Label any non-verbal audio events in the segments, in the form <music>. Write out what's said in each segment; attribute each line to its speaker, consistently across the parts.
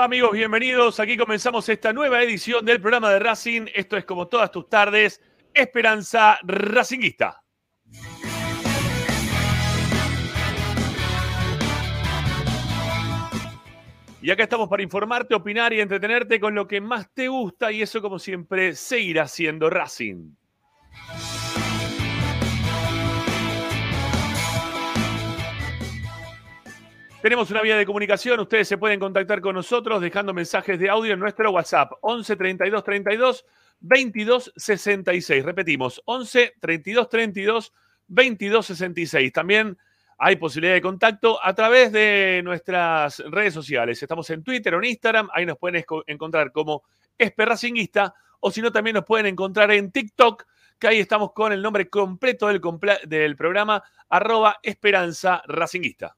Speaker 1: Amigos? Bienvenidos. Aquí comenzamos esta nueva edición del programa de Racing. Esto es como todas tus tardes, Esperanza Racinguista. Y acá estamos para informarte, opinar y entretenerte con lo que más te gusta y eso como siempre seguirá siendo Racing. Tenemos una vía de comunicación. Ustedes se pueden contactar con nosotros dejando mensajes de audio en nuestro WhatsApp 11 32 32 22 66. Repetimos, 11 32 32 22 66. También hay posibilidad de contacto a través de nuestras redes sociales. Estamos en Twitter o en Instagram. Ahí nos pueden encontrar como Esperracinguista o si no, también nos pueden encontrar en TikTok, que ahí estamos con el nombre completo del programa, arroba Esperanza Racinguista.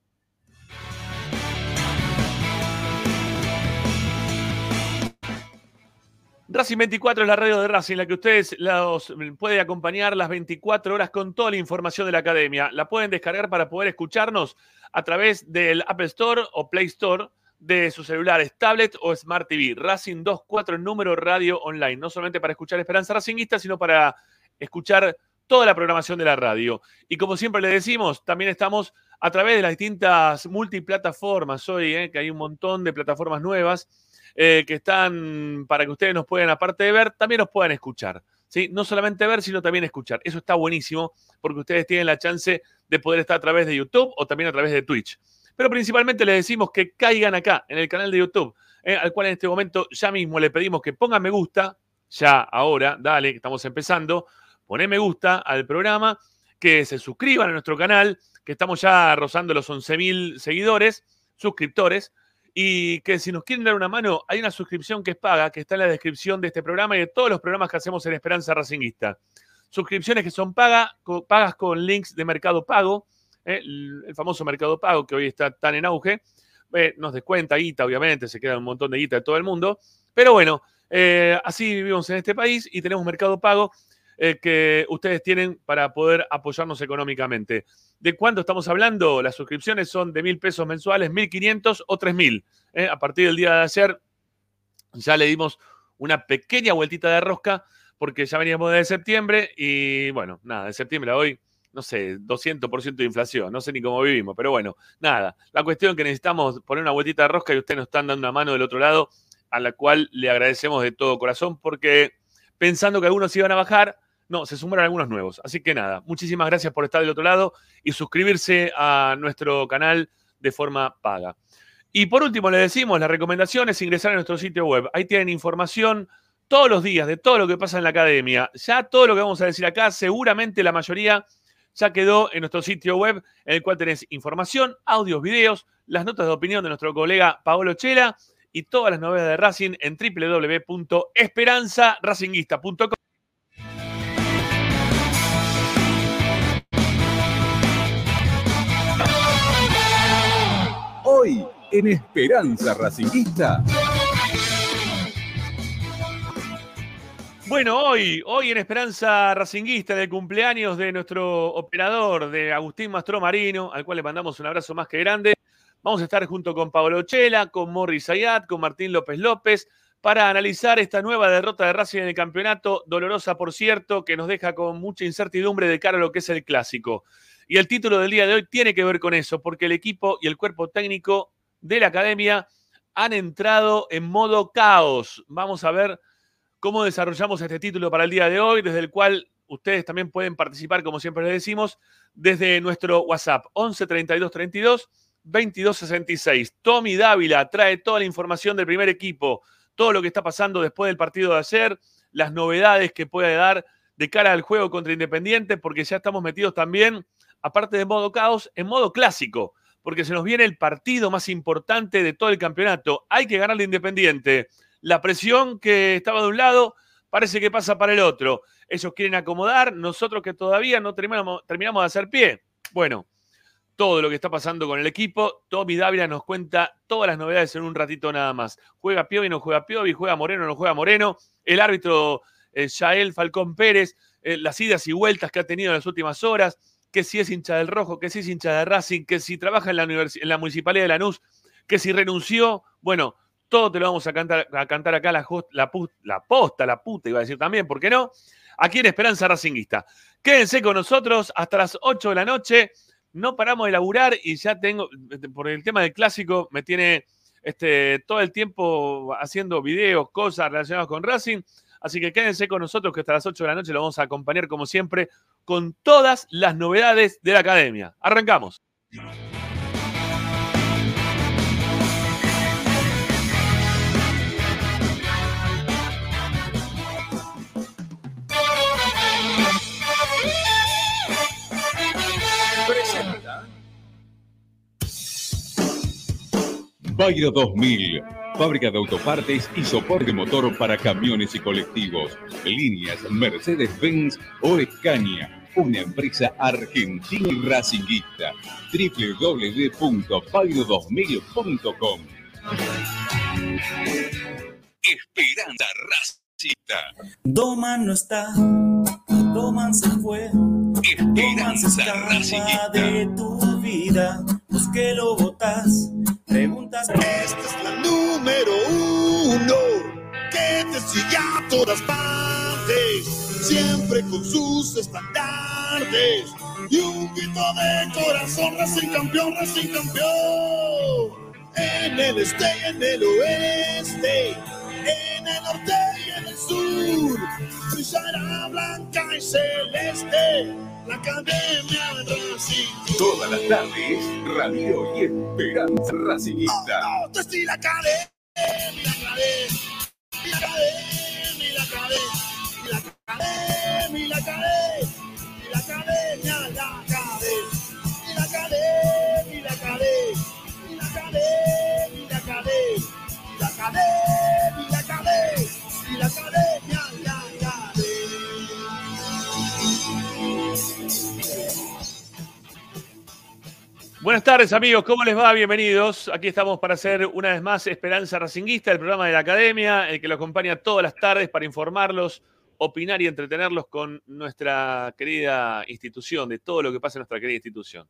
Speaker 1: Racing 24 es la radio de Racing, la que ustedes los puede acompañar las 24 horas con toda la información de la academia. La pueden descargar para poder escucharnos a través del Apple Store o Play Store de sus celulares, tablet o Smart TV. Racing 24 número radio online, no solamente para escuchar Esperanza Racingista, sino para escuchar toda la programación de la radio. Y como siempre le decimos, también estamos a través de las distintas multiplataformas hoy, eh, que hay un montón de plataformas nuevas eh, que están para que ustedes nos puedan, aparte de ver, también nos puedan escuchar. ¿sí? No solamente ver, sino también escuchar. Eso está buenísimo porque ustedes tienen la chance de poder estar a través de YouTube o también a través de Twitch. Pero principalmente les decimos que caigan acá, en el canal de YouTube, eh, al cual en este momento ya mismo le pedimos que pongan me gusta, ya ahora, dale, que estamos empezando, poné me gusta al programa, que se suscriban a nuestro canal, que estamos ya rozando los 11.000 seguidores, suscriptores, y que si nos quieren dar una mano, hay una suscripción que es paga, que está en la descripción de este programa y de todos los programas que hacemos en Esperanza Racinguista. Suscripciones que son paga, pagas con links de Mercado Pago, eh, el, el famoso Mercado Pago que hoy está tan en auge. Eh, nos descuenta guita, obviamente, se queda un montón de guita de todo el mundo. Pero bueno, eh, así vivimos en este país y tenemos Mercado Pago eh, que ustedes tienen para poder apoyarnos económicamente. ¿De cuánto estamos hablando? Las suscripciones son de mil pesos mensuales, mil quinientos o tres mil. ¿eh? A partir del día de ayer ya le dimos una pequeña vueltita de rosca porque ya veníamos de septiembre y bueno, nada, de septiembre a hoy no sé, 200% de inflación, no sé ni cómo vivimos, pero bueno, nada. La cuestión es que necesitamos poner una vueltita de rosca y ustedes nos están dando una mano del otro lado, a la cual le agradecemos de todo corazón, porque pensando que algunos iban a bajar, no, se sumaron algunos nuevos. Así que nada, muchísimas gracias por estar del otro lado y suscribirse a nuestro canal de forma paga. Y por último, le decimos, la recomendación es ingresar a nuestro sitio web. Ahí tienen información todos los días de todo lo que pasa en la academia. Ya todo lo que vamos a decir acá, seguramente la mayoría ya quedó en nuestro sitio web, en el cual tenés información, audios, videos, las notas de opinión de nuestro colega Paolo Chela y todas las novedades de Racing en www.esperanzaracinguista.com.
Speaker 2: Hoy en Esperanza Racinguista.
Speaker 1: Bueno, hoy, hoy en Esperanza Racinguista, del cumpleaños de nuestro operador, de Agustín Mastro Marino, al cual le mandamos un abrazo más que grande. Vamos a estar junto con Pablo Chela, con Morris Ayat, con Martín López López, para analizar esta nueva derrota de Racing en el campeonato, dolorosa por cierto, que nos deja con mucha incertidumbre de cara a lo que es el clásico. Y el título del día de hoy tiene que ver con eso, porque el equipo y el cuerpo técnico de la academia han entrado en modo caos. Vamos a ver cómo desarrollamos este título para el día de hoy, desde el cual ustedes también pueden participar, como siempre les decimos, desde nuestro WhatsApp 11 32 32 2266. Tommy Dávila trae toda la información del primer equipo, todo lo que está pasando después del partido de ayer, las novedades que puede dar de cara al juego contra Independiente, porque ya estamos metidos también, aparte de modo caos, en modo clásico, porque se nos viene el partido más importante de todo el campeonato. Hay que ganarle Independiente. La presión que estaba de un lado parece que pasa para el otro. Ellos quieren acomodar, nosotros que todavía no terminamos, de hacer pie. Bueno, todo lo que está pasando con el equipo. Tommy Dávila nos cuenta todas las novedades en un ratito nada más. Juega Piovi, no juega Piovi, juega Moreno, no juega Moreno. El árbitro eh, Falcón Pérez, eh, las idas y vueltas que ha tenido en las últimas horas, que si es hincha del Rojo, que si es hincha de Racing, que si trabaja en la, en la Municipalidad de Lanús, que si renunció. Bueno, todo te lo vamos a cantar, a cantar acá la, la, posta, la puta, iba a decir también, ¿por qué no? Aquí en Esperanza Racinguista. Quédense con nosotros hasta las 8 de la noche no paramos de laburar y ya tengo, por el tema del clásico, me tiene este, todo el tiempo haciendo videos, cosas relacionadas con Racing. Así que quédense con nosotros que hasta las 8 de la noche lo vamos a acompañar como siempre con todas las novedades de la academia. Arrancamos.
Speaker 2: Bayro 2000, fábrica de autopartes y soporte motor para camiones y colectivos. Líneas Mercedes-Benz o Escaña, una empresa argentina y racinguista. www.bayro2000.com Esperanza Racista.
Speaker 3: Doman no está, Doman se fue. Doman se de tu vida, pues que lo botas. Preguntas.
Speaker 4: Esta es la número uno que te sigue a todas partes, siempre con sus estandartes y un grito de corazón, Racing campeón, Racing campeón. En el este y en el oeste, en el norte y en el sur, brillará blanca y celeste la academia Racing.
Speaker 2: Todas las tardes, Radio y Esperanza Racingista.
Speaker 4: Oh, oh, estoy la academia, la academia, la academia, la academia, la academia, la academia, la academia, la academia, la academia, la academia, la academia, la academia, la academia, la academia,
Speaker 1: Buenas tardes amigos, ¿cómo les va? Bienvenidos. Aquí estamos para hacer una vez más Esperanza Racinguista, el programa de la Academia, el que lo acompaña todas las tardes para informarlos, opinar y entretenerlos con nuestra querida institución, de todo lo que pasa en nuestra querida institución.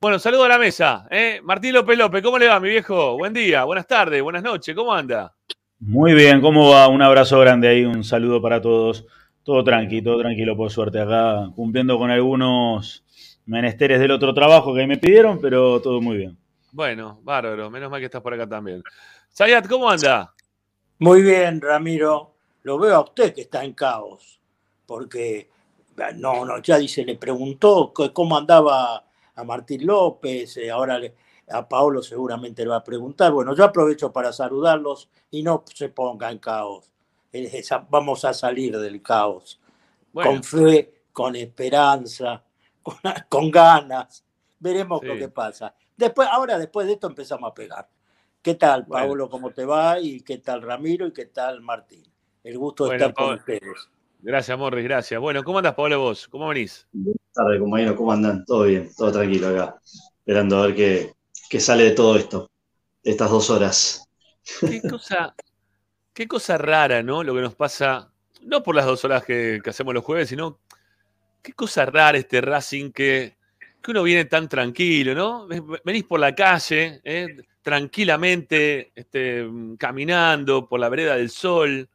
Speaker 1: Bueno, saludo a la mesa. ¿eh? Martín López López, ¿cómo le va, mi viejo? Buen día, buenas tardes, buenas noches, ¿cómo anda?
Speaker 5: Muy bien, ¿cómo va? Un abrazo grande ahí, un saludo para todos. Todo tranquilo, todo tranquilo, por suerte. Acá cumpliendo con algunos menesteres del otro trabajo que me pidieron, pero todo muy bien.
Speaker 1: Bueno, bárbaro. Menos mal que estás por acá también. Sayat, ¿cómo anda?
Speaker 6: Muy bien, Ramiro. Lo veo a usted que está en caos, porque no, no, ya dice, le preguntó cómo andaba a Martín López, eh, ahora le, a Paolo seguramente le va a preguntar. Bueno, yo aprovecho para saludarlos y no se ponga en caos. Vamos a salir del caos. Con fe, con esperanza, <laughs> con, ganas. Veremos lo que pasa. Después, ahora, después de esto, empezamos a pegar. ¿Qué tal, Paolo? ¿Cómo te va? ¿Y qué tal, Ramiro? ¿Y qué tal, Martín? El gusto de estar con ustedes.
Speaker 1: Gracias, Morris, gracias. Bueno, ¿cómo andas, Pablo, vos? ¿Cómo venís?
Speaker 7: Buenas tardes, compañero. ¿Cómo andan? Todo bien, todo tranquilo acá. Esperando a ver qué, qué sale de todo esto, de estas dos horas.
Speaker 1: Qué cosa, qué cosa rara, ¿no? Lo que nos pasa, no por las dos horas que, hacemos los jueves, sino qué cosa rara este Racing que, que uno viene tan tranquilo, ¿no? Venís por la calle, ¿eh? tranquilamente, este, caminando por la vereda del sol,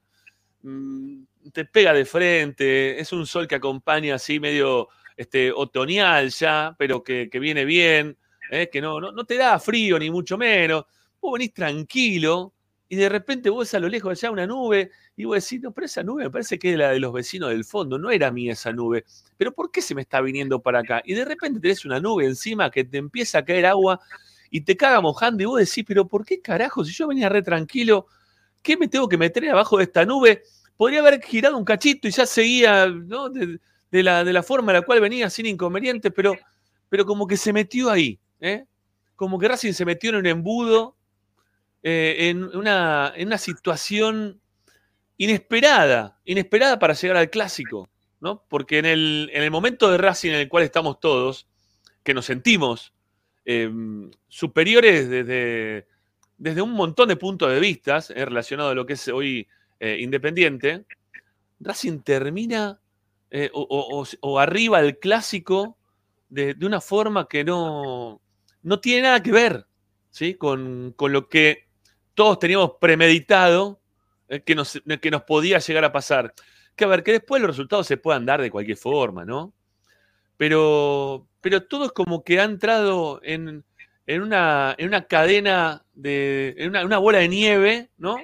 Speaker 1: mm, te pega de frente, es un sol que acompaña así medio este, otoñal ya, pero que, viene bien, ¿eh? que no, no, te da frío ni mucho menos. Vos venís tranquilo y de repente vos a lo lejos allá una nube y vos decís, no, pero esa nube me parece que es la de los vecinos del fondo, no era mía esa nube. Pero ¿por qué se me está viniendo para acá? Y de repente tenés una nube encima que te empieza a caer agua y te caga mojando y vos decís, pero ¿por qué carajo? Si yo venía re tranquilo, ¿qué me tengo que meter abajo de esta nube? podría haber girado un cachito y ya seguía de, la, de, la, forma en la cual venía sin inconvenientes, pero, pero como que se metió ahí, ¿eh? como que Racing se metió en un embudo, eh, en, una, en, una, situación inesperada, inesperada para llegar al clásico, ¿no? porque en el, en el, momento de Racing en el cual estamos todos, que nos sentimos em, superiores desde, desde un montón de puntos de vista eh, relacionado a lo que es hoy eh, Independiente, Racing termina eh, o, arriba el clásico de, una forma que no, no tiene nada que ver ¿sí? con, lo que todos teníamos premeditado eh, que, nos, que nos podía llegar a pasar. Que a ver, que después los resultados se puedan dar de cualquier forma, ¿no? Pero, pero todo es como que ha entrado en, una, en una cadena de. en una, bola de nieve, ¿no?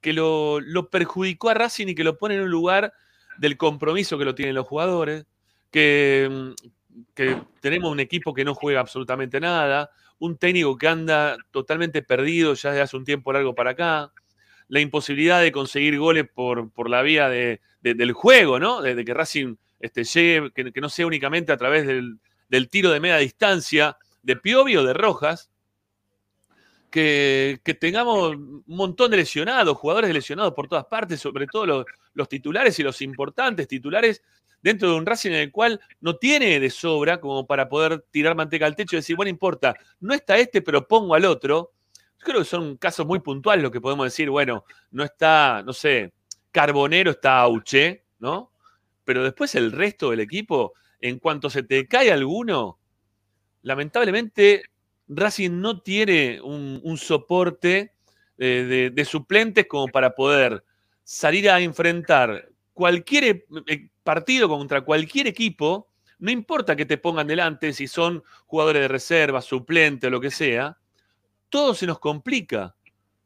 Speaker 1: que lo, perjudicó a Racing y que lo pone en un lugar del compromiso que lo tienen los jugadores, que, mm, que, tenemos un equipo que no juega absolutamente nada, un técnico que anda totalmente perdido ya desde hace un tiempo largo para acá, la imposibilidad de conseguir goles por, por la vía de, del juego, ¿no? De, que Racing este, llegue, que, no sea únicamente a través del, del tiro de media distancia de Piovi o de Rojas, que, tengamos un montón de lesionados, jugadores lesionados por todas partes, sobre todo los, titulares y los importantes titulares dentro de un Racing en el cual no tiene de sobra como para poder tirar manteca al techo y decir, bueno, importa, no está este, pero pongo al otro. Yo creo que son casos muy puntuales lo que podemos decir, bueno, no está, no sé, Carbonero está Auche, ¿no? Pero después el resto del equipo, en cuanto se te cae alguno, lamentablemente Racing no tiene un, soporte eh, de, suplentes como para poder salir a enfrentar cualquier eh, eh, partido contra cualquier equipo, no importa que te pongan delante, si son jugadores de reserva, suplente o lo que sea, todo se nos complica,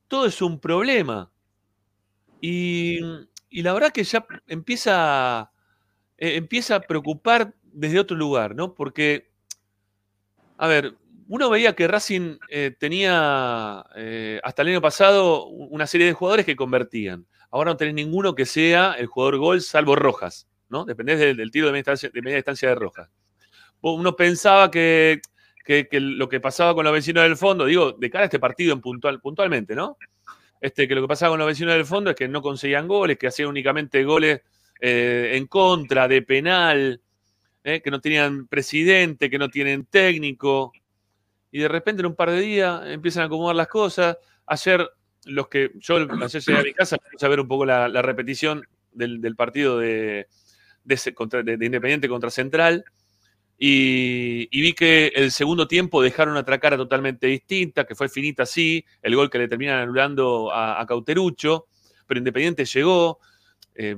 Speaker 1: todo es un problema. Y, la verdad que ya empieza, empieza a preocupar desde otro lugar, ¿no? Porque, a ver, uno veía que Racing eh, tenía eh, hasta el año pasado una serie de jugadores que convertían. Ahora no tenés ninguno que sea el jugador gol, salvo Rojas, ¿no? Dependés del, tiro de media, distancia de, Rojas. Uno pensaba que, lo que pasaba con los vecinos del fondo, digo, de cara a este partido en puntual, puntualmente, ¿no? Este, que lo que pasaba con los vecinos del fondo es que no conseguían goles, que hacían únicamente goles eh, en contra, de penal, que no tenían presidente, que no tienen técnico, y de repente en un par de días empiezan a acomodar las cosas. Ayer, los que yo ayer llegué a mi casa, puse a ver un poco la, repetición del, partido de, Independiente contra Central. Y, vi que el segundo tiempo dejaron otra cara totalmente distinta, que fue finita sí, el gol que le terminan anulando a, Cauterucho, pero Independiente llegó, eh,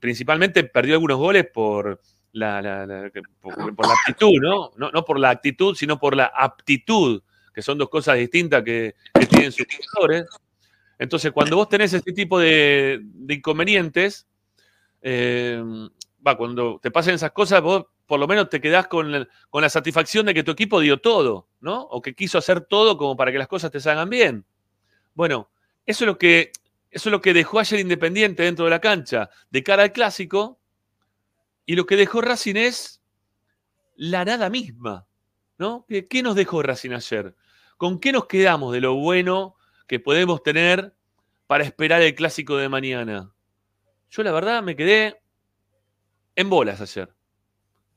Speaker 1: principalmente perdió algunos goles por, la, la- ¿no? ¿no? No por la actitud, sino por la aptitud, que son dos cosas distintas que, tienen sus jugadores. Entonces, cuando vos tenés este tipo de, de inconvenientes, eh, va, cuando te pasen esas cosas, vos por lo menos te quedás con, la- con la satisfacción de que tu equipo dio todo, ¿no? O que quiso hacer todo como para que las cosas te salgan bien. Bueno, eso es lo que, eso es lo que dejó ayer Independiente dentro de la cancha de cara al clásico. Y lo que dejó Racing es la nada misma, ¿no? ¿Qué, qué nos dejó Racing ayer? ¿Con qué nos quedamos de lo bueno que podemos tener para esperar el clásico de mañana? Yo la verdad me quedé en bolas ayer.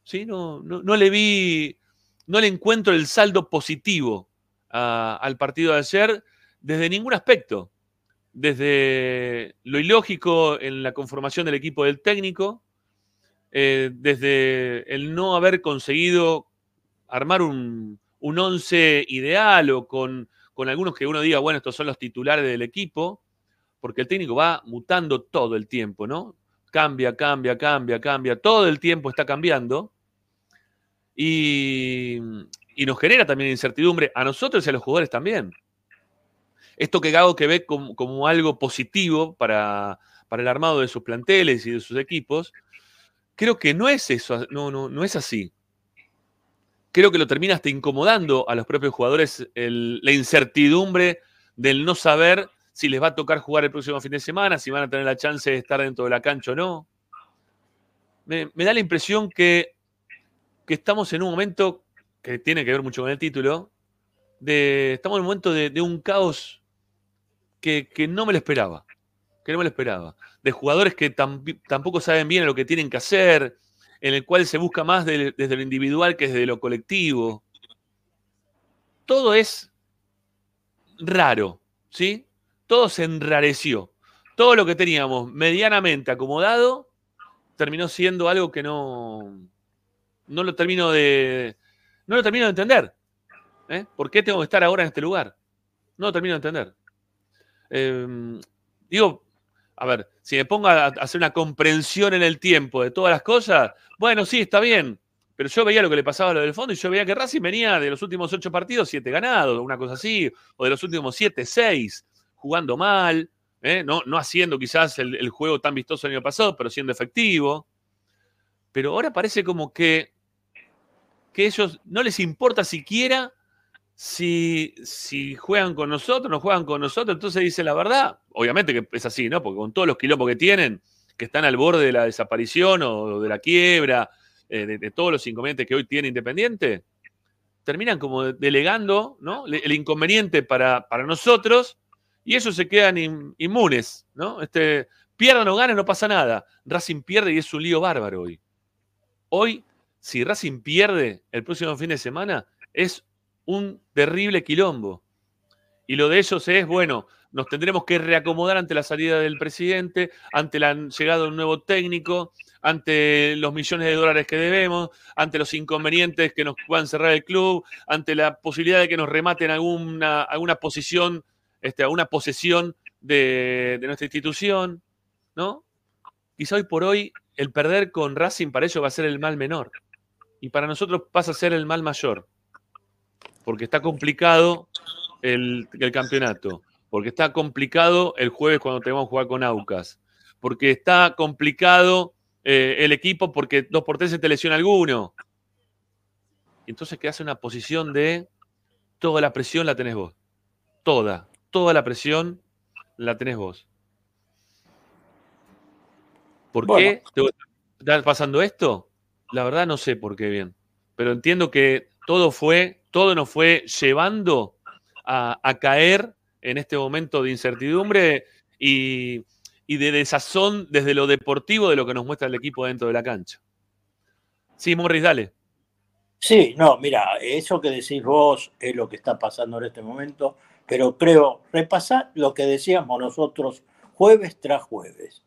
Speaker 1: ¿Sí? No, no, le vi, no le encuentro el saldo positivo al partido de ayer desde ningún aspecto. Desde lo ilógico en la conformación del equipo del técnico, eh, desde el no haber conseguido armar un, un once ideal o con, con algunos que uno diga, bueno, estos son los titulares del equipo, porque el técnico va mutando todo el tiempo, ¿no? Cambia, cambia, cambia, cambia, todo el tiempo está cambiando y, y nos genera también incertidumbre a nosotros y a los jugadores también. Esto que Gago que ve como, como algo positivo para, para el armado de sus planteles y de sus equipos, creo que no es eso, no, no, no es así. Creo que lo termina hasta incomodando a los propios jugadores la incertidumbre del no saber si les va a tocar jugar el próximo fin de semana, si van a tener la chance de estar dentro de la cancha o no. Me, da la impresión que, que estamos en un momento que tiene que ver mucho con el título, de, estamos en un momento de, un caos que, no me lo esperaba, que no me lo esperaba, de jugadores que tam- tampoco saben bien lo que tienen que hacer, en el cual se busca más del- desde lo individual que desde lo colectivo. Todo es raro, ¿sí? Todo se enrareció. Todo lo que teníamos medianamente acomodado terminó siendo algo que no, no lo termino de, no lo termino de entender. ¿eh? ¿Por qué tengo que estar ahora en este lugar? No lo termino de entender. Eh, digo, a ver, si me pongo a hacer una comprensión en el tiempo de todas las cosas, bueno, sí, está bien. Pero yo veía lo que le pasaba a lo del fondo y yo veía que Racing venía de los últimos ocho partidos, siete ganados, una cosa así, o de los últimos siete, seis, jugando mal, ¿eh? no, no haciendo quizás el, el juego tan vistoso el año pasado, pero siendo efectivo. Pero ahora parece como que, que ellos no les importa siquiera si, si juegan con nosotros, no juegan con nosotros, entonces dice la verdad. Obviamente que es así, ¿no? Porque con todos los quilombos que tienen, que están al borde de la desaparición o de la quiebra, eh, de, todos los inconvenientes que hoy tiene Independiente, terminan como delegando ¿no? El inconveniente para, para nosotros y ellos se quedan in- inmunes, ¿no? Este, pierdan o ganen, no pasa nada. Racing pierde y es un lío bárbaro hoy. Hoy, si Racing pierde el próximo fin de semana, es un terrible quilombo. Y lo de ellos es, bueno, nos tendremos que reacomodar ante la salida del presidente, ante la llegada de un nuevo técnico, ante los millones de dólares que debemos, ante los inconvenientes que nos puedan cerrar el club, ante la posibilidad de que nos rematen alguna, alguna posición, este, alguna posesión de, nuestra institución, ¿no? Quizá hoy por hoy el perder con Racing para ellos va a ser el mal menor. Y para nosotros pasa a ser el mal mayor. Porque está complicado el, el campeonato. Porque está complicado el jueves cuando tenemos que jugar con Aucas. Porque está complicado eh, el equipo porque dos por tres se te lesiona alguno. Y entonces quedas en una posición de toda la presión la tenés vos. Toda, toda la presión la tenés vos. ¿Por
Speaker 6: Bueno.
Speaker 1: qué está pasando esto? La verdad no sé por qué bien. Pero entiendo que todo fue, todo nos fue llevando a, caer en este momento de incertidumbre y, y de desazón desde lo deportivo de lo que nos muestra el equipo dentro de la cancha. Sí, Morris, dale.
Speaker 6: Sí, no, mira, eso que decís vos es lo que está pasando en este momento, pero creo, repasar lo que decíamos nosotros jueves tras jueves.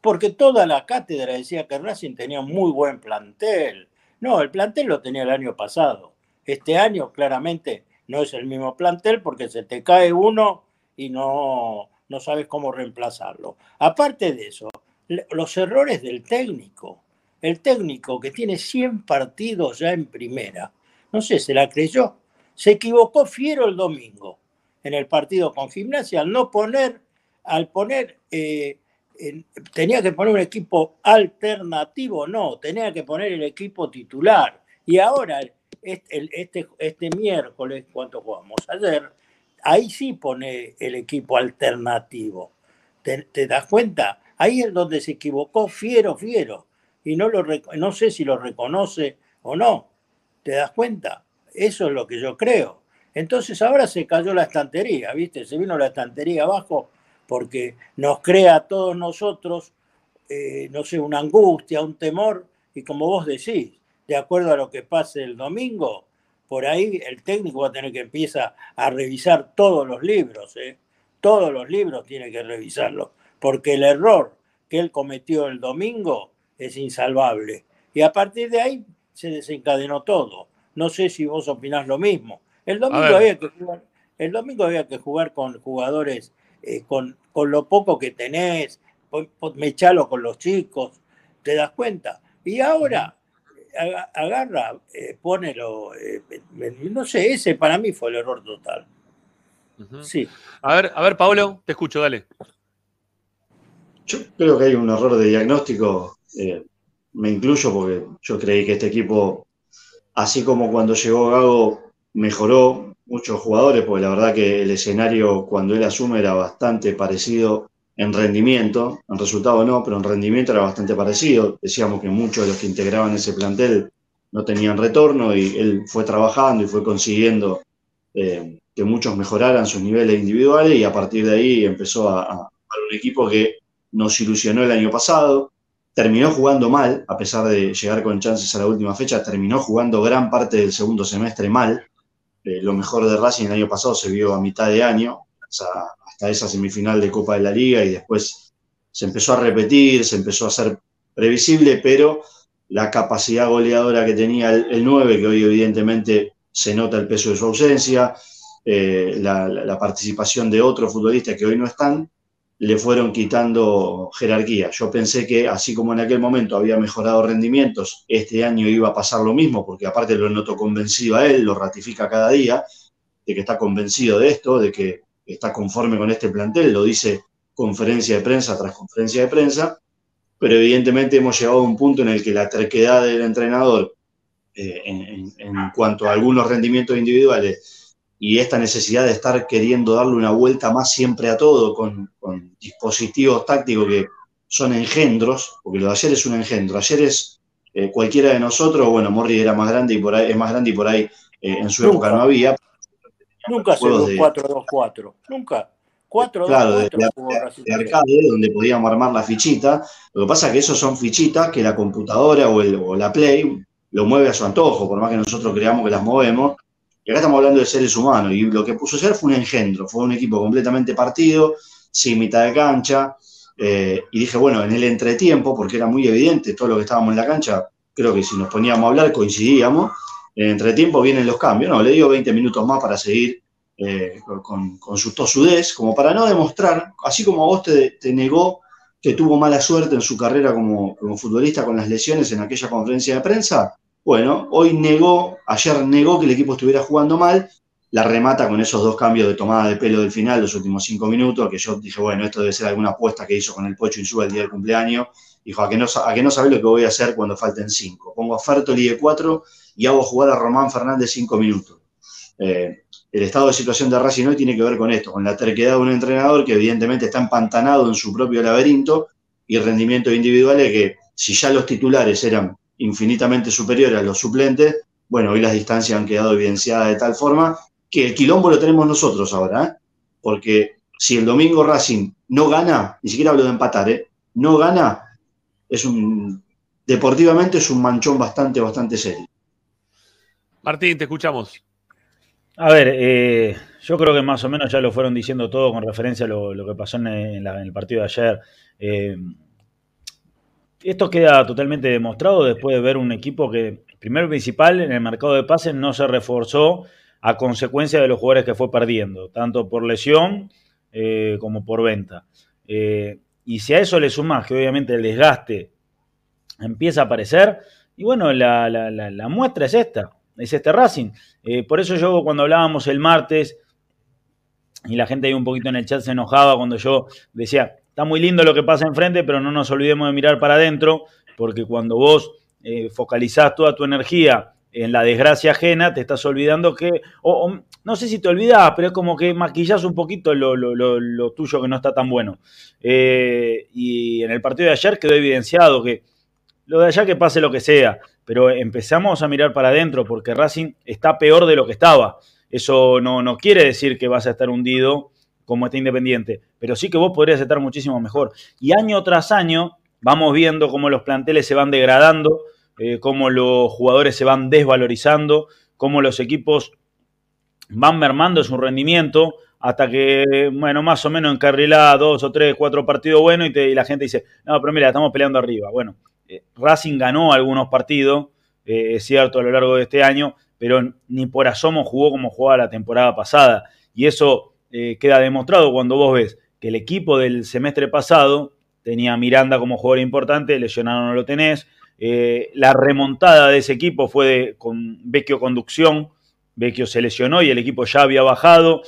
Speaker 6: Porque toda la cátedra decía que Racing tenía un muy buen plantel. No, el plantel lo tenía el año pasado. Este año claramente no es el mismo plantel porque se te cae uno y no, no sabes cómo reemplazarlo. Aparte de eso, los errores del técnico. el técnico que tiene 100 partidos ya en primera, no sé, se la creyó. Se equivocó Fiero el domingo en el partido con Gimnasia al no poner, al poner, eh, tenía que poner un equipo alternativo, no, tenía que poner el equipo titular. Y ahora, este, este, miércoles, ¿cuánto jugamos? Ayer, ahí sí pone el equipo alternativo. ¿Te, das cuenta? Ahí es donde se equivocó Fiero, Fiero. Y no, lo, no sé si lo reconoce o no. ¿Te das cuenta? Eso es lo que yo creo. Entonces ahora se cayó la estantería, ¿viste? Se vino la estantería abajo porque nos crea a todos nosotros, eh, no sé, una angustia, un temor, y como vos decís, de acuerdo a lo que pase el domingo, por ahí el técnico va a tener que empezar a revisar todos los libros, ¿eh? todos los libros tiene que revisarlos, porque el error que él cometió el domingo es insalvable. Y a partir de ahí se desencadenó todo. No sé si vos opinás lo mismo. El domingo, había que, jugar, el domingo había que jugar con jugadores, eh, con, con, lo poco que tenés, mechalo con los chicos, ¿te das cuenta? Y ahora agarra, eh, ponelo, eh, no sé, ese para mí fue el error total.
Speaker 1: Sí. A ver, a ver, Pablo, te escucho, dale.
Speaker 7: Yo creo que hay un error de diagnóstico, eh, me incluyo porque yo creí que este equipo, así como cuando llegó Gago, mejoró muchos jugadores, porque la verdad que el escenario cuando él asume era bastante parecido en rendimiento, en resultado no, pero en rendimiento era bastante parecido. Decíamos que muchos de los que integraban ese plantel no tenían retorno y él fue trabajando y fue consiguiendo eh, que muchos mejoraran sus niveles individuales y a partir de ahí empezó a, un equipo que nos ilusionó el año pasado. Terminó jugando mal, a pesar de llegar con chances a la última fecha, terminó jugando gran parte del segundo semestre mal. Eh, lo mejor de Racing el año pasado se vio a mitad de año, o sea, hasta esa semifinal de Copa de la Liga y después se empezó a repetir, se empezó a ser previsible, pero la capacidad goleadora que tenía el, 9, que hoy evidentemente se nota el peso de su ausencia, eh, la, la, participación de otros futbolistas que hoy no están, le fueron quitando jerarquía. Yo pensé que así como en aquel momento había mejorado rendimientos, este año iba a pasar lo mismo, porque aparte lo noto convencido a él, lo ratifica cada día, de que está convencido de esto, de que está conforme con este plantel, lo dice conferencia de prensa tras conferencia de prensa, pero evidentemente hemos llegado a un punto en el que la terquedad del entrenador eh, en, en, cuanto a algunos rendimientos individuales y esta necesidad de estar queriendo darle una vuelta más siempre a todo con, con dispositivos tácticos que son engendros, porque lo de ayer es un engendro, ayer es eh, cualquiera de nosotros, bueno, Morri era más grande y por ahí, es más grande y por ahí eh, en su época no había,
Speaker 6: Nunca se dio 4-2-4. Nunca. 4
Speaker 7: claro, de, de, arcade, donde podíamos armar la fichita. Lo que pasa es que esos son fichitas que la computadora o, el, o, la Play lo mueve a su antojo, por más que nosotros creamos que las movemos. Y acá estamos hablando de seres humanos. Y lo que puso ser fue un engendro, fue un equipo completamente partido, sin mitad de cancha. Eh, y dije, bueno, en el entretiempo, porque era muy evidente todo lo que estábamos en la cancha, creo que si nos poníamos a hablar coincidíamos en entretiempo vienen los cambios. No, le digo 20 minutos más para seguir eh, con, su tosudez, como para no demostrar, así como vos te, negó que tuvo mala suerte en su carrera como, como, futbolista con las lesiones en aquella conferencia de prensa. Bueno, hoy negó, ayer negó que el equipo estuviera jugando mal, la remata con esos dos cambios de tomada de pelo del final, los últimos cinco minutos, que yo dije, bueno, esto debe ser alguna apuesta que hizo con el Pocho Insúa el día del cumpleaños. Dijo, a que no, a no sabe lo que voy a hacer cuando falten cinco. Pongo a Fertoli de cuatro y hago jugar a Román Fernández cinco minutos. Eh, el estado de situación de Racing hoy tiene que ver con esto, con la terquedad de un entrenador que evidentemente está empantanado en su propio laberinto y rendimientos individuales que si ya los titulares eran infinitamente superiores a los suplentes, bueno, hoy las distancias han quedado evidenciadas de tal forma que el quilombo lo tenemos nosotros ahora, ¿eh? porque si el domingo Racing no gana, ni siquiera hablo de empatar, ¿eh? no gana, es un deportivamente es un manchón bastante, bastante serio.
Speaker 1: Martín, te escuchamos.
Speaker 5: A ver, eh, yo creo que más o menos ya lo fueron diciendo todo con referencia a lo, lo que pasó en, en, la, en, el partido de ayer. Eh, esto queda totalmente demostrado después de ver un equipo que, primero principal, en el mercado de pases no se reforzó a consecuencia de los jugadores que fue perdiendo, tanto por lesión eh, como por venta. Eh, y si a eso le sumas que obviamente el desgaste empieza a aparecer. Y bueno, la- la muestra es esta, es este Racing. Eh, por eso yo cuando hablábamos el martes, y la gente ahí un poquito en el chat se enojaba cuando yo decía, está muy lindo lo que pasa enfrente, pero no nos olvidemos de mirar para adentro, porque cuando vos eh, focalizás toda tu energía en la desgracia ajena, te estás olvidando que, o, no sé si te olvidás, pero es como que maquillás un poquito lo, lo- lo- lo tuyo que no está tan bueno. Eh, y en el partido de ayer quedó evidenciado que lo de allá que pase lo que sea, pero empezamos a mirar para adentro porque Racing está peor de lo que estaba. Eso no, no quiere decir que vas a estar hundido como está Independiente, pero sí que vos podrías estar muchísimo mejor. Y año tras año vamos viendo cómo los planteles se van degradando, eh, cómo los jugadores se van desvalorizando, cómo los equipos van mermando su rendimiento hasta que, bueno, más o menos encarrilá dos o tres, cuatro partidos buenos y, la gente dice, no, pero mira, estamos peleando arriba. Bueno, eh, Racing ganó algunos partidos, eh, es cierto, a lo largo de este año, pero ni por asomo jugó como jugaba la temporada pasada. Y eso queda demostrado cuando vos ves que el equipo del semestre pasado tenía Miranda como jugador importante, lesionado no lo tenés. Eh, la remontada de ese equipo fue de, con Vecchio conducción. Vecchio se lesionó y el equipo ya había bajado.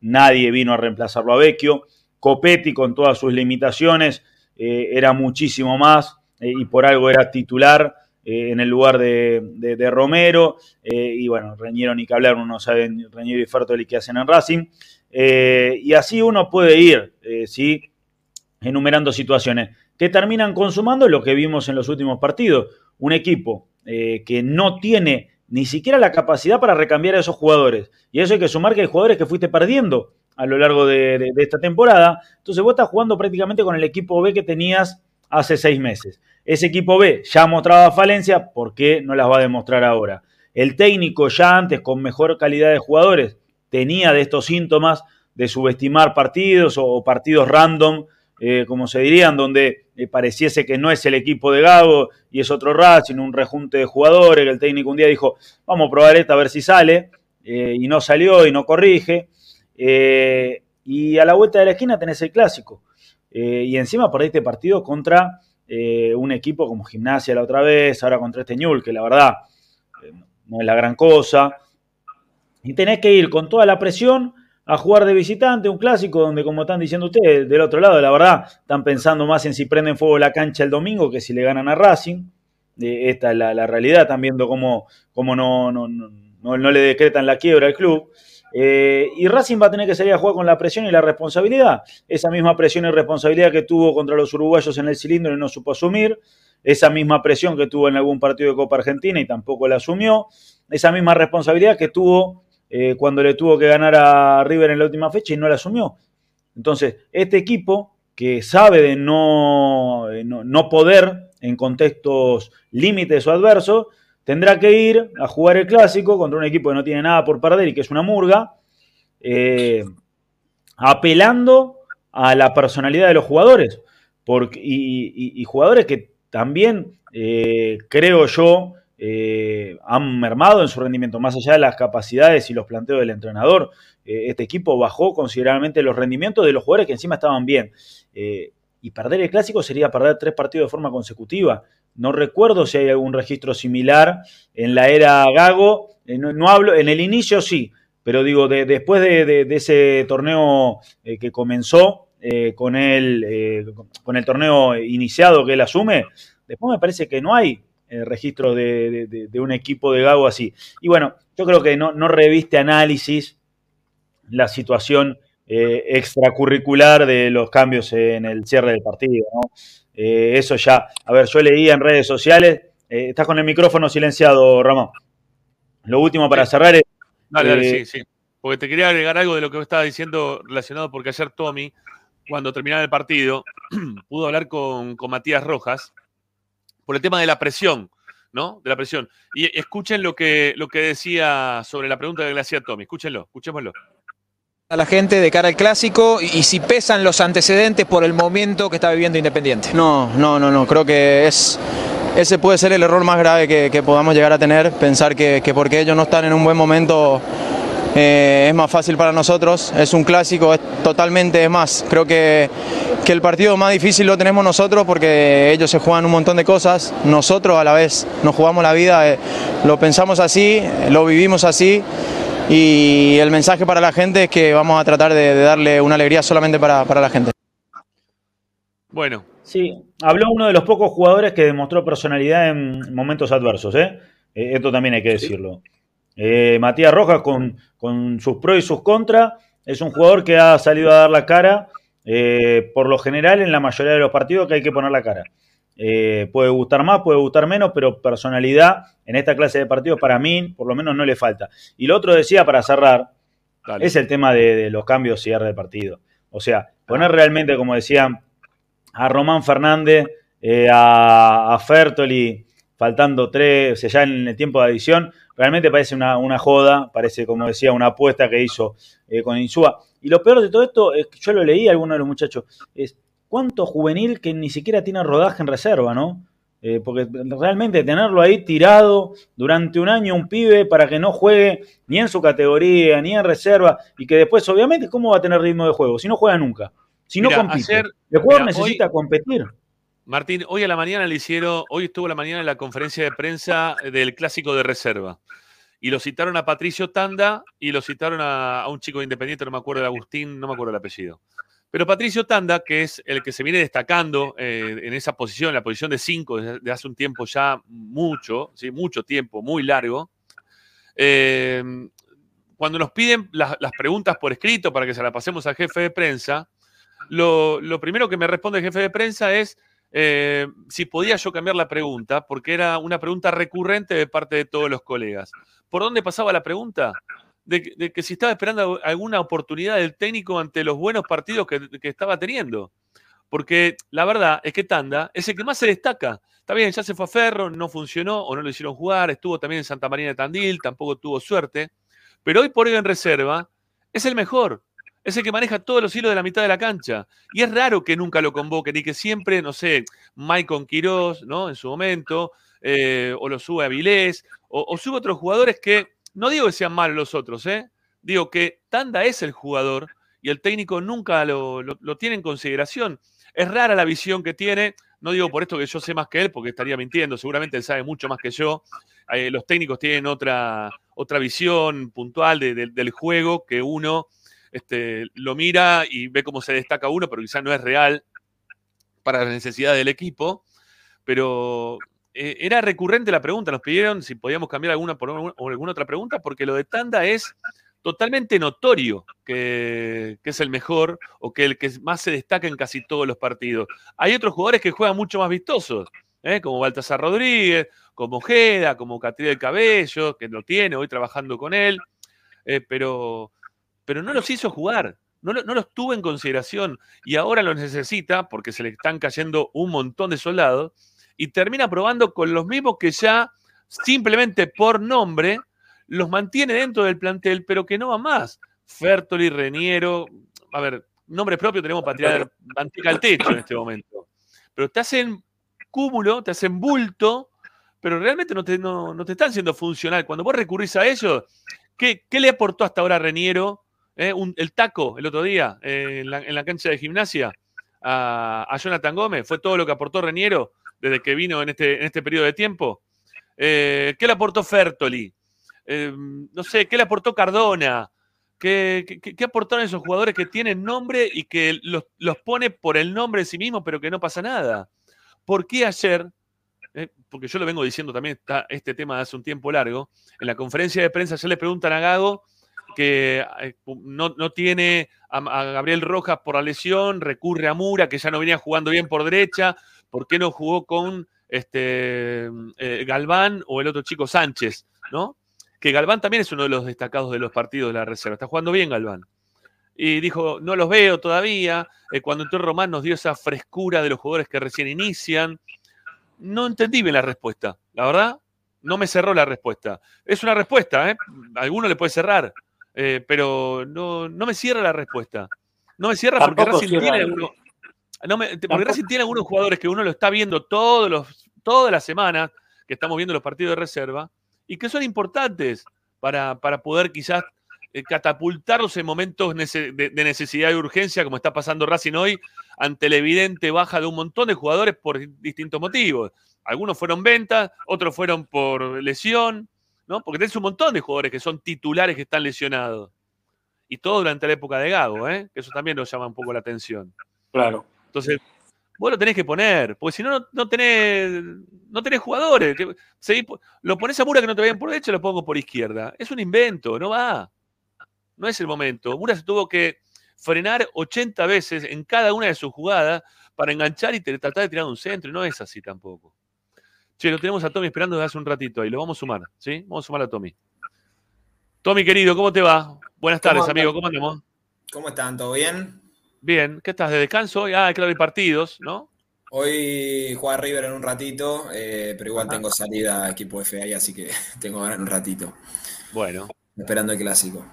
Speaker 5: Nadie vino a reemplazarlo a Vecchio. Copetti, con todas sus limitaciones, eh, era muchísimo más eh, y por algo era titular en el lugar de, Romero. Y bueno, Reñero ni que hablar, uno no sabe Reñero y Fertoli qué hacen en Racing. Y así uno puede ir, ¿sí? enumerando situaciones que terminan consumando lo que vimos en los últimos partidos. Un equipo eh, que no tiene ni siquiera la capacidad para recambiar a esos jugadores. Y eso hay que sumar que hay jugadores que fuiste perdiendo a lo largo de, esta temporada. Entonces vos estás jugando prácticamente con el equipo B que tenías hace seis meses. Ese equipo B ya mostraba falencia, ¿por qué no las va a demostrar ahora? El técnico ya antes, con mejor calidad de jugadores, tenía de estos síntomas de subestimar partidos o, o partidos random, eh, como se dirían, donde pareciese que no es el equipo de Gago y es otro Racing, un rejunte de jugadores, que el técnico un día dijo, vamos a probar esta a ver si sale, eh, y no salió y no corrige. Eh, y a la vuelta de la esquina tenés el clásico. Eh, y encima perdiste partido contra un equipo como Gimnasia la otra vez, ahora contra este Ñul, que la verdad no es la gran cosa. Y tenés que ir con toda la presión a jugar de visitante, un clásico donde, como están diciendo ustedes, del otro lado, la verdad, están pensando más en si prenden fuego la cancha el domingo que si le ganan a Racing. Eh, esta es la, la realidad, están viendo cómo, cómo no, no, no, no- le decretan la quiebra al club. Eh, y Racing va a tener que salir a jugar con la presión y la responsabilidad. Esa misma presión y responsabilidad que tuvo contra los uruguayos en el cilindro y no supo asumir. Esa misma presión que tuvo en algún partido de Copa Argentina y tampoco la asumió. Esa misma responsabilidad que tuvo eh, cuando le tuvo que ganar a River en la última fecha y no la asumió. Entonces, este equipo que sabe de no, eh, no, no poder en contextos límites o adversos, tendrá que ir a jugar el clásico contra un equipo que no tiene nada por perder y que es una murga, eh, apelando a la personalidad de los jugadores. Porque, y, jugadores que también, creo yo, eh, han mermado en su rendimiento, más allá de las capacidades y los planteos del entrenador. Eh, este equipo bajó considerablemente los rendimientos de los jugadores que encima estaban bien. Eh, y perder el clásico sería perder tres partidos de forma consecutiva. No recuerdo si hay algún registro similar en la era Gago. No, hablo, en el inicio sí, pero digo, de- después de, ese torneo que comenzó con, el, con el torneo iniciado que él asume, después me parece que no hay eh, registro de, de- de- de un equipo de Gago así. Y bueno, yo creo que no, no reviste análisis la situación eh, extracurricular de los cambios en el cierre del partido. ¿no? Eh, eso ya, a ver, yo leía en redes sociales, eh, estás con el micrófono silenciado, Ramón. Lo último para cerrar es...
Speaker 1: Dale, dale, sí, sí. Porque te quería agregar algo de lo que estaba diciendo relacionado, porque ayer Tommy, cuando terminaba el partido, <clears throat> pudo hablar con, con Matías Rojas por el tema de la presión, ¿no? De la presión. Y escuchen lo que, lo que decía sobre la pregunta que le hacía Tommy. Escúchenlo, escuchémoslo.
Speaker 8: a la gente de cara al clásico y, y si pesan los antecedentes por el momento que está viviendo Independiente.
Speaker 9: No, no, no, no. Creo que es ese puede ser el error más grave que, que podamos llegar a tener, pensar que, que porque ellos no están en un buen momento eh, es más fácil para nosotros, es un clásico, es totalmente más. Creo que, que el partido más difícil lo tenemos nosotros porque ellos se juegan un montón de cosas, nosotros a la vez nos jugamos la vida, eh, lo pensamos así, lo vivimos así y el mensaje para la gente es que vamos a tratar de, de darle una alegría solamente para, para la gente.
Speaker 1: Bueno.
Speaker 5: Sí, habló uno de los pocos jugadores que demostró personalidad en momentos adversos, ¿eh? Eh, esto también hay que decirlo. Eh, Matías Rojas, con, con sus pros y sus contras, es un jugador que ha salido a dar la cara, eh, por lo general, en la mayoría de los partidos que hay que poner la cara. Eh, puede gustar más, puede gustar menos, pero personalidad en esta clase de partidos para mí, por lo menos, no le falta. Y lo otro decía para cerrar,
Speaker 1: Dale.
Speaker 5: es el tema de, de los cambios cierre de partido. O sea, poner realmente, como decían, a Román Fernández, eh, a, a Fertoli, faltando tres, o sea, ya en el tiempo de adición, realmente parece una, una joda, parece, como decía, una apuesta que hizo eh, con Insúa. Y lo peor de todo esto, es que yo lo leí a alguno de los muchachos, es cuánto juvenil que ni siquiera tiene rodaje en reserva, ¿no? Eh, porque realmente tenerlo ahí tirado durante un año, un pibe, para que no juegue ni en su categoría, ni en reserva, y que después, obviamente, ¿cómo va a tener ritmo de juego? Si no juega nunca, si no
Speaker 1: Mira,
Speaker 5: compite.
Speaker 1: ayer-
Speaker 5: el jugador
Speaker 1: mira,
Speaker 5: necesita competir.
Speaker 1: Martín, hoy a la mañana le hicieron, hoy estuvo a la mañana en la conferencia de prensa del clásico de reserva. Y lo citaron a Patricio Tanda y lo citaron a, un chico de independiente, no me acuerdo de Agustín, no me acuerdo el apellido. Pero Patricio Tanda, que es el que se viene destacando eh, en esa posición, la posición de 5 desde, hace un tiempo ya mucho, ¿sí? mucho tiempo, muy largo, eh, cuando nos piden las, preguntas por escrito para que se las pasemos al jefe de prensa, lo primero que me responde el jefe de prensa es eh, si podía yo cambiar la pregunta, porque era una pregunta recurrente de parte de todos los colegas. ¿Por dónde pasaba la pregunta? De, que- si estaba esperando alguna oportunidad del técnico ante los buenos partidos que, estaba teniendo. Porque la verdad es que Tanda es el que más se destaca. Está bien, ya se fue a Ferro, no funcionó o no lo hicieron jugar, estuvo también en Santa María de Tandil, tampoco tuvo suerte. Pero hoy por hoy en reserva es el mejor. Es el que maneja todos los hilos de la mitad de la cancha. Y es raro que nunca lo convoquen y que siempre, no sé, Maicon Quirós, ¿no? En su momento, eh, o lo sube a o, sube otros jugadores que, no digo que sean malos los otros, ¿eh? Digo que Tanda es el jugador y el técnico nunca lo, lo- tiene en consideración. Es rara la visión que tiene, no digo por esto que yo sé más que él, porque estaría mintiendo, seguramente él sabe mucho más que yo. Eh, los técnicos tienen otra, otra visión puntual de- de- del juego que uno este, lo mira y ve cómo se destaca uno, pero quizás no es real para las necesidades del equipo. Pero eh, era recurrente la pregunta, nos pidieron si podíamos cambiar alguna por o alguna otra pregunta, porque lo de Tanda es totalmente notorio que, es el mejor o que el que más se destaca en casi todos los partidos. Hay otros jugadores que juegan mucho más vistosos, ¿eh? como Baltasar Rodríguez, como Ojeda, como Catriel Cabello, que lo tiene hoy trabajando con él, eh, pero, pero no los hizo jugar. No, lo- no los tuvo en consideración y ahora los necesita porque se le están cayendo un montón de soldados y termina probando con los mismos que ya simplemente por nombre los mantiene dentro del plantel, pero que no va más. Fertoli, Reniero, a ver, nombre propio tenemos para tirar manteca al techo en este momento. Pero te hacen cúmulo, te hacen bulto, pero realmente no te, no, no te están siendo funcional. Cuando vos recurrís a ellos, ¿qué, qué le aportó hasta ahora Reniero? Eh, el taco el otro día eh, en, la, cancha de gimnasia a, Jonathan Gómez. Fue todo lo que aportó Reniero desde que vino en este, en este periodo de tiempo. Eh, ¿Qué le aportó Fertoli? No sé, ¿qué le aportó Cardona? ¿Qué, qué- aportaron esos jugadores que tienen nombre y que los, los pone por el nombre de sí mismo, pero que no pasa nada? ¿Por qué ayer, porque yo lo vengo diciendo también está este tema hace un tiempo largo, en la conferencia de prensa ya le preguntan a Gago que eh, no, no tiene a, Gabriel Rojas por la lesión, recurre a Mura, que ya no venía jugando bien por derecha, ¿por qué no jugó con este, eh, Galván o el otro chico Sánchez? ¿no? Que Galván también es uno de los destacados de los partidos de la reserva, está jugando bien Galván. Y dijo, no los veo todavía, eh, cuando entró Román nos dio esa frescura de los jugadores que recién inician. No entendí bien la respuesta, la verdad, no me cerró la respuesta. Es una respuesta, ¿eh? A alguno le puede cerrar, eh, pero no, no me cierra la respuesta. No me cierra porque Racing
Speaker 6: cierra
Speaker 1: tiene algunos, no me- porque
Speaker 6: Tampoco-
Speaker 1: Racing tiene algunos jugadores que uno lo está viendo todos los, todas las semanas que estamos viendo los partidos de reserva y que son importantes para, para poder quizás eh, catapultarlos en momentos nece- de, de necesidad y urgencia, como está pasando Racing hoy, ante la evidente baja de un montón de jugadores por distintos motivos. Algunos fueron ventas, otros fueron por lesión, ¿no? Porque tenés un montón de jugadores que son titulares que están lesionados. Y todo durante la época de Gago, ¿eh? Que eso también nos llama un poco la atención.
Speaker 6: Claro.
Speaker 1: Entonces, vos lo tenés que poner, porque si no, no- tenés, no tenés jugadores. lo pones a Mura que no te vayan por derecha, lo pongo por izquierda. Es un invento, no va. No es el momento. Mura se tuvo que frenar 80 veces en cada una de sus jugadas para enganchar y tratar de tirar un centro, y no es así tampoco. Che, lo tenemos a Tommy esperando desde hace un ratito ahí, lo vamos a sumar, ¿sí? Vamos a sumar a Tommy. Tommy, querido, ¿cómo te va? Buenas
Speaker 10: ¿Cómo
Speaker 1: tardes, amigo, ¿cómo andamos?
Speaker 10: ¿Cómo están? ¿Todo bien?
Speaker 1: Bien, ¿qué estás de descanso hoy? Ah, claro, hay partidos, ¿no?
Speaker 10: Hoy juega River en un ratito, eh, pero igual
Speaker 1: Ajá.
Speaker 10: tengo salida a equipo FA, así que <laughs> tengo ganas en un ratito.
Speaker 1: Bueno,
Speaker 10: Esperando el clásico.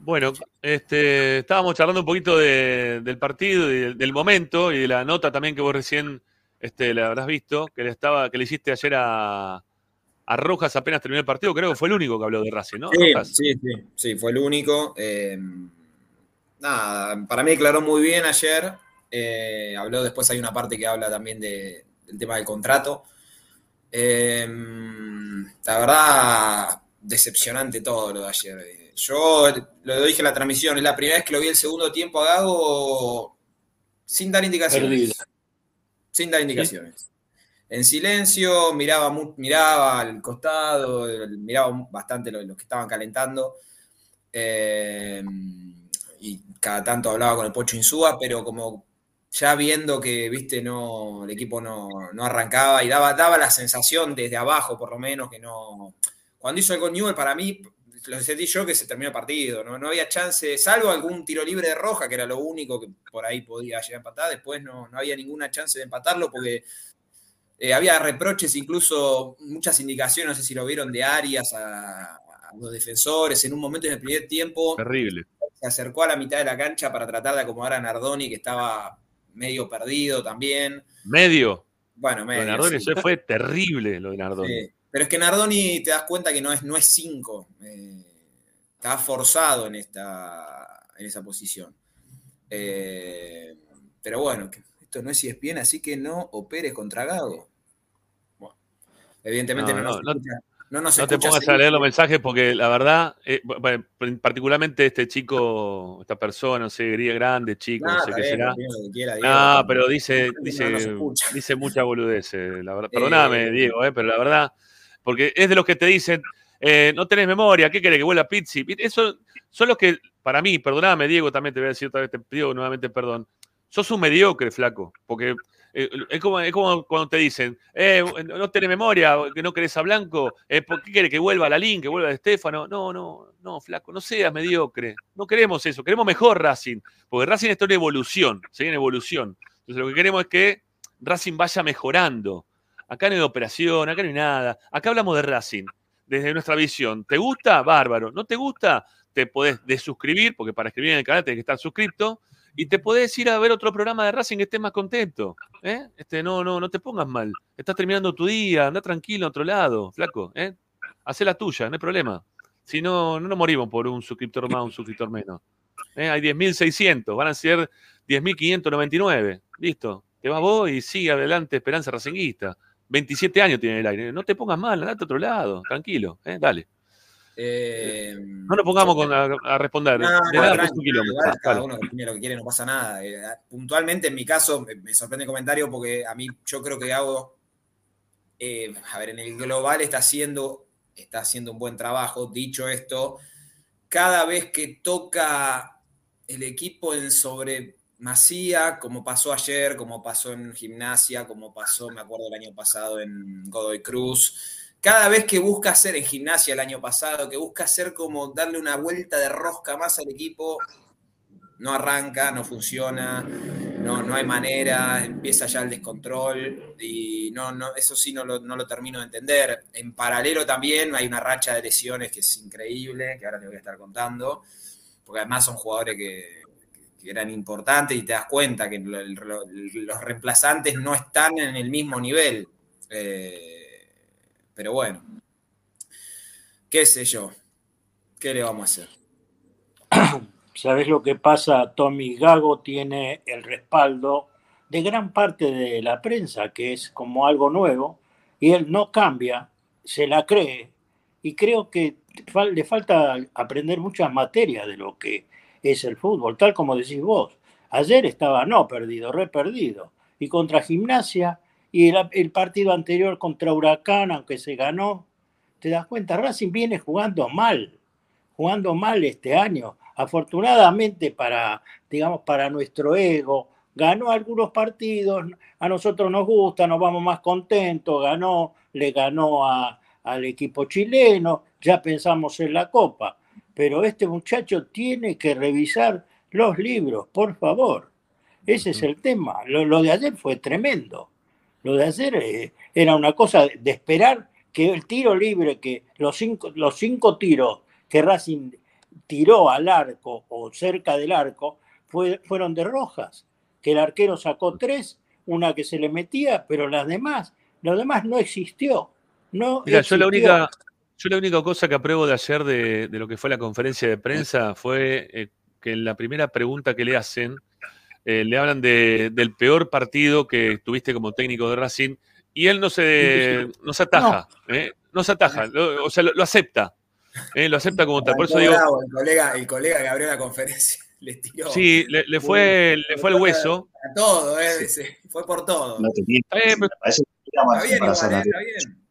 Speaker 1: Bueno, este, estábamos charlando un poquito de- del partido y del, del momento y de la nota también que vos recién este, la habrás visto, que le, estaba, que le hiciste ayer a, a Rojas apenas terminó el partido. Creo que fue el único que habló de Racing, ¿no?
Speaker 10: Sí,
Speaker 1: Rojas.
Speaker 10: sí, sí, sí, fue el único. eh, nada, para mí declaró muy bien ayer. eh, habló después, hay una parte que habla también de- del tema del contrato. Eh, la verdad, decepcionante todo lo de ayer. Yo lo dije en la transmisión, es la primera vez que lo vi el segundo tiempo a Gago sin dar indicaciones.
Speaker 6: Perdido.
Speaker 10: Sin dar indicaciones. En silencio, miraba, miraba al costado, miraba bastante los, los que estaban calentando. eh, y cada tanto hablaba con el Pocho Insúa, pero como ya viendo que, viste, no, el equipo no, no arrancaba y daba, daba la sensación desde abajo, por lo menos, que no. Cuando hizo el gol Newell, para mí, lo sentí yo que se terminó el partido. No, no había chance, salvo algún tiro libre de roja, que era lo único que por ahí podía llegar a empatar. Después no, no había ninguna chance de empatarlo porque eh, había reproches, incluso muchas indicaciones, no sé si lo vieron, de Arias a, a los defensores. En un momento en el primer tiempo
Speaker 1: Terrible.
Speaker 10: se acercó a la mitad de la cancha para tratar de acomodar a Nardoni, que estaba medio perdido también.
Speaker 1: Medio.
Speaker 10: Bueno,
Speaker 1: Lo de
Speaker 10: medio.
Speaker 1: Nardoni,
Speaker 10: sí.
Speaker 1: eso fue terrible lo de Nardoni.
Speaker 10: Sí. Pero es que Nardoni te das cuenta que no es 5. No es cinco. Eh, está forzado en, esta, en esa posición. Eh, pero bueno, esto no es E ESPN, así que no operes contra Gago. Bueno, evidentemente no,
Speaker 1: No,
Speaker 10: nos
Speaker 1: no,
Speaker 10: escucha, no nos
Speaker 1: No te pongas a leer los mensajes porque la verdad, eh, particularmente este chico, esta persona, no sé, gría grande, chico,
Speaker 10: No,
Speaker 1: no sé qué
Speaker 10: bien,
Speaker 1: será.
Speaker 10: que quiera, Diego,
Speaker 1: No,
Speaker 10: pero-
Speaker 1: dice,
Speaker 10: nos
Speaker 1: dice, dice mucha boludez, eh, la verdad. <laughs> Perdóname,
Speaker 10: Eh,
Speaker 1: Diego, eh, pero la verdad, porque es de los que te dicen, eh, no tenés memoria, ¿qué querés que vuelva Pizzi? Eso son los que, para mí, perdóname, Diego, también te voy a decir otra vez, te pido nuevamente perdón. Sos un mediocre, flaco, porque eh, es, como, es como cuando te dicen, eh, no tenés memoria, que no querés a Blanco, ¿por qué querés que vuelva a Lalín, que vuelva a Estefano? No, no, no, flaco, no seas mediocre. No queremos eso, queremos mejor Racing, porque Racing está en evolución, sigue en evolución. Entonces lo que queremos es que Racing vaya mejorando. Acá no hay operación, acá no hay nada. Acá hablamos de Racing, desde nuestra visión. ¿Te gusta? Bárbaro. ¿No te gusta? Te podés desuscribir, porque para escribir en el canal tenés que estar suscripto, y te podés ir a ver otro programa de Racing que estés más contento. ¿eh? Este, no, no, no te pongas mal. Estás terminando tu día, anda tranquilo a otro lado, flaco. ¿eh? Hacé la tuya, no hay problema. Si no, no nos morimos por un suscriptor más, un suscriptor menos. ¿eh? Hay 10.600, van a ser 10.599. Listo. Te vas vos y sigue adelante Esperanza Racinguista. 27 años tiene el aire. No te pongas mal, andate a otro lado. Tranquilo. ¿eh? Dale.
Speaker 10: Eh,
Speaker 1: No nos pongamos con- a, a responder.
Speaker 10: No,
Speaker 1: de
Speaker 10: no,
Speaker 1: nada,
Speaker 10: tranqui, igual cada uno que opine lo que quiere, no pasa nada. Eh, puntualmente, en mi caso, me, sorprende el comentario porque a mí yo creo que hago, eh, a ver, en el global está haciendo, está haciendo un buen trabajo. Dicho esto, cada vez que toca el equipo en sobremasía, como pasó ayer, como pasó en gimnasia, como pasó, me acuerdo, el año pasado en Godoy Cruz, cada vez que busca hacer en gimnasia el año pasado, que busca hacer como darle una vuelta de rosca más al equipo, no arranca, no funciona, no, no hay manera, empieza ya el descontrol y no, no, eso sí no lo, no lo termino de entender. En paralelo también hay una racha de lesiones que es increíble, que ahora te voy a estar contando, porque además son jugadores que, que eran importantes y te das cuenta que lo- lo- los reemplazantes no están en el mismo nivel. Eh, pero bueno, qué sé yo, ¿qué le vamos a hacer? <coughs>
Speaker 6: ¿Sabes lo que pasa? Tommy Gago tiene el respaldo de gran parte de la prensa, que es como algo nuevo, y él no cambia, se la cree, y creo que le falta aprender muchas materias de lo que es el fútbol, tal como decís vos. Ayer estaba no perdido, re perdido, y contra Gimnasia, y el, el partido anterior contra Huracán, aunque se ganó, te das cuenta, Racing viene jugando mal, jugando mal este año. Afortunadamente para, digamos, para nuestro ego, ganó algunos partidos, a nosotros nos gusta, nos vamos más contentos, ganó, le ganó a, al equipo chileno, ya pensamos en la Copa, pero este muchacho tiene que revisar los libros, por favor. Ese es el tema. Lo, de ayer fue tremendo. Lo de ayer eh, era una cosa de esperar que el tiro libre, que los cinco, los cinco tiros que Racing tiró al arco o cerca del arco fue, fueron de rojas, que el arquero sacó tres, una que se le metía, pero las demás, lo demás no existió. No
Speaker 1: Mira, yo la única, yo la única cosa que apruebo de ayer de, lo que fue la conferencia de prensa fue eh, que en la primera pregunta que le hacen, eh, le hablan de, del peor partido que tuviste como técnico de Racing y él no se, no se ataja, no, ¿eh? no se ataja, o sea, lo, acepta, lo acepta como tal. Por eso digo.
Speaker 10: El colega, el colega que abrió la conferencia <laughs> le tiró.
Speaker 1: Sí, le, fue, le fue el hueso.
Speaker 10: A todo, ¿eh? fue por todo. No te está bien,
Speaker 7: está bien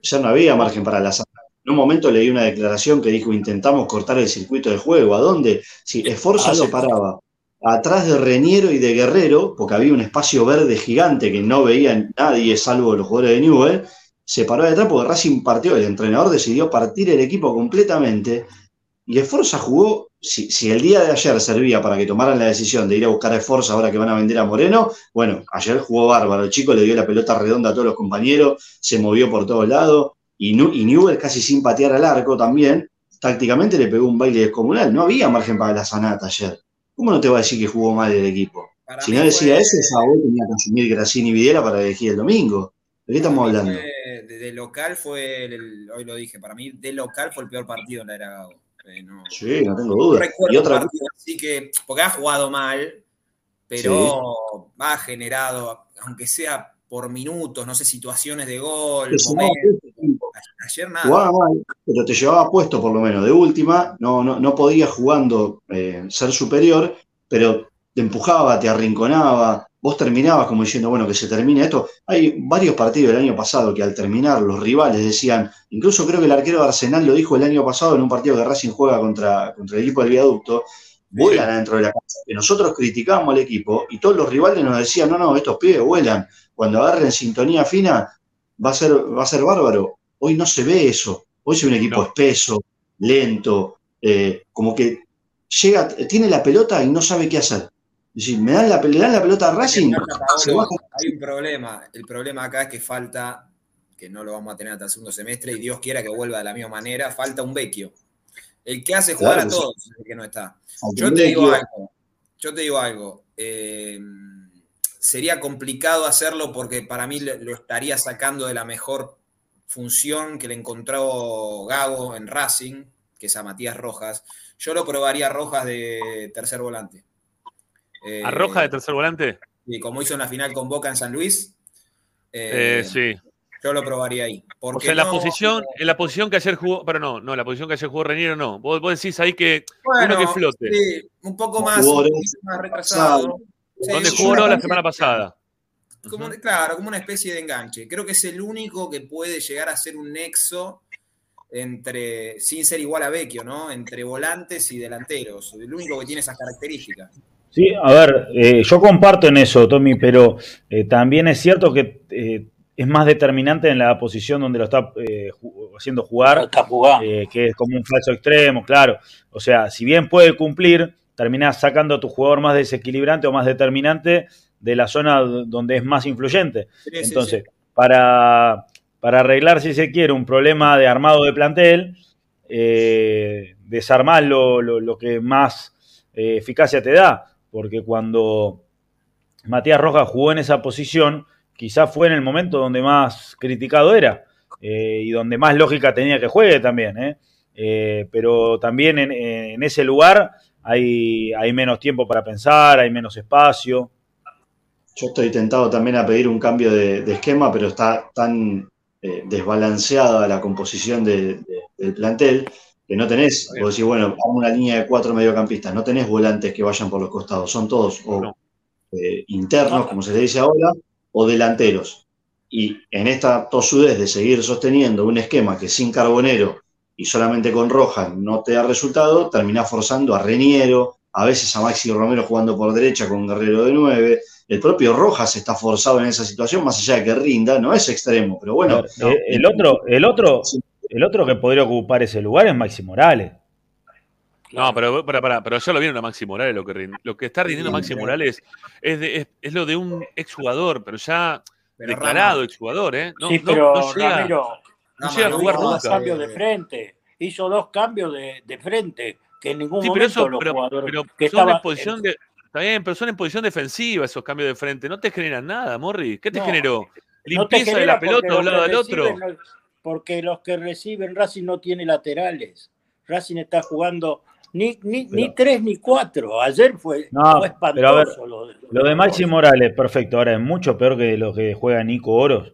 Speaker 7: ya no había margen para la sana. En un momento leí una declaración que dijo, intentamos cortar el circuito de juego. ¿A dónde? Si Esforza se paraba atrás de Reñero y de Guerrero, porque había un espacio verde gigante que no veía nadie salvo los jugadores de Newell, se paró de atrás porque Racing partió, el entrenador decidió partir el equipo completamente y Esforza jugó, si, el día de ayer servía para que tomaran la decisión de ir a buscar a Esforza ahora que van a vender a Moreno, bueno, ayer jugó bárbaro, el chico le dio la pelota redonda a todos los compañeros, se movió por todos lados, y, y Newell casi sin patear al arco también, tácticamente le pegó un baile descomunal, no había margen para la sanata ayer. ¿Cómo no te va a decir que jugó mal el equipo? si no decía eso, esa vez tenía que consumir Gracini y Videla para elegir el domingo. ¿De qué estamos hablando?
Speaker 10: De, local fue, el, hoy lo dije, para mí de local fue el peor partido en la era Gago.
Speaker 7: Sí, no tengo duda.
Speaker 10: y otra así que, porque ha jugado mal, pero ha generado, aunque sea por minutos, no sé, situaciones de gol,
Speaker 7: Ayer nada. Jugaba mal, pero te llevaba puesto por lo menos de última, no, no, no podía jugando eh, ser superior, pero te empujaba, te arrinconaba, vos terminabas como diciendo, bueno, que se termine esto. Hay varios partidos del año pasado que al terminar los rivales decían, incluso creo que el arquero de Arsenal lo dijo el año pasado en un partido que Racing juega contra, contra el equipo del viaducto, vuelan adentro de la casa. Que nosotros criticábamos al equipo y todos los rivales nos decían, no, no, estos pibes vuelan. Cuando agarren sintonía fina, va a ser, va a ser bárbaro. Hoy no se ve eso. Hoy ve un equipo espeso, lento, eh, como que llega, tiene la pelota y no sabe qué hacer. Decir, me dan la, le dan la pelota a Racing.
Speaker 10: hay un problema. El problema acá es que falta, que no lo vamos a tener hasta el segundo semestre, y Dios quiera que vuelva de la misma manera, falta un vecchio. El que hace jugar a todos el que no está. Yo te digo algo. Yo te digo algo. Eh, sería complicado hacerlo porque para mí lo estaría sacando de la mejor función que le encontró Gago en Racing, que es a Matías Rojas. Yo lo probaría a Rojas de tercer volante.
Speaker 1: ¿A Rojas de tercer volante?
Speaker 10: Y como hizo en la final con Boca en San Luis.
Speaker 1: Eh, sí.
Speaker 10: Yo lo probaría ahí.
Speaker 1: o sea, en la posición, en la posición que ayer jugó, pero no, no, la posición que ayer jugó Reñero no. Vos, decís ahí que
Speaker 10: bueno, uno que flote. Sí, un poco más, más retrasado.
Speaker 1: ¿Dónde jugó la semana pasada?
Speaker 10: Claro, como una especie de enganche. Creo que es el único que puede llegar a ser un nexo entre, sin ser igual a Vecchio, ¿no? Entre volantes y delanteros. El único que tiene esas características.
Speaker 5: Sí, a ver, eh, yo comparto en eso, Tommy, pero eh, también es cierto que eh, es más determinante en la posición donde lo está haciendo jugar, que es como un falso extremo, claro. O sea, si bien puede cumplir, terminás sacando a tu jugador más desequilibrante o más determinante de la zona donde es más influyente. Entonces, Para, para arreglar, si se quiere, un problema de armado de plantel, eh, desarmar lo, que más eh, eficacia te da, porque cuando Matías Rojas jugó en esa posición, quizás fue en el momento donde más criticado era eh, y donde más lógica tenía que juegue también. eh, pero también en, ese lugar hay, menos tiempo para pensar, hay menos espacio.
Speaker 7: Yo estoy tentado también a pedir un cambio de, esquema, pero está tan eh, desbalanceada la composición de- de- del plantel que no tenés, vos decís, bueno, una línea de cuatro mediocampistas, no tenés volantes que vayan por los costados, son todos o eh, internos, como se le dice ahora, o delanteros. Y en esta tosudez de seguir sosteniendo un esquema que sin Carbonero y solamente con Rojas no te da resultado, termina forzando a Reniero, a veces a Maxi Romero jugando por derecha con Guerrero de 9. El propio Rojas está forzado en esa situación, más allá de que rinda, no es extremo, pero bueno.
Speaker 5: Eh, el, otro, el, otro, el otro que podría ocupar ese lugar es Maxi Morales.
Speaker 1: No, pero, para, para, pero ya lo vieron a Maxi Morales. Lo que, rin- lo que está rindiendo Maxi Morales es, de- es, es lo de un exjugador, pero ya
Speaker 10: Pero
Speaker 1: declarado exjugador, ¿eh? No,
Speaker 6: sí, pero
Speaker 1: no llega,
Speaker 6: Ramiro,
Speaker 1: no llega a jugar
Speaker 6: hizo dos cambios de frente. Hizo dos cambios de, de frente que en ningún
Speaker 1: Sí, pero
Speaker 6: momento
Speaker 1: eso,
Speaker 6: los
Speaker 1: pero,
Speaker 6: jugadores
Speaker 1: pero
Speaker 6: que
Speaker 1: son en posición de. Está bien, pero son en posición defensiva esos cambios de frente. No te generan nada, Morri. ¿Qué te
Speaker 6: No,
Speaker 1: generó?
Speaker 6: no te
Speaker 1: Limpieza de la pelota de un lado al otro.
Speaker 6: Porque los que reciben Racing no tiene laterales. Racing está jugando ni, ni, ni tres ni cuatro. Ayer fue,
Speaker 5: No,
Speaker 6: fue espantoso.
Speaker 5: pero a ver,
Speaker 6: lo de-
Speaker 5: lo de Maxi Morales, perfecto. Ahora es mucho peor que lo que juega Nico Oros.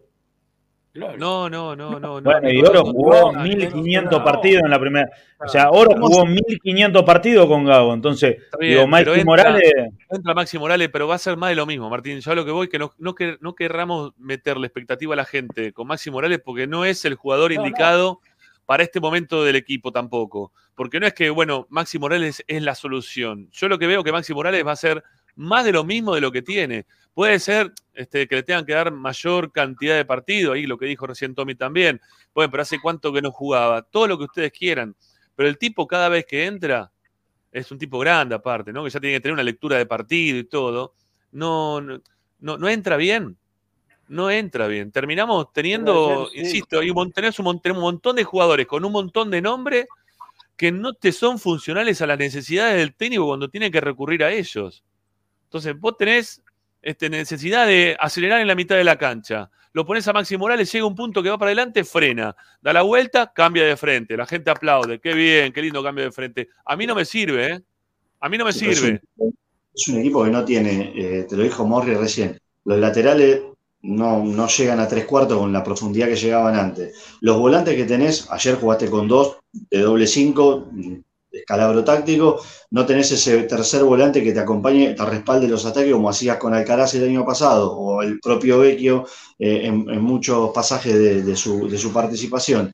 Speaker 1: No, no, no, no.
Speaker 5: Bueno,
Speaker 1: no,
Speaker 5: y Oro jugó
Speaker 1: no,
Speaker 5: 1500
Speaker 1: no.
Speaker 5: partidos en la primera. O sea, Oro jugó 1500 partidos con Gago. Entonces, digo, Maxi
Speaker 1: entra-
Speaker 5: Morales.
Speaker 1: Entra Maxi Morales, pero va a ser más de lo mismo, Martín. Yo a lo que voy, que no, no, que, no querramos meterle expectativa a la gente con Maxi Morales porque no es el jugador
Speaker 6: No, no.
Speaker 1: indicado para este momento del equipo tampoco. Porque no es que, bueno, Maxi Morales es la solución. Yo lo que veo que Maxi Morales va a ser más de lo mismo de lo que tiene. Puede ser este, que le tengan que dar mayor cantidad de partidos, ahí lo que dijo recién Tommy también. Bueno, pero hace cuánto que no jugaba. Todo lo que ustedes quieran. Pero el tipo cada vez que entra, es un tipo grande aparte, ¿no? Que ya tiene que tener una lectura de partido y todo. No, no, no, no entra bien. No entra bien. Terminamos teniendo,
Speaker 6: sí.
Speaker 1: insisto, hay un, tenés un, un montón de jugadores con un montón de nombre que no te son funcionales a las necesidades del técnico cuando tiene que recurrir a ellos. Entonces, vos tenés este, necesidad de acelerar en la mitad de la cancha. Lo pones a Maxi Morales, llega un punto que va para adelante, frena. Da la vuelta, cambia de frente. La gente aplaude. Qué bien, qué lindo cambio de frente. A mí no me sirve, ¿eh? A mí no me
Speaker 7: Sí, pero es
Speaker 1: sirve.
Speaker 7: un- Es un equipo que no tiene, eh, te lo dijo Morri recién, los laterales no, no llegan a tres cuartos con la profundidad que llegaban antes. Los volantes que tenés, ayer jugaste con dos de doble cinco, escalabro táctico, no tenés ese tercer volante que te acompañe, te respalde los ataques como hacías con Alcaraz el año pasado, o el propio Vecchio eh, en, muchos pasajes de, su, participación.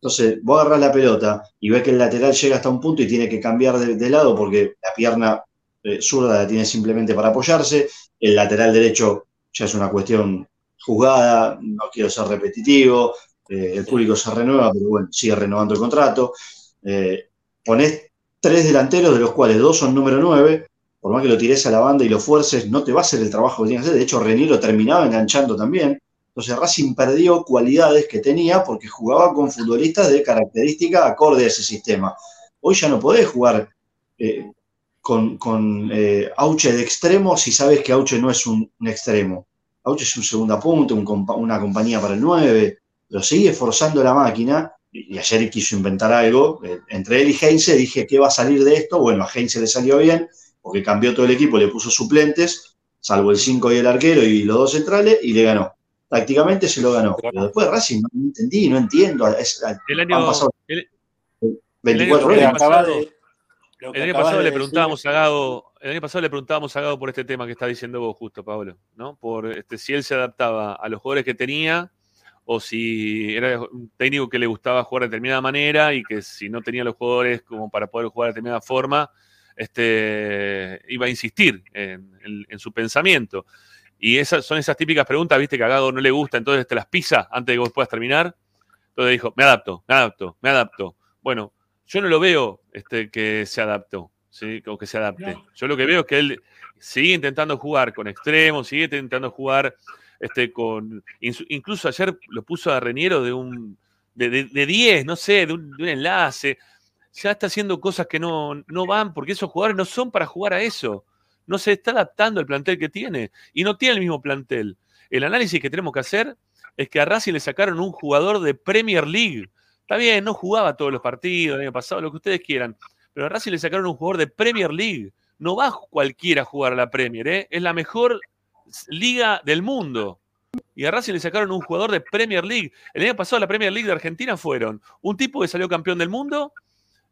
Speaker 7: Entonces, vos agarrás la pelota y ves que el lateral llega hasta un punto y tiene que cambiar de, lado porque la pierna eh, zurda la tiene simplemente para apoyarse, el lateral derecho ya es una cuestión juzgada, no quiero ser repetitivo, eh, el público se renueva, pero bueno, sigue renovando el contrato. Eh, ponés tres delanteros, de los cuales dos son número 9, por más que lo tires a la banda y lo fuerces, no te va a hacer el trabajo que tienes que hacer. De hecho, Reniero terminaba enganchando también. Entonces Racing perdió cualidades que tenía porque jugaba con futbolistas de característica acorde a ese sistema. Hoy ya no podés jugar eh, con, con eh, Auche de extremo si sabes que Auche no es un, extremo. Auche es un segunda punta, una compañía para el 9, pero sigue forzando la máquina. Y, ayer quiso inventar algo. eh, entre él y Heinze dije, ¿qué va a salir de esto? Bueno, a Heinze le salió bien, porque cambió todo el equipo, le puso suplentes, salvo el 5 y el arquero y los dos centrales, y le ganó. Tácticamente se lo ganó. Pero después Racing no entendí, no entiendo. es-
Speaker 1: El
Speaker 7: han
Speaker 1: año,
Speaker 7: pasado
Speaker 1: el,
Speaker 7: 24
Speaker 1: el año
Speaker 7: horas.
Speaker 1: pasado,
Speaker 6: de-
Speaker 1: el año pasado
Speaker 6: de
Speaker 1: le
Speaker 6: decir-
Speaker 1: preguntábamos a Gago, el año pasado le preguntábamos a Gago por este tema que está diciendo vos justo, Pablo, ¿no? Por este, si él se adaptaba a los jugadores que tenía o si era un técnico que le gustaba jugar de determinada manera y que si no tenía los jugadores como para poder jugar de determinada forma, este, iba a insistir en, en- en su pensamiento. Y esas son esas típicas preguntas, viste, que a Gago no le gusta, entonces te las pisa antes de que vos puedas terminar. Entonces dijo, me adapto, me adapto, me adapto. Bueno, yo no lo veo este, que se adaptó, ¿sí? o que se adapte. Yo lo que veo es que él sigue intentando jugar con extremos, sigue intentando jugar este, con. Incluso ayer lo puso a Reniero de un. de, de- de 10, no sé, de un, de un enlace. Ya está haciendo cosas que no, no van, porque esos jugadores no son para jugar a eso. No se está adaptando al plantel que tiene. Y no tiene el mismo plantel. El análisis que tenemos que hacer es que a Racing le sacaron un jugador de Premier League Está bien, no jugaba todos los partidos el año pasado, lo que ustedes quieran, pero a Racing le sacaron un jugador de Premier League. No va cualquiera a jugar a la Premier, ¿eh? es la mejor liga del mundo. Y a Racing le sacaron un jugador de Premier League. El año pasado la Premier League de Argentina fueron un tipo que salió campeón del mundo,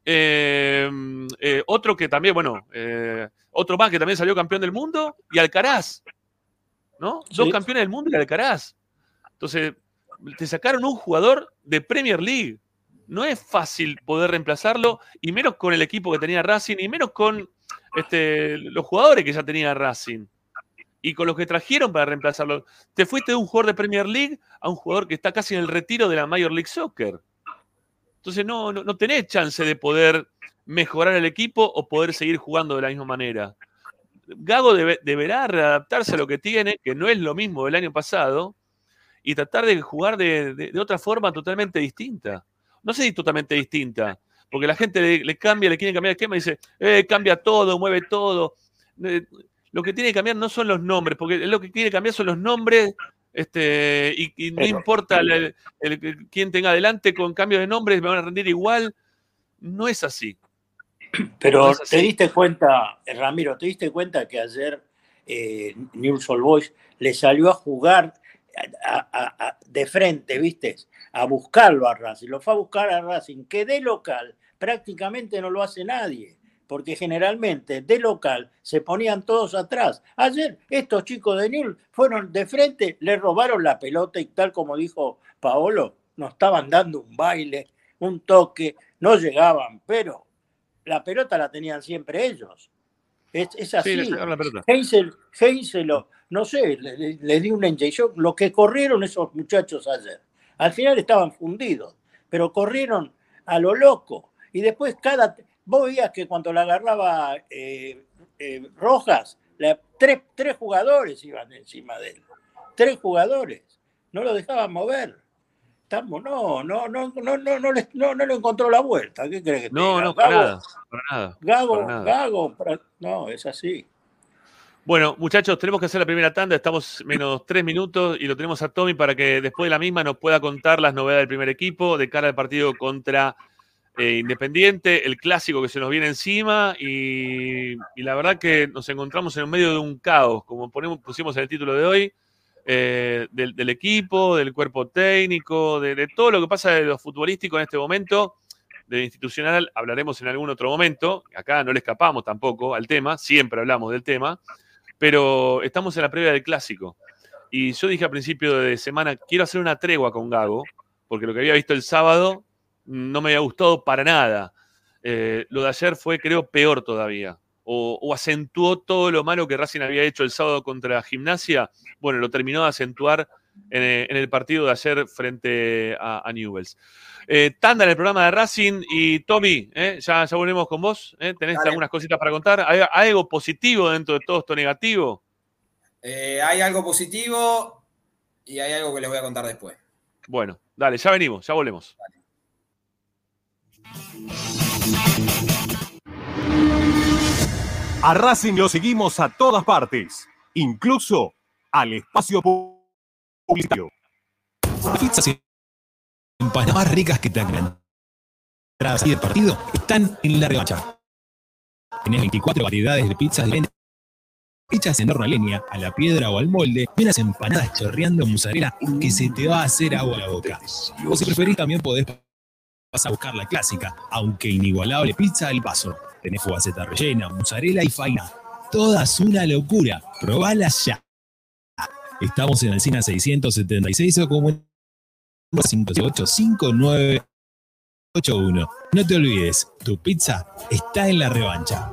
Speaker 1: eh, eh, otro que también, bueno, eh, otro más que también salió campeón del mundo, y Alcaraz. ¿No? Dos campeones del mundo y Alcaraz. Entonces, te sacaron un jugador de Premier League. No es fácil poder reemplazarlo, y menos con el equipo que tenía Racing, y menos con este, los jugadores que ya tenía Racing. Y con los que trajeron para reemplazarlo. Te fuiste de un jugador de Premier League a un jugador que está casi en el retiro de la Major League Soccer. Entonces no, no, no tenés chance de poder mejorar el equipo o poder seguir jugando de la misma manera. Gago debe- deberá readaptarse a lo que tiene, que no es lo mismo del año pasado, y tratar de jugar de, de- otra forma totalmente distinta. No sé si totalmente distinta, porque la gente le, cambia, le quiere cambiar el esquema y dice, eh, cambia todo, mueve todo. Eh, lo que tiene que cambiar no son los nombres, porque lo que tiene que cambiar son los nombres, este, y, y no
Speaker 6: Pero-
Speaker 1: importa el- el- el- quién tenga adelante con cambio de nombres, me van a rendir igual. No es así.
Speaker 6: Pero
Speaker 1: No es así.
Speaker 6: te diste cuenta, Ramiro, te diste cuenta que ayer eh, Newell's Old Boys le salió a jugar a- a- a- de frente, ¿viste? A buscarlo a Racing, lo fue a buscar a Racing, que de local prácticamente no lo hace nadie, porque generalmente de local se ponían todos atrás. Ayer estos chicos de Newell fueron de frente, le robaron la pelota y tal como dijo Paolo, nos estaban dando un baile, un toque, no llegaban, pero la pelota la tenían siempre ellos. Es, es así.
Speaker 1: Sí.
Speaker 6: Heinzel, Heinzel no sé, le, le- le di una inyección. Lo que corrieron esos muchachos ayer. Al final estaban fundidos, pero corrieron a lo loco. Y después cada... Vos veías que cuando la agarraba eh, eh, Rojas, la- tres, tres jugadores iban encima de él. Tres jugadores. No lo dejaban mover. Estamos, no, no, no, no, no, no, les- no, no le encontró la vuelta. ¿Qué crees que te
Speaker 1: No,
Speaker 6: diga?
Speaker 1: no, para
Speaker 6: Gago,
Speaker 1: nada. Para nada.
Speaker 6: Gago,
Speaker 1: para nada.
Speaker 6: Gago, para- no, es así.
Speaker 1: Bueno, muchachos, tenemos que hacer la primera tanda. Estamos menos tres minutos y lo tenemos a Tommy para que después de la misma nos pueda contar las novedades del primer equipo de cara al partido contra eh, Independiente, el clásico que se nos viene encima. Y, la verdad que nos encontramos en medio de un caos, como pusimos en el título de hoy, eh, del, del equipo, del cuerpo técnico, de, todo lo que pasa de lo futbolístico en este momento. De institucional hablaremos en algún otro momento. Acá no le escapamos tampoco al tema, siempre hablamos del tema pero estamos en la previa del clásico. Y yo dije a principio de semana, quiero hacer una tregua con Gago, porque lo que había visto el sábado no me había gustado para nada. Eh, lo de ayer fue, creo, peor todavía. O, o acentuó todo lo malo que Racing había hecho el sábado contra Gimnasia. Bueno, lo terminó de acentuar en, eh, en el partido de ayer frente a, a Newells. Eh, tanda en el programa de Racing y Tommy, ¿eh? ya, ya volvemos con vos. ¿Tenés
Speaker 10: Dale.
Speaker 1: algunas cositas para contar? ¿Hay, algo positivo dentro de todo esto negativo?
Speaker 10: Hay algo positivo y hay algo que les voy a contar después.
Speaker 1: Bueno, dale, ya venimos, ya volvemos.
Speaker 11: A Racing lo seguimos a todas partes, incluso al espacio publicitario.
Speaker 12: Pizzas y empanadas ricas que te hagan entradas y de partido están en la revancha. Tenés 24 variedades de pizzas diferentes, hechas en horno a leña, a la piedra o al molde, unas empanadas chorreando mozzarella que se te va a hacer agua a la boca. O si preferís también podés pasar a buscar la clásica, aunque inigualable pizza del paso. Tenés fugaceta rellena, mozzarella y faina. Todas una locura. Probala ya. Estamos en Alcina 676 o como en 508-5981. No te olvides, tu pizza está en la revancha.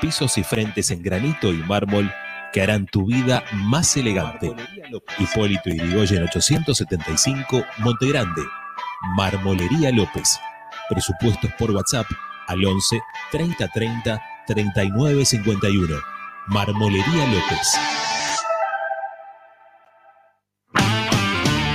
Speaker 12: pisos y frentes en granito y mármol que harán tu vida más elegante. Hipólito Yrigoyen 875, Montegrande. Marmolería López. Presupuestos por WhatsApp al 11 30 30 39 51. Marmolería López.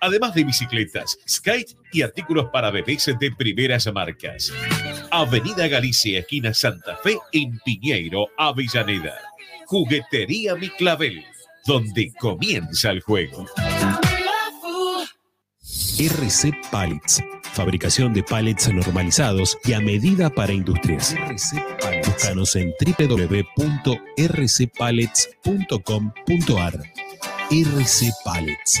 Speaker 13: Además de bicicletas, skate y artículos para bebés de primeras marcas. Avenida Galicia, esquina Santa Fe, en Piñeiro, Avellaneda. Juguetería Mi Clavel, donde comienza el juego.
Speaker 12: RC Pallets. Fabricación de pallets normalizados y a medida para industrias. Búscanos en www.rcpallets.com.ar. RC Pallets.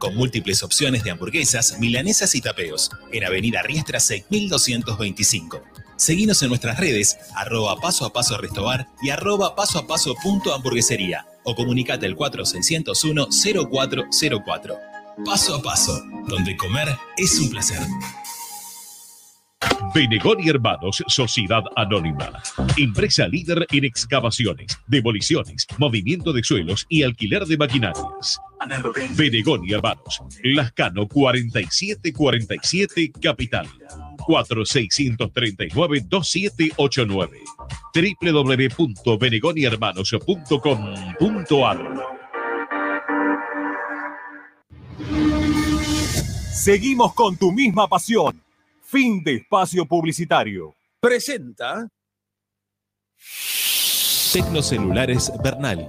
Speaker 12: con múltiples opciones de hamburguesas, milanesas y tapeos, en Avenida Riestra 6225. Seguinos en nuestras redes, arroba paso a paso restobar y arroba paso a paso punto hamburguesería o comunicate al 4601 0404. Paso a paso, donde comer es un placer.
Speaker 13: Benegoni Hermanos, Sociedad Anónima. Empresa líder en excavaciones, demoliciones, movimiento de suelos y alquiler de maquinarias. Benegoni Hermanos, Lascano 4747 Capital. 4639-2789 www.benegonihermanos.com.ar
Speaker 11: Seguimos con tu misma pasión. Fin de espacio publicitario.
Speaker 14: Presenta
Speaker 12: Tecnocelulares Bernal.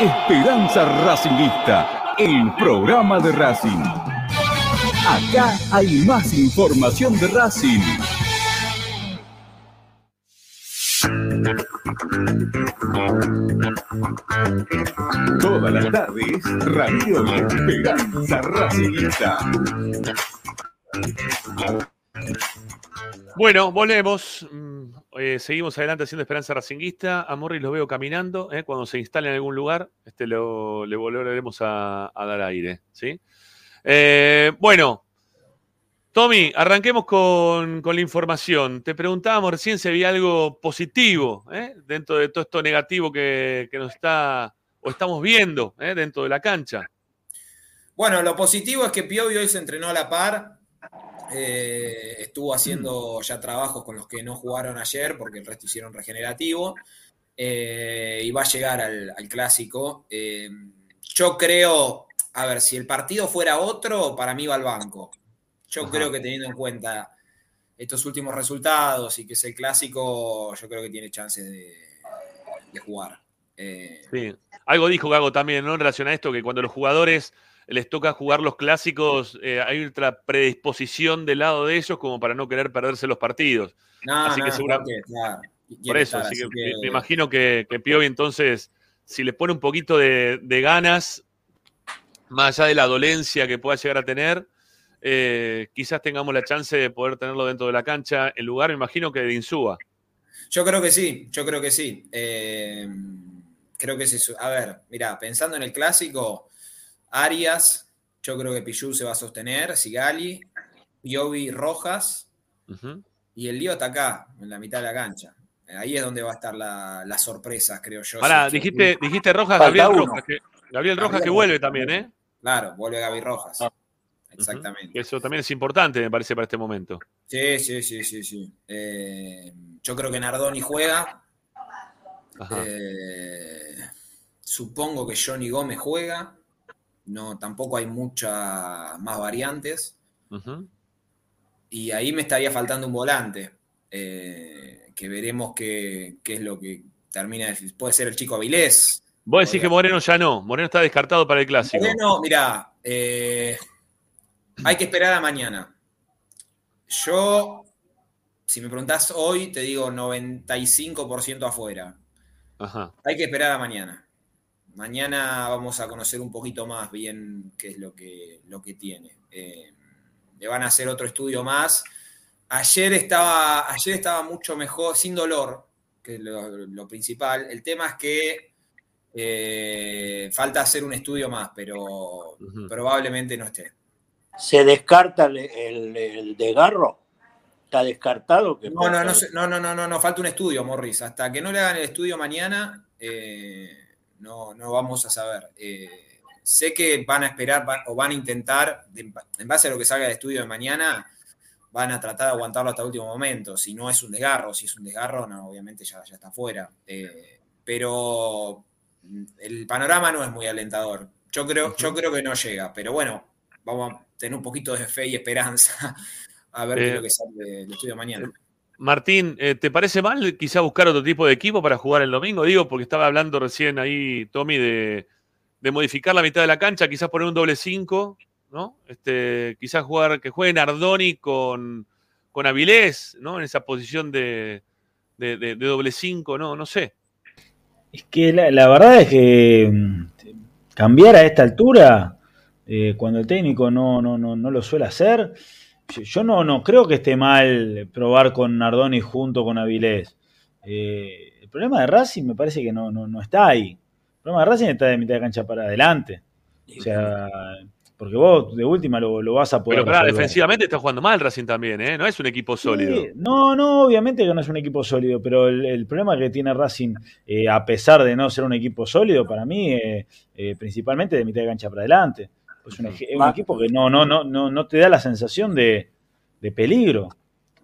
Speaker 15: Esperanza Racingista, el programa de Racing. Acá hay más información de Racing. Todas las tardes, Radio Esperanza Racingista.
Speaker 1: Bueno, volvemos. Eh, seguimos adelante haciendo Esperanza Racinguista. A Morris lo veo caminando. eh, Cuando se instale en algún lugar, este lo, le volveremos a, dar aire. ¿sí? Eh, bueno, Tommy, arranquemos con, la información. Te preguntábamos recién si había algo positivo dentro de todo esto negativo que, que nos está o estamos viendo dentro de la cancha.
Speaker 10: Bueno, lo positivo es que Piovi hoy se entrenó a la par. Eh, estuvo haciendo ya trabajos con los que no jugaron ayer porque el resto hicieron regenerativo. eh, y va a llegar al, al clásico. Eh, yo creo, a ver, si el partido fuera otro, para mí va al banco. Yo
Speaker 1: Ajá.
Speaker 10: creo que teniendo en cuenta estos últimos resultados y que es el clásico, yo creo que tiene chances de, de jugar.
Speaker 1: Sí. Algo dijo Gago también, ¿no? En relación a esto, que cuando los jugadores les toca jugar los clásicos, eh, hay otra predisposición del lado de ellos como para no querer perderse los partidos.
Speaker 10: no,
Speaker 1: así
Speaker 10: no,
Speaker 1: que segura-
Speaker 10: porque, claro,
Speaker 1: Por eso,
Speaker 10: estar,
Speaker 1: así que, me-
Speaker 10: que-
Speaker 1: me imagino que, que Piovi entonces, si le pone un poquito de, de ganas, más allá de la dolencia que pueda llegar a tener, eh, quizás tengamos la chance de poder tenerlo dentro de la cancha en lugar, me imagino que de Insúa.
Speaker 10: Yo creo que sí, yo creo que sí. Eh, creo que sí. A ver, mira, pensando en el clásico, Arias, yo creo que Pichu se va a sostener, Sigali, Piovi, Rojas, y el lío está acá, en la mitad de la cancha. Ahí es donde va a estar la, la sorpresa, creo yo.
Speaker 1: Ahora, dijiste, dijiste Rojas, Gabriel. Rojas, que, Gabriel Rojas
Speaker 10: Gabriel
Speaker 1: que vuelve también. ¿eh?
Speaker 10: Claro, vuelve Gaby Rojas. Exactamente.
Speaker 1: Eso también es importante, me parece, para este momento.
Speaker 10: Sí, sí, sí, sí, sí. Eh, yo creo que Nardoni juega.
Speaker 1: Ajá.
Speaker 10: Eh, supongo que Johnny Gómez juega. No, tampoco hay muchas más variantes. Y ahí me estaría faltando un volante. eh, que veremos qué, qué es lo que termina. de- Puede ser el chico Avilés.
Speaker 1: Vos decís que Moreno ya no, Moreno está descartado para el clásico.
Speaker 10: Moreno, mira, eh, hay que esperar a mañana. Yo, si me preguntás hoy, te digo 95% afuera.
Speaker 1: Ajá.
Speaker 10: Hay que esperar a mañana. Mañana vamos a conocer un poquito más bien qué es lo que, lo que tiene. Eh, le van a hacer otro estudio más. Ayer estaba, ayer estaba mucho mejor, sin dolor, que es lo, lo principal. El tema es que eh, falta hacer un estudio más, pero probablemente no esté.
Speaker 6: ¿Se descarta el, el, el desgarro? ¿Está descartado? Que
Speaker 10: No, no, no, sé- no, no, no, no, no, falta un estudio, Morris. Hasta que no le hagan el estudio mañana, eh, no, no vamos a saber. Eh, sé que van a esperar o van a intentar, de- en base a lo que salga del estudio de mañana, van a tratar de aguantarlo hasta el último momento. Si no es un desgarro, si es un desgarro, no, obviamente ya, ya está fuera. Eh, pero el panorama no es muy alentador. Yo creo, yo creo que no llega, pero bueno, vamos a tener un poquito de fe y esperanza <laughs> a ver qué es
Speaker 1: Eh,
Speaker 10: lo que sale del estudio de mañana.
Speaker 1: Martín, eh, ¿te parece mal quizá buscar otro tipo de equipo para jugar el domingo? Digo, porque estaba hablando recién ahí, Tommy, de, modificar la mitad de la cancha, quizás poner un doble 5, ¿no? Este, quizás jugar, que juegue Nardoni con, con Avilés, ¿no? En esa posición de- de doble 5, ¿no? No sé.
Speaker 5: Es que la, la verdad es que mm, cambiar a esta altura, eh, cuando el técnico no, no, no, no lo suele hacer, yo, no, no creo que esté mal probar con Nardoni junto con Avilés. Eh, el problema de Racing me parece que no, no, no está ahí. El problema de Racing está de mitad de cancha para adelante. O sea, porque vos de última lo, lo vas a poder
Speaker 1: Pero claro, defensivamente está jugando mal Racing también, ¿eh? No es un equipo sólido.
Speaker 5: Sí, no, no, obviamente que no es un equipo sólido, pero el, el problema que tiene Racing, eh, a pesar de no ser un equipo sólido, para mí, eh, principalmente de mitad de cancha para adelante. Es un, eje- es un equipo que no, no, no, no, no te da la sensación de, de peligro.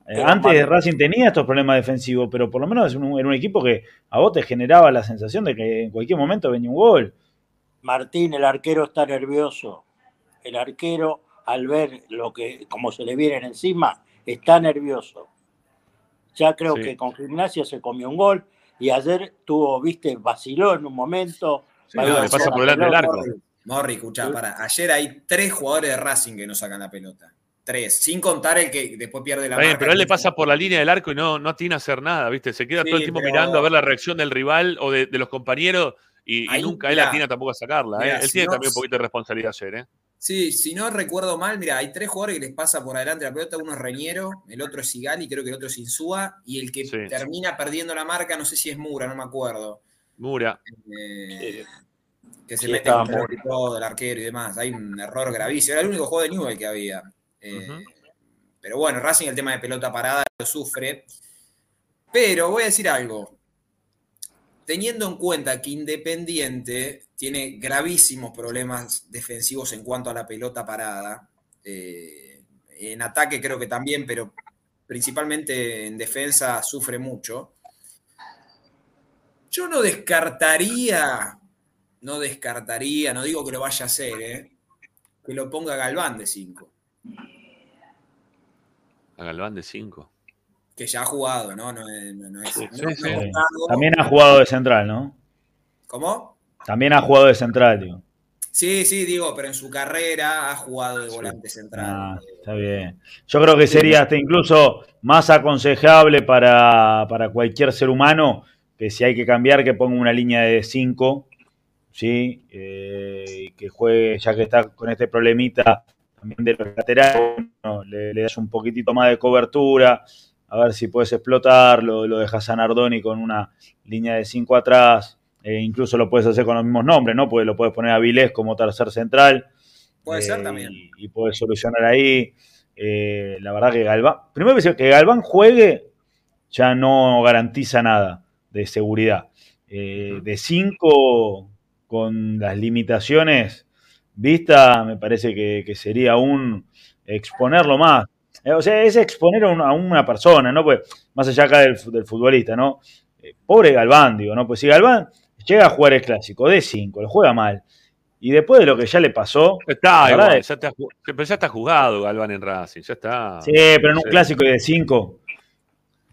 Speaker 5: Eh, antes Racing tenía estos problemas defensivos, pero por lo menos es un- era un equipo que a vos te generaba la sensación de que en cualquier momento venía un gol.
Speaker 6: Martín, el arquero está nervioso. El arquero, al ver lo que, como se le vienen encima, está nervioso. Ya creo
Speaker 1: Sí.
Speaker 6: que con gimnasia se comió un gol y ayer tuvo, viste, vaciló en un momento.
Speaker 1: no, le pasa por delante del arco.
Speaker 10: Morri, escuchá, para. Ayer hay tres jugadores de Racing que no sacan la pelota. Tres. Sin contar el que después pierde la marca.
Speaker 1: pero él le pasa por la línea del arco y no, no tiene a hacer nada, ¿viste? Se queda
Speaker 10: Sí,
Speaker 1: todo el tiempo
Speaker 10: pero-
Speaker 1: mirando a ver la reacción del rival o de, de los compañeros y, nunca él atina tampoco a sacarla. ¿eh? Él
Speaker 10: si
Speaker 1: tiene
Speaker 10: no-
Speaker 1: también un poquito de responsabilidad ayer, ¿eh?
Speaker 10: Sí, si no recuerdo mal, mira, hay tres jugadores que les pasa por adelante la pelota. Uno es Reñero, el otro es Sigali, creo que el otro es Insúa. Y el que
Speaker 1: Sí.
Speaker 10: termina perdiendo la marca, no sé si es Mura, no me acuerdo.
Speaker 1: Mura.
Speaker 10: Eh, que se
Speaker 6: Sí,
Speaker 10: mete
Speaker 6: estaba
Speaker 10: con el todo, el arquero y demás. Hay un error gravísimo. Era el único juego de Newell que había. Eh, Pero bueno, Racing el tema de pelota parada lo sufre. Pero voy a decir algo. Teniendo en cuenta que Independiente tiene gravísimos problemas defensivos en cuanto a la pelota parada, eh, en ataque creo que también, pero principalmente en defensa sufre mucho. Yo no descartaría, no descartaría, no digo que lo vaya a hacer, ¿eh? que lo ponga Galván de 5,
Speaker 1: A Galván de 5.
Speaker 10: que ya ha jugado, ¿no? No, no- no es- no- no es
Speaker 5: Sí.
Speaker 10: Octavio.
Speaker 5: También ha jugado de central, ¿no?
Speaker 10: ¿Cómo?
Speaker 5: También ha jugado de central, digo.
Speaker 10: Sí, sí, digo, pero en su carrera ha jugado de volante central.
Speaker 5: Ah, está bien. Yo creo que sería hasta incluso más aconsejable para, para cualquier ser humano que si hay que cambiar, que ponga una línea de 5 ¿sí? Eh, que juegue, ya que está con este problemita también de los laterales, le, le das un poquitito más de cobertura, a ver si puedes explotarlo, lo dejas a Nardoni con una línea de 5 atrás, eh, incluso lo puedes hacer con los mismos nombres, ¿no? Pues lo puedes poner a Vilés como tercer central.
Speaker 10: Puede
Speaker 5: eh,
Speaker 10: ser también.
Speaker 5: Y, y puedes solucionar ahí. Eh, la verdad que Galván, primero que Galván juegue ya no garantiza nada de seguridad. Eh, de 5 con las limitaciones vistas, me parece que, que sería un exponerlo más. Eh, o sea, es exponer a una, a una persona, ¿no? Pues, más allá acá del, del futbolista, ¿no? Eh, pobre Galván, digo, ¿no? Pues si Galván llega a jugar el clásico de 5, lo juega mal, y después de lo que ya le pasó.
Speaker 1: Está igual, ya está, pero ya está jugado Galván en Racing, ya está.
Speaker 5: Sí, pero en un
Speaker 1: Sí.
Speaker 5: clásico de 5. O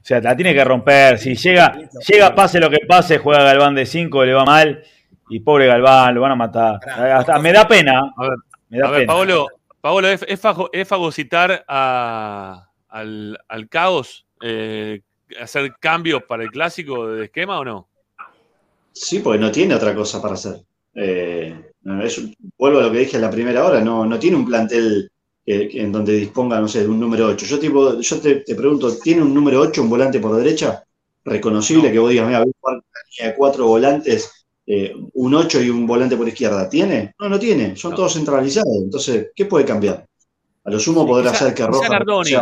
Speaker 5: sea, la tiene que romper. Si llega, llega, pase lo que pase, juega Galván de 5, le va mal. Y pobre Galván, lo van a matar. Hasta me da pena.
Speaker 1: A ver,
Speaker 5: Me da
Speaker 1: a ver,
Speaker 5: pena.
Speaker 1: Paolo, Paolo, ¿es, es fago- es fagocitar a- al, al caos eh, hacer cambios para el clásico de esquema o no?
Speaker 7: Sí, porque no tiene otra cosa para hacer. Eh, es- vuelvo a lo que dije en la primera hora, no, no tiene un plantel en donde disponga, no sé, de un número 8. Yo, tipo, yo te, te pregunto, ¿tiene un número 8, un volante por derecha? Reconocible que vos digas, mira, voy a jugar con una línea de cuatro volantes, eh, un 8 y un volante por izquierda. ¿Tiene? No, no tiene, son todos centralizados. Entonces, ¿qué puede cambiar? A lo sumo podrá ser que
Speaker 1: quizá
Speaker 7: Roja
Speaker 1: Nardoni.
Speaker 7: sea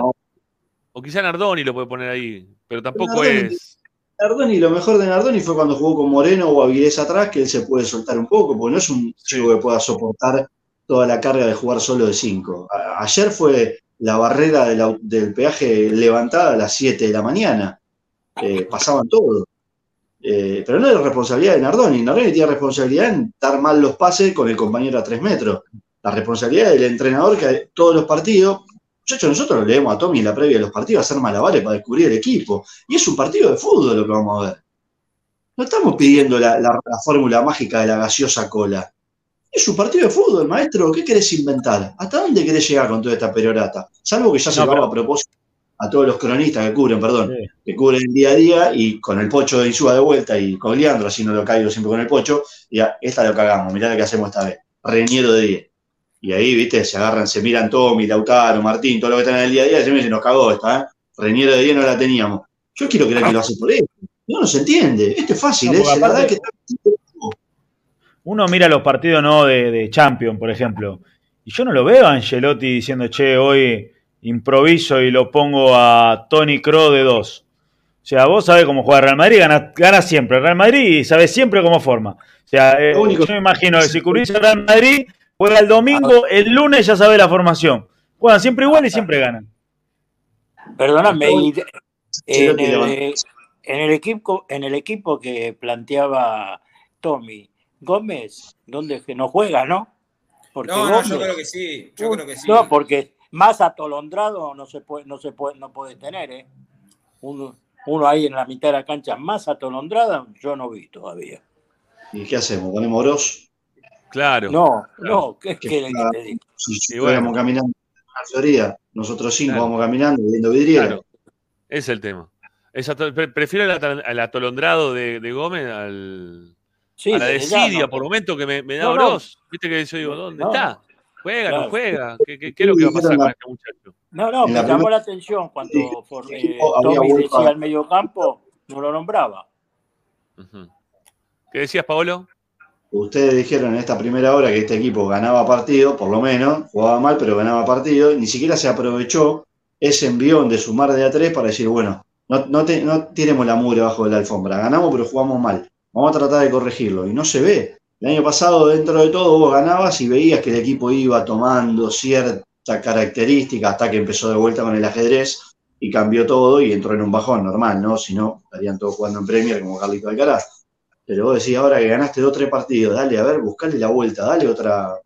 Speaker 1: O quizá Nardoni lo puede poner ahí, pero tampoco
Speaker 7: Nardoni-
Speaker 1: es.
Speaker 7: Nardoni, lo mejor de Nardoni fue cuando jugó con Moreno o Avilés atrás, que él se puede soltar un poco, porque no es un chico que pueda soportar toda la carga de jugar solo de 5. Ayer fue la barrera del peaje levantada a las 7 de la mañana. Eh, pasaban todo. Eh, pero no es responsabilidad de Nardoni. Nardoni tiene responsabilidad en dar mal los pases con el compañero a 3 metros. La responsabilidad del entrenador que todos los partidos, muchachos, nosotros lo leemos a Tommy en la previa de los partidos, hacer malabares para descubrir el equipo. Y es un partido de fútbol lo que vamos a ver. No estamos pidiendo la, la- la fórmula mágica de la gaseosa cola. Es un partido de fútbol, maestro. ¿Qué querés inventar? ¿Hasta dónde querés llegar con toda esta perorata? Salvo que ya se
Speaker 5: No, pero-
Speaker 7: a propósito a todos los cronistas que cubren, perdón, que cubren el día a día y con el pocho de Insúa de vuelta y con Leandro, así no lo caigo siempre con el pocho, y ya, esta lo cagamos, mirá lo que hacemos esta vez. Reñero de 10. Y ahí, viste, se agarran, se miran Tommy, Lautaro, Martín, todo lo que están en el día a día, y se me dicen, nos cagó esta, ¿eh? Reñero de 10 no la teníamos. Yo quiero creer que lo hace por eso. No, no se entiende. Esto es fácil,
Speaker 5: No,
Speaker 7: ¿eh?
Speaker 5: porque
Speaker 7: Se la da
Speaker 5: aparte-
Speaker 7: que
Speaker 5: Uno mira los partidos no de, de Champions, por ejemplo. Y yo no lo veo a Angelotti diciendo, che, hoy improviso y lo pongo a Tony Kroos de dos. O sea, vos sabés cómo juega Real Madrid, gana, gana siempre. Real Madrid y sabés siempre cómo forma. O sea, eh, yo me imagino que si Real Madrid, juega el domingo, el lunes ya sabés la formación. Juegan siempre igual y siempre ganan.
Speaker 6: Perdóname, en el,
Speaker 5: levanta.
Speaker 6: eh, en el equipo, en el equipo que planteaba Tommy, Gómez, ¿dónde que no juega, no? Porque
Speaker 10: No, no, yo creo que sí. Yo creo que sí.
Speaker 6: No, porque más atolondrado no se puede, no se puede, no puede tener, ¿eh? Uno, uno ahí en la mitad de la cancha más atolondrada, yo no vi todavía.
Speaker 7: ¿Y qué hacemos? ¿Ponemos Oroz?
Speaker 1: Claro.
Speaker 6: No,
Speaker 1: Claro.
Speaker 6: no, ¿qué
Speaker 7: Que
Speaker 6: quiere que te diga?
Speaker 7: Si, si
Speaker 1: bueno.
Speaker 7: caminando la Florida, nosotros cinco
Speaker 1: Claro.
Speaker 7: vamos caminando viendo vidriera.
Speaker 1: Claro. Ese es el tema. Es prefiero el, atolondrado de, de Gómez al,
Speaker 6: Sí,
Speaker 1: a la
Speaker 6: ya,
Speaker 1: desidia
Speaker 6: no.
Speaker 1: por momento que me, me da
Speaker 6: No.
Speaker 1: Viste que yo digo, ¿dónde
Speaker 6: No.
Speaker 1: está? ¿Juega, no juega? ¿Qué, qué- qué es lo que va a pasar con este muchacho?
Speaker 6: No, no, me
Speaker 7: la
Speaker 6: llamó
Speaker 7: primera-
Speaker 6: la atención cuando for- eh, Tommy decía al mediocampo, no lo nombraba.
Speaker 1: ¿Qué decías, Paolo?
Speaker 7: Ustedes dijeron en esta primera hora que este equipo ganaba partido, por lo menos, jugaba mal, pero ganaba partido, ni siquiera se aprovechó ese envión de sumar de a tres para decir, bueno, no, no, te- no tiremos la mugre abajo de la alfombra, ganamos pero jugamos mal, vamos a tratar de corregirlo, y no se ve. El año pasado, dentro de todo, vos ganabas y veías que el equipo iba tomando cierta característica hasta que empezó de vuelta con el ajedrez y cambió todo y entró en un bajón normal, ¿no? Si no, estarían todos jugando en Premier como Carlito Alcaraz. Pero vos decís ahora que ganaste dos o tres partidos, dale, a ver, buscale la vuelta, dale otra.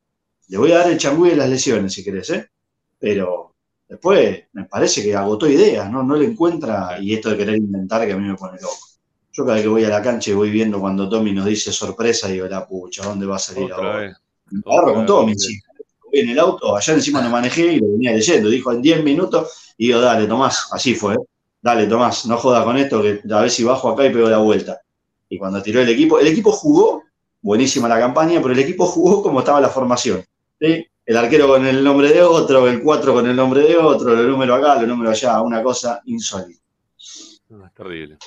Speaker 7: Le voy a dar el changüí de las lesiones si querés, ¿eh? Pero después me parece que agotó ideas, ¿no? No le encuentra, y esto de querer inventar que a mí me pone loco. Yo cada vez que voy a la cancha y voy viendo cuando Tommy nos dice sorpresa, digo, la pucha, ¿dónde va a salir ahora?
Speaker 1: Otra
Speaker 7: con Tommy, sí. Voy en el auto, allá encima no manejé y lo venía leyendo. Dijo en 10 minutos, y digo, dale, Tomás, así fue, ¿eh? Dale, Tomás, no jodas con esto, que a ver si bajo acá y pego la vuelta. Y cuando tiró el equipo, el equipo jugó buenísima la campaña, pero el equipo jugó como estaba la formación. ¿sí? El arquero con el nombre de otro, el 4 con el nombre de otro, el número acá, el número allá, una cosa insólita.
Speaker 1: Ah, terrible.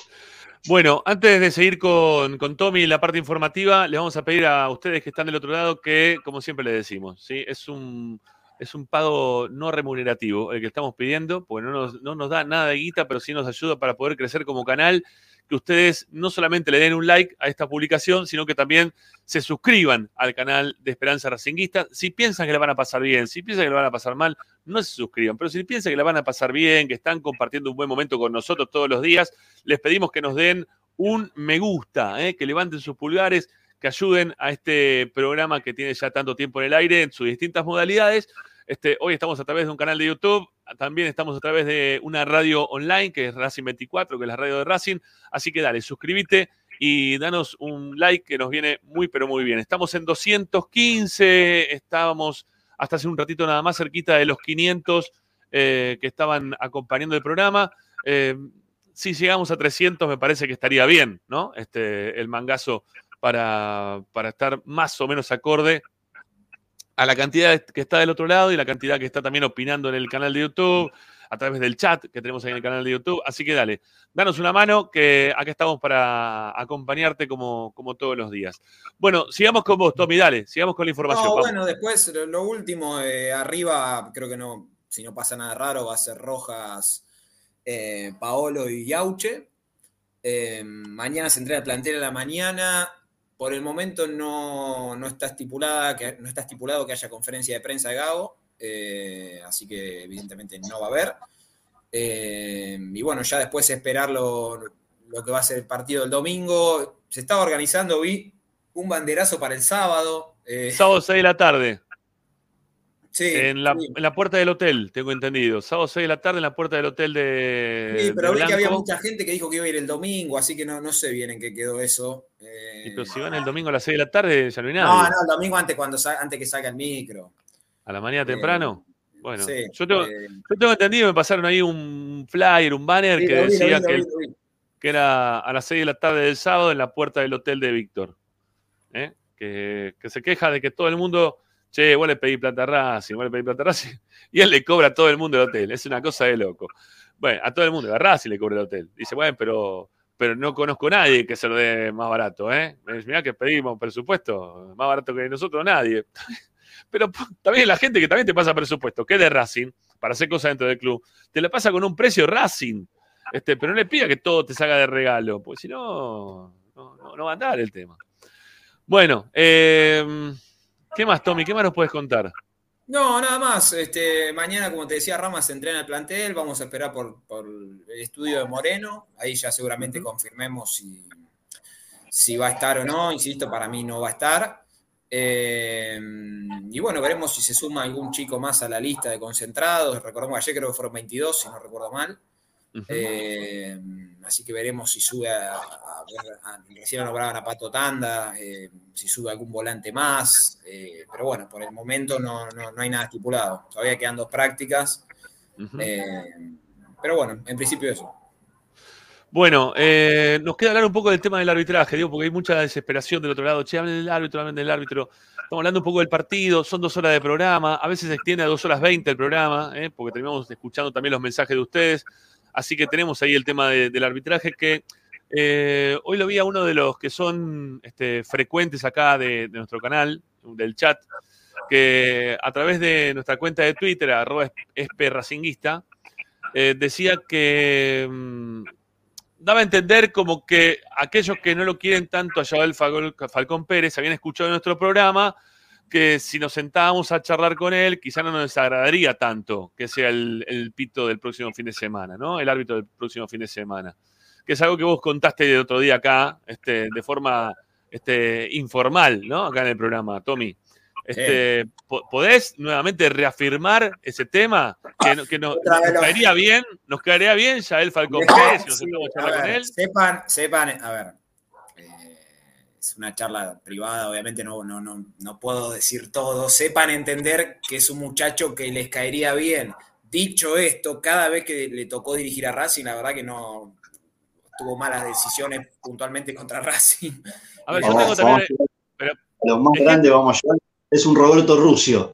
Speaker 1: Bueno, antes de seguir con, con Tommy la parte informativa, les vamos a pedir a ustedes que están del otro lado que, como siempre les decimos, ¿sí? es, un, es un pago no remunerativo el que estamos pidiendo, porque no nos, no nos da nada de guita, pero sí nos ayuda para poder crecer como canal que ustedes no solamente le den un like a esta publicación, sino que también se suscriban al canal de Esperanza Racinguista. Si piensan que le van a pasar bien, si piensan que le van a pasar mal, no se suscriban. Pero si piensan que le van a pasar bien, que están compartiendo un buen momento con nosotros todos los días, les pedimos que nos den un me gusta, ¿eh? que levanten sus pulgares, que ayuden a este programa que tiene ya tanto tiempo en el aire en sus distintas modalidades. Este, hoy estamos a través de un canal de YouTube, también estamos a través de una radio online que es Racing 24, que es la radio de Racing. Así que dale, suscríbete y danos un like que nos viene muy, pero muy bien. Estamos en 215, estábamos hasta hace un ratito nada más cerquita de los 500 eh, que estaban acompañando el programa. Eh, si llegamos a 300 me parece que estaría bien, ¿no? Este, el mangazo para, para estar más o menos acorde a la cantidad que está del otro lado y la cantidad que está también opinando en el canal de YouTube, a través del chat que tenemos ahí en el canal de YouTube. Así que dale, danos una mano, que acá estamos para acompañarte como, como todos los días. Bueno, sigamos con vos, Tommy, dale, sigamos con la información.
Speaker 10: No, bueno, después lo último, eh, arriba, creo que no, si no pasa nada raro, va a ser Rojas, eh, Paolo y Yauche. Eh, mañana se entrega el plantel a la mañana. Por el momento no, está estipulada, que, no está estipulado que haya conferencia de prensa de Gago, eh, así que evidentemente no va a haber. Eh, y bueno, ya después esperar lo, que va a ser el partido del domingo. Se estaba organizando, vi un banderazo para el sábado.
Speaker 1: Eh, sábado 6 de la tarde. Sí, en la, en la, puerta del hotel, tengo entendido. Sábado 6 de la tarde en la puerta del hotel de.
Speaker 10: Sí, pero vi que había mucha gente que dijo que iba a ir el domingo, así que no, no sé bien en qué quedó eso.
Speaker 1: Y pero si van el domingo a las 6 de la tarde, ya no hay nada.
Speaker 10: No, no, el domingo antes, cuando, antes que salga el micro.
Speaker 1: ¿A la mañana temprano? Bueno, yo, tengo, yo, tengo, entendido, me pasaron ahí un flyer, un banner que decía que, que, era a las 6 de la tarde del sábado en la puerta del hotel de Víctor. ¿eh? Que, que se queja de que todo el mundo che, vos le pedí plata a Racing, vos le pedí plata a Racing, <laughs> y él le cobra a todo el mundo el hotel. Es una cosa de loco. Bueno, a todo el mundo, a Racing le cobra el hotel. Dice, bueno, pero, pero no conozco a nadie que se lo dé más barato, ¿eh? Mirá que pedimos presupuesto, más barato que nosotros, nadie. <laughs> Pero también la gente que también te pasa presupuesto, que es de Racing, para hacer cosas dentro del club, te la pasa con un precio Racing. Este, pero no le pida que todo te salga de regalo, porque si no, no, no va a andar el tema. Bueno, eh, ¿Qué más, Tommy? ¿Qué más nos puedes contar?
Speaker 10: No, nada más. Este, mañana, como te decía, Rama se entrena el plantel. Vamos a esperar por, el estudio de Moreno. Ahí ya seguramente confirmemos si, si, va a estar o no. Insisto, para mí no va a estar. Eh, y bueno, veremos si se suma algún chico más a la lista de concentrados. Recordemos, ayer creo que fueron 22, si no recuerdo mal. Eh, así que veremos si sube a, recién nombraban a Pato Tanda, eh, si sube algún volante más, eh, pero bueno, por el momento no, hay nada estipulado. Todavía quedan dos prácticas. pero bueno, en principio eso.
Speaker 1: Bueno, nos queda hablar un poco del tema del arbitraje, digo, porque hay mucha desesperación del otro lado. Che, hablen del árbitro, hablen del árbitro. Estamos hablando un poco del partido, son dos horas de programa, a veces se extiende a dos horas veinte el programa, porque terminamos escuchando también los mensajes de ustedes. Así que tenemos ahí el tema del arbitraje que eh, hoy lo vi a uno de los que son este, frecuentes acá de, nuestro canal, del chat, que a través de nuestra cuenta de Twitter, arroba esperracinguista, eh, decía que mm, daba a entender como que aquellos que no lo quieren tanto a Joel Falcón Pérez habían escuchado nuestro programa que si nos sentábamos a charlar con él, quizá no nos agradaría tanto que sea el, pito del próximo fin de semana, ¿no? El árbitro del próximo fin de semana. Que es algo que vos contaste el otro día acá, este, de forma este, informal, ¿no? Acá en el programa, Tommy. Este, ¿Podés nuevamente reafirmar ese tema? Que, que nos, caería bien, nos caería bien ya el Falcón Pérez, si nos sentamos a charlar con él.
Speaker 10: Sepan, sepan, a ver, es una charla privada, obviamente no, no, no, no puedo decir todo, sepan entender que es un muchacho que les caería bien. Dicho esto, cada vez que le tocó dirigir a Racing, la verdad que no tuvo malas decisiones puntualmente contra Racing.
Speaker 1: A ver, yo tengo también, Pero,
Speaker 7: a los más
Speaker 1: es que-
Speaker 7: grandes vamos a llevar, es un Roberto Rucio.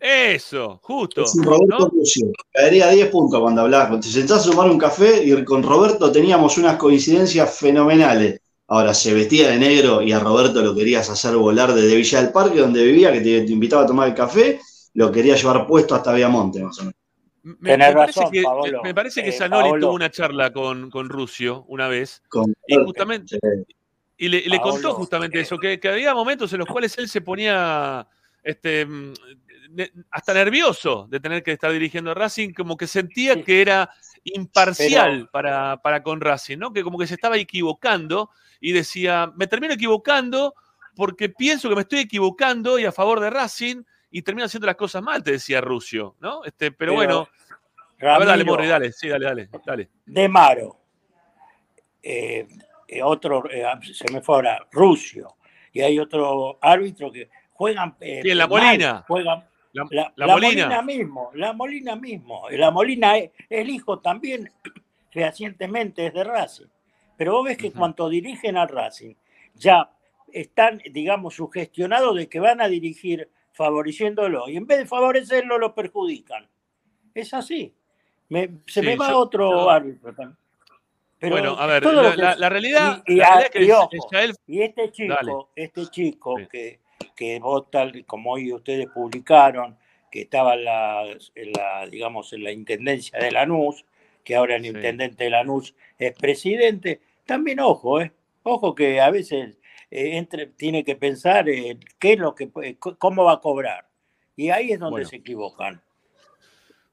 Speaker 1: Eso, justo.
Speaker 7: Es un Roberto
Speaker 1: ¿no?
Speaker 7: Rucio. Caería 10 puntos cuando hablaba. Cuando te sentás a tomar un café y con Roberto teníamos unas coincidencias fenomenales. Ahora se vestía de negro y a Roberto lo querías hacer volar desde Villa del Parque, donde vivía, que te, te invitaba a tomar el café, lo quería llevar puesto hasta Viamonte, más o menos.
Speaker 1: Me,
Speaker 6: Tenés
Speaker 1: me parece
Speaker 6: razón,
Speaker 1: que,
Speaker 6: Paolo.
Speaker 1: me parece que
Speaker 6: Eh,
Speaker 1: Zanoli
Speaker 6: Paolo.
Speaker 1: tuvo una charla con, con Rusio una vez
Speaker 7: Con
Speaker 1: y justamente y le, y le
Speaker 6: Paolo,
Speaker 1: contó justamente eso, que, que había momentos en los cuales él se ponía este, mm, hasta nervioso de tener que estar dirigiendo a Racing, como que sentía que era imparcial para, para con Racing, ¿no? Que como que se estaba equivocando y decía, me termino equivocando porque pienso que me estoy equivocando y a favor de Racing y termino haciendo las cosas mal, te decía Rusio, ¿no? Este, pero,
Speaker 6: Pero,
Speaker 1: bueno, a ver, dale, Morri, dale, sí, dale, dale, dale.
Speaker 6: De Maro, eh, eh, otro, eh, se me fue ahora, Rusio, y hay otro árbitro que juegan. eh,
Speaker 1: ¿Quién, La
Speaker 6: mal,
Speaker 1: Molina?
Speaker 6: juegan,
Speaker 1: La,
Speaker 6: la,
Speaker 1: La
Speaker 6: la
Speaker 1: Molina.
Speaker 6: Molina mismo, la Molina mismo. La Molina, es- el hijo también <clears throat> fehacientemente es de Racing. Pero vos ves que cuando dirigen al Racing, ya están, digamos, sugestionados de que van a dirigir favoreciéndolo y en vez de favorecerlo lo perjudican. Es así. Me- se
Speaker 1: Sí,
Speaker 6: me va
Speaker 1: yo-
Speaker 6: otro árbitro también. Pero
Speaker 1: bueno, a ver, la,
Speaker 6: que-
Speaker 1: la- la realidad,
Speaker 6: y,
Speaker 1: la es que
Speaker 6: ojo, y este chico,
Speaker 1: Dale.
Speaker 6: este chico que, que vos tal como hoy ustedes publicaron, que estaba en la, en la, digamos, en la intendencia de Lanús, que ahora el intendente de Lanús es presidente, también ojo, eh, ojo que a veces eh, entre, tiene que pensar eh, qué es lo que puede- c- cómo va a cobrar. Y ahí es donde
Speaker 1: Bueno.
Speaker 6: se equivocan.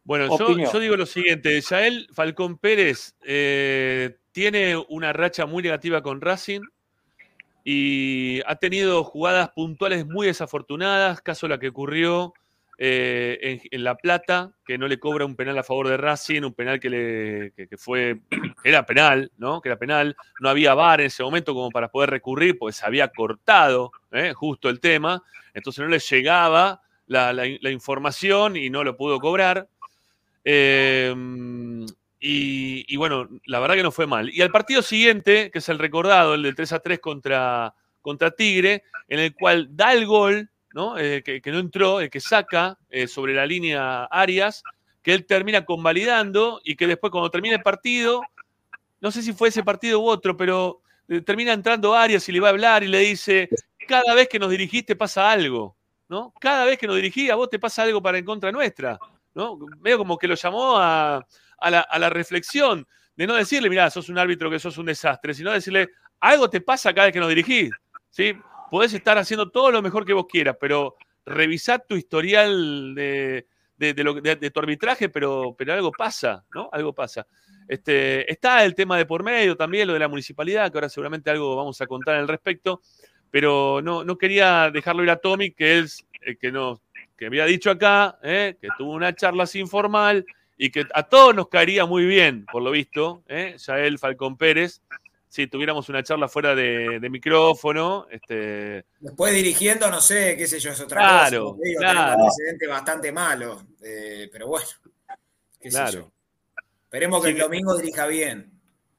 Speaker 1: Bueno, yo digo lo siguiente, Yael Falcón Pérez eh, tiene una racha muy negativa con Racing y ha tenido jugadas puntuales muy desafortunadas, caso la que ocurrió eh, en, La Plata, que no le cobra un penal a favor de Racing, un penal que, le, que, fue, era penal, ¿no? Que era penal, no había VAR en ese momento como para poder recurrir, porque se había cortado ¿eh? justo el tema, entonces no le llegaba la, información y no lo pudo cobrar. Eh, y, y bueno, la verdad que no fue mal. Y al partido siguiente, que es el recordado, el del 3 a 3 contra, contra Tigre, en el cual da el gol, ¿no? Eh, que, no entró, el que saca eh, sobre la línea Arias, que él termina convalidando y que después cuando termina el partido, no sé si fue ese partido u otro, pero eh, termina entrando Arias y le va a hablar y le dice, cada vez que nos dirigiste pasa algo, ¿no? Cada vez que nos dirigí a vos te pasa algo para en contra nuestra, ¿no? Medio como que lo llamó a, a la, a la reflexión de no decirle, mirá, sos un árbitro que sos un desastre, sino decirle, algo te pasa cada vez que nos dirigís, ¿sí? Podés estar haciendo todo lo mejor que vos quieras, pero revisá tu historial de, de- tu arbitraje, pero, pero algo pasa, ¿no? Algo pasa. Este, está el tema de por medio también, lo de la municipalidad, que ahora seguramente algo vamos a contar al respecto, pero no, no quería dejarlo ir a Tommy, que es el que, nos, que había dicho acá, ¿eh? que tuvo una charla así informal y que a todos nos caería muy bien, por lo visto, ¿eh? Yael Falcón Pérez, si tuviéramos una charla fuera de, de micrófono, este,
Speaker 10: Después dirigiendo, no sé, qué sé yo, es otra
Speaker 1: Claro,
Speaker 10: cosa. digo,
Speaker 1: claro.
Speaker 10: Tenemos antecedentes bastante malos, eh, pero bueno, qué sé
Speaker 1: Claro.
Speaker 10: yo. Esperemos que
Speaker 1: Sí,
Speaker 10: el
Speaker 1: que-
Speaker 10: domingo dirija bien.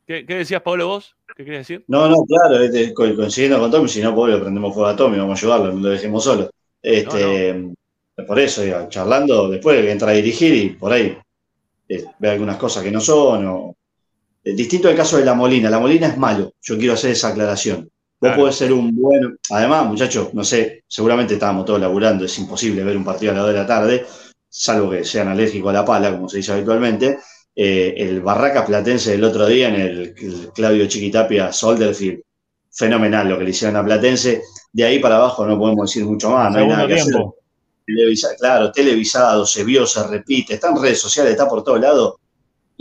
Speaker 1: ¿qué, qué decías, Pablo, vos? ¿Qué querías decir?
Speaker 7: No, no, claro, este, co- coincidiendo con Tommy, si no, pobre, prendemos fuego a Tommy, vamos a ayudarlo, no lo dejemos solo. Este, Por eso, digo, charlando, después entra a dirigir y por ahí eh, ve algunas cosas que no son. O, distinto al caso de La Molina. La Molina es malo, yo quiero hacer esa aclaración. Vos
Speaker 1: Claro.
Speaker 7: podés ser un buen. Además, muchachos, no sé, seguramente estábamos todos laburando, es imposible ver un partido a las 2 de la tarde, salvo que sean alérgicos a la pala, como se dice habitualmente. Eh, el Barraca Platense del otro día en el, el Claudio Chiquitapia Solderfield, fenomenal lo que le hicieron a Platense. De ahí para abajo no podemos decir mucho más, no hay nada que hacer. Televisa- claro, televisado, se vio, se repite, está en redes sociales, está por todos lados.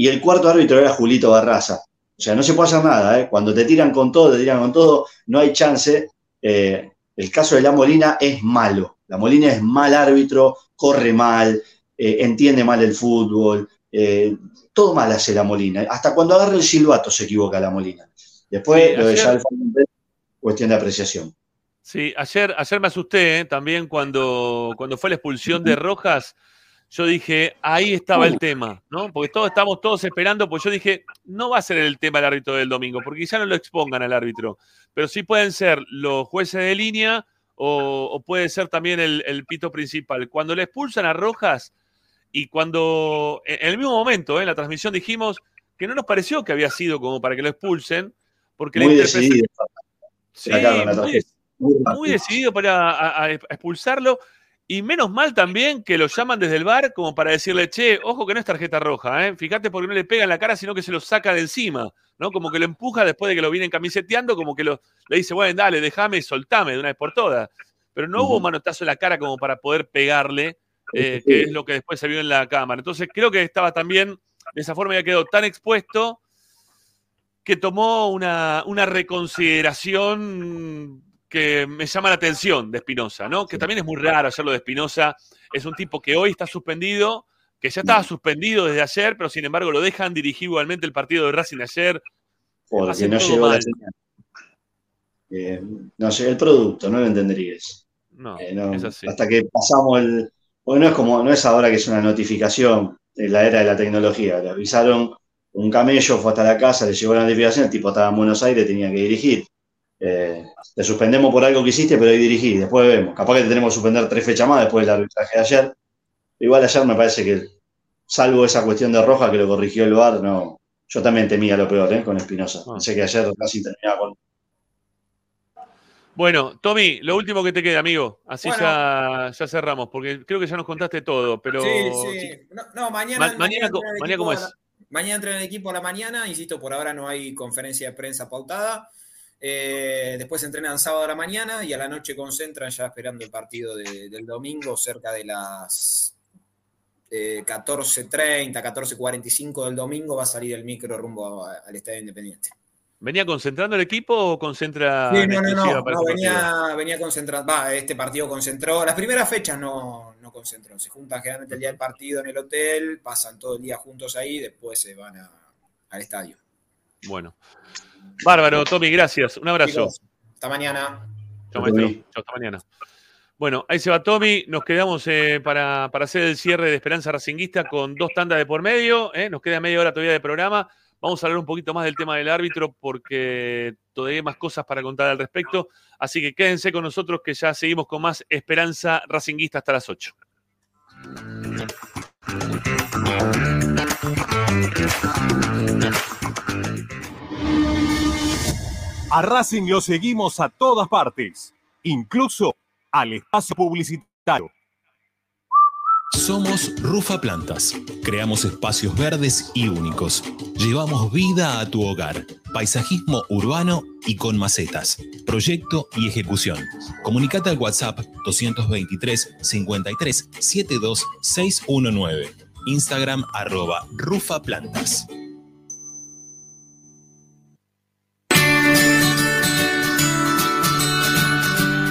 Speaker 7: Y el cuarto árbitro era Julito Barraza. O sea, no se puede hacer nada, ¿eh? Cuando te tiran con todo, te tiran con todo, no hay chance. Eh, el caso de La Molina es malo. La Molina es mal árbitro, corre mal, eh, entiende mal el fútbol, todo mal hace La Molina. Hasta cuando agarra el silbato se equivoca La Molina. Después,
Speaker 1: Sí,
Speaker 7: lo de ya cuestión de apreciación.
Speaker 1: Sí, ayer, ayer me asusté también cuando, cuando fue la expulsión de Rojas. Yo dije, ahí estaba el tema, ¿no? Porque todos estamos todos esperando, pues yo dije, no va a ser el tema el árbitro del domingo, porque quizá no lo expongan al árbitro, pero sí pueden ser los jueces de línea o, o puede ser también el, el pito principal. Cuando le expulsan a Rojas y cuando en el mismo momento, ¿eh? en la transmisión dijimos que no nos pareció que había sido como para que lo expulsen, porque
Speaker 7: Muy
Speaker 1: la
Speaker 7: decidido.
Speaker 1: Sí, muy, decidido para a- a expulsarlo. Y menos mal también que lo llaman desde el bar como para decirle, che, ojo que no es tarjeta roja, ¿eh? fíjate porque no le pega en la cara, sino que se lo saca de encima, ¿no? Como que lo empuja después de que lo vienen camiseteando, como que lo, le dice, bueno, dale, déjame, soltame de una vez por todas. Pero no hubo manotazo en la cara como para poder pegarle, eh, que es lo que después se vio en la cámara. Entonces creo que estaba también, de esa forma ya quedó tan expuesto que tomó una, una reconsideración que me llama la atención de Espinosa, ¿no? Que también es muy raro hacerlo de Espinosa. Es un tipo que hoy está suspendido, que ya estaba suspendido desde ayer, pero sin embargo lo dejan dirigir igualmente el partido de Racing ayer.
Speaker 7: Porque no llegó la. Eh, no llegó el producto, no lo entenderías.
Speaker 1: No,
Speaker 7: Eh, no,
Speaker 1: es así.
Speaker 7: Hasta que pasamos el. Bueno, no es como, no es ahora que es una notificación en la era de la tecnología. Le avisaron un camello, fue hasta la casa, le llegó la notificación, el tipo estaba en Buenos Aires, tenía que dirigir. Eh, te suspendemos por algo que hiciste, pero hoy dirigí, después vemos. Capaz que te tenemos que suspender tres fechas más después del arbitraje de ayer. Igual ayer me parece que, salvo esa cuestión de Roja que lo corrigió el VAR, no. Yo también temía lo peor, ¿eh? con Espinosa.
Speaker 1: Ah.
Speaker 7: Pensé que ayer casi terminaba con
Speaker 1: Bueno, Tommy, lo último que te queda, amigo. Así
Speaker 10: Bueno.
Speaker 1: ya, ya cerramos, porque creo que ya nos contaste todo, pero...
Speaker 10: Sí, sí. No, no, mañana,
Speaker 1: Ma- mañana mañana cómo es.
Speaker 10: la- mañana entra el equipo a la mañana, insisto, por ahora no hay conferencia de prensa pautada. Eh, después entrenan sábado a la mañana y a la noche concentran ya esperando el partido de- del domingo cerca de las eh, 14.30, 14.45 del domingo va a salir el micro rumbo a- al Estadio Independiente.
Speaker 1: ¿Venía concentrando el equipo o concentra
Speaker 10: Sí, no, no, no, no, venía, venía concentrado, va, este partido concentró, las primeras fechas no, no concentró, se juntan generalmente el día del partido en el hotel, pasan todo el día juntos ahí, después se van a- al estadio.
Speaker 1: Bueno. Bárbaro, Tommy, gracias. Un abrazo.
Speaker 10: Chicos, hasta mañana.
Speaker 1: Chao, maestro. Chao, hasta mañana. Bueno, ahí se va Tommy. Nos quedamos eh, para, para hacer el cierre de Esperanza Racinguista con dos tandas de por medio. eh. Nos queda media hora todavía de programa. Vamos a hablar un poquito más del tema del árbitro porque todavía hay más cosas para contar al respecto. Así que quédense con nosotros que ya seguimos con más Esperanza Racinguista hasta las 8.
Speaker 11: A Racing lo seguimos a todas partes, incluso al espacio publicitario.
Speaker 12: Somos Rufa Plantas. Creamos espacios verdes y únicos. Llevamos vida a tu hogar. Paisajismo urbano y con macetas. Proyecto y ejecución. Comunicate al WhatsApp 223 53 72 619. Instagram arroba Rufa Plantas.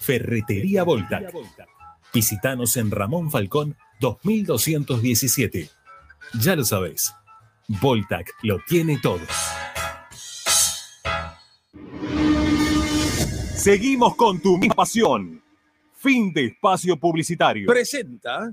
Speaker 14: Ferretería Voltac. Visítanos en Ramón Falcón 2217. Ya lo sabéis. Voltac lo tiene todo.
Speaker 13: Seguimos con tu misma pasión. Fin de espacio publicitario.
Speaker 16: Presenta.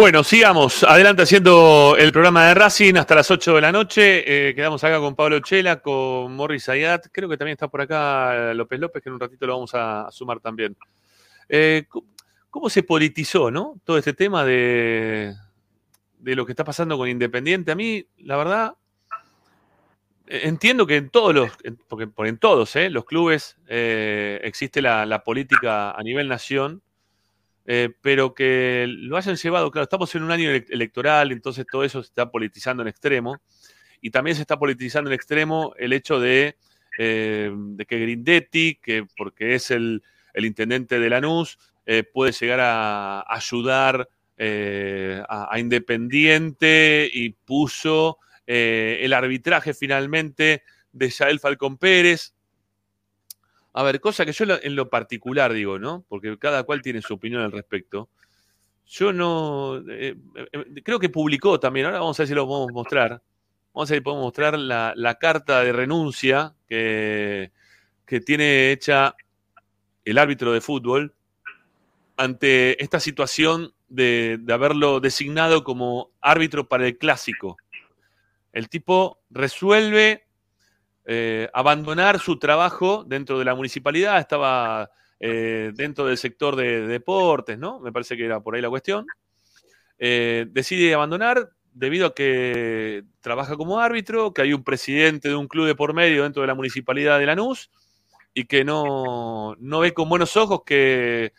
Speaker 1: Bueno, sigamos adelante haciendo el programa de Racing hasta las 8 de la noche. Eh, quedamos acá con Pablo Chela, con Morris Ayat. Creo que también está por acá López López, que en un ratito lo vamos a, sumar también. Eh, ¿cómo, se politizó, no? Todo este tema de, de lo que está pasando con Independiente. A mí, la verdad, eh, entiendo que en todos los, porque por en todos, los clubes existe la política a nivel nación, eh, pero que lo hayan llevado, claro, estamos en un año ele- electoral, entonces todo eso se está politizando en extremo, y también se está politizando en extremo el hecho de, eh, que Grindetti, que porque es el, intendente de Lanús, eh, puede llegar a ayudar eh, a, a Independiente y puso el arbitraje finalmente de Yael Falcón Pérez. A ver, cosa que yo en lo particular digo, ¿no? Porque cada cual tiene su opinión al respecto. Yo no. eh, eh, creo que publicó también, ahora vamos a ver si lo podemos mostrar. Vamos a ver si podemos mostrar la, la carta de renuncia que, que tiene hecha el árbitro de fútbol ante esta situación de, de haberlo designado como árbitro para el clásico. El tipo resuelve eh, abandonar su trabajo dentro de la municipalidad, estaba eh, dentro del sector de, de deportes, ¿no? Me parece que era por ahí la cuestión. Eh, decide abandonar debido a que trabaja como árbitro, que hay un presidente de un club de por medio dentro de la municipalidad de Lanús y que no, no ve con buenos ojos que,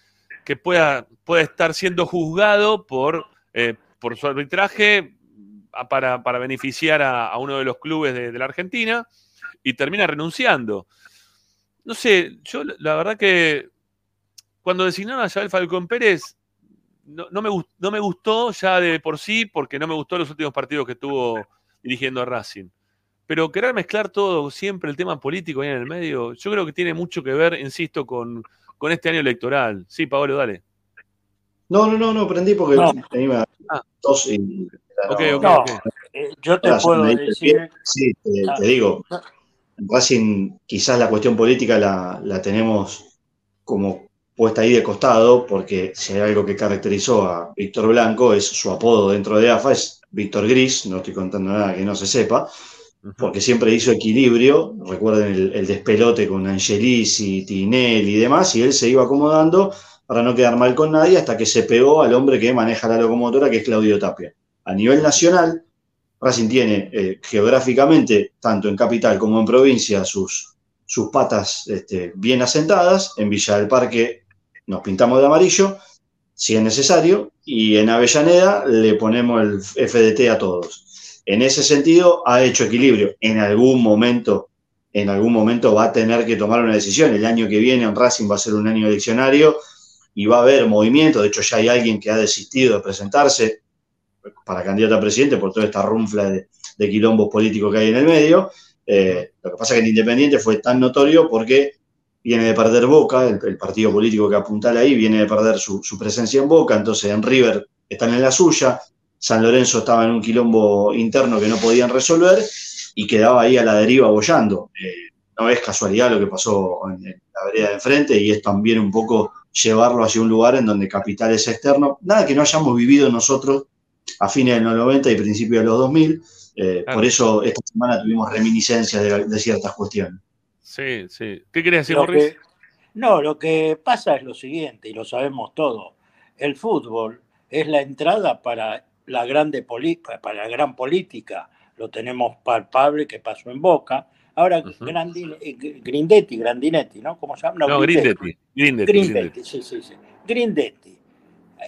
Speaker 1: que pueda, pueda estar siendo juzgado por, por su arbitraje para, para beneficiar a, uno de los clubes de la Argentina y termina renunciando. No sé, yo la- verdad que cuando designaron a Yael Falcón Pérez, no, no me, no me gustó ya de por sí, porque no me gustó los últimos partidos que estuvo dirigiendo a Racing. Pero querer mezclar todo, siempre el tema político ahí en el medio, yo creo que tiene mucho que ver, insisto, con, con este año electoral. Sí, Pablo, dale.
Speaker 7: No, no, no, no, prendí porque
Speaker 6: No.
Speaker 7: tenía
Speaker 1: Ah.
Speaker 7: tos y.
Speaker 1: Ok, ok,
Speaker 6: No,
Speaker 1: ok.
Speaker 6: eh, yo te
Speaker 7: Ahora,
Speaker 6: puedo decir.
Speaker 7: sí, te,
Speaker 6: Ah,
Speaker 7: te digo, Racing quizás la cuestión política la, la tenemos como puesta ahí de costado, porque si hay algo que caracterizó a Víctor Blanco es su apodo dentro de AFA, es Víctor Gris, no estoy contando nada que no se sepa, porque siempre hizo equilibrio, recuerden el, el despelote con Angelisi, Tinelli y demás, y él se iba acomodando para no quedar mal con nadie hasta que se pegó al hombre que maneja la locomotora, que es Claudio Tapia. A nivel nacional, Racing tiene eh, geográficamente, tanto en capital como en provincia, sus, sus patas este, bien asentadas. En Villa del Parque nos pintamos de amarillo, si es necesario, y en Avellaneda le ponemos el FDT a todos. En ese sentido, ha hecho equilibrio. En algún momento, en algún momento va a tener que tomar una decisión. El año que viene en Racing va a ser un año eleccionario y va a haber movimiento. De hecho, ya hay alguien que ha desistido de presentarse para candidato a presidente por toda esta runfla de, de quilombos políticos que hay en el medio. Eh, lo que pasa es que el Independiente fue tan notorio porque viene de perder Boca, el, partido político que apuntala ahí, viene de perder su, su, presencia en Boca, entonces en River están en la suya, San Lorenzo estaba en un quilombo interno que no podían resolver y quedaba ahí a la deriva bollando. Eh, no es casualidad lo que pasó en, en la vereda de enfrente y es también un poco llevarlo hacia un lugar en donde capital es externo, nada que no hayamos vivido nosotros a fines de los 90 y principios de los 2000. Eh, claro. Por eso esta semana tuvimos reminiscencias de, de, ciertas cuestiones.
Speaker 1: Sí, sí. ¿Qué querías decir, Morris?
Speaker 6: que- no, lo que pasa es lo siguiente, y lo sabemos todos. El fútbol es la entrada para la, grande para la gran política. Lo tenemos palpable que pasó en Boca. Ahora Grandine- eh, Grindetti, Grandinetti, ¿no? ¿Cómo se llama?
Speaker 1: No, Grindetti. Grindetti,
Speaker 6: Grindetti,
Speaker 1: Grindetti.
Speaker 6: sí, sí, sí. Grindetti.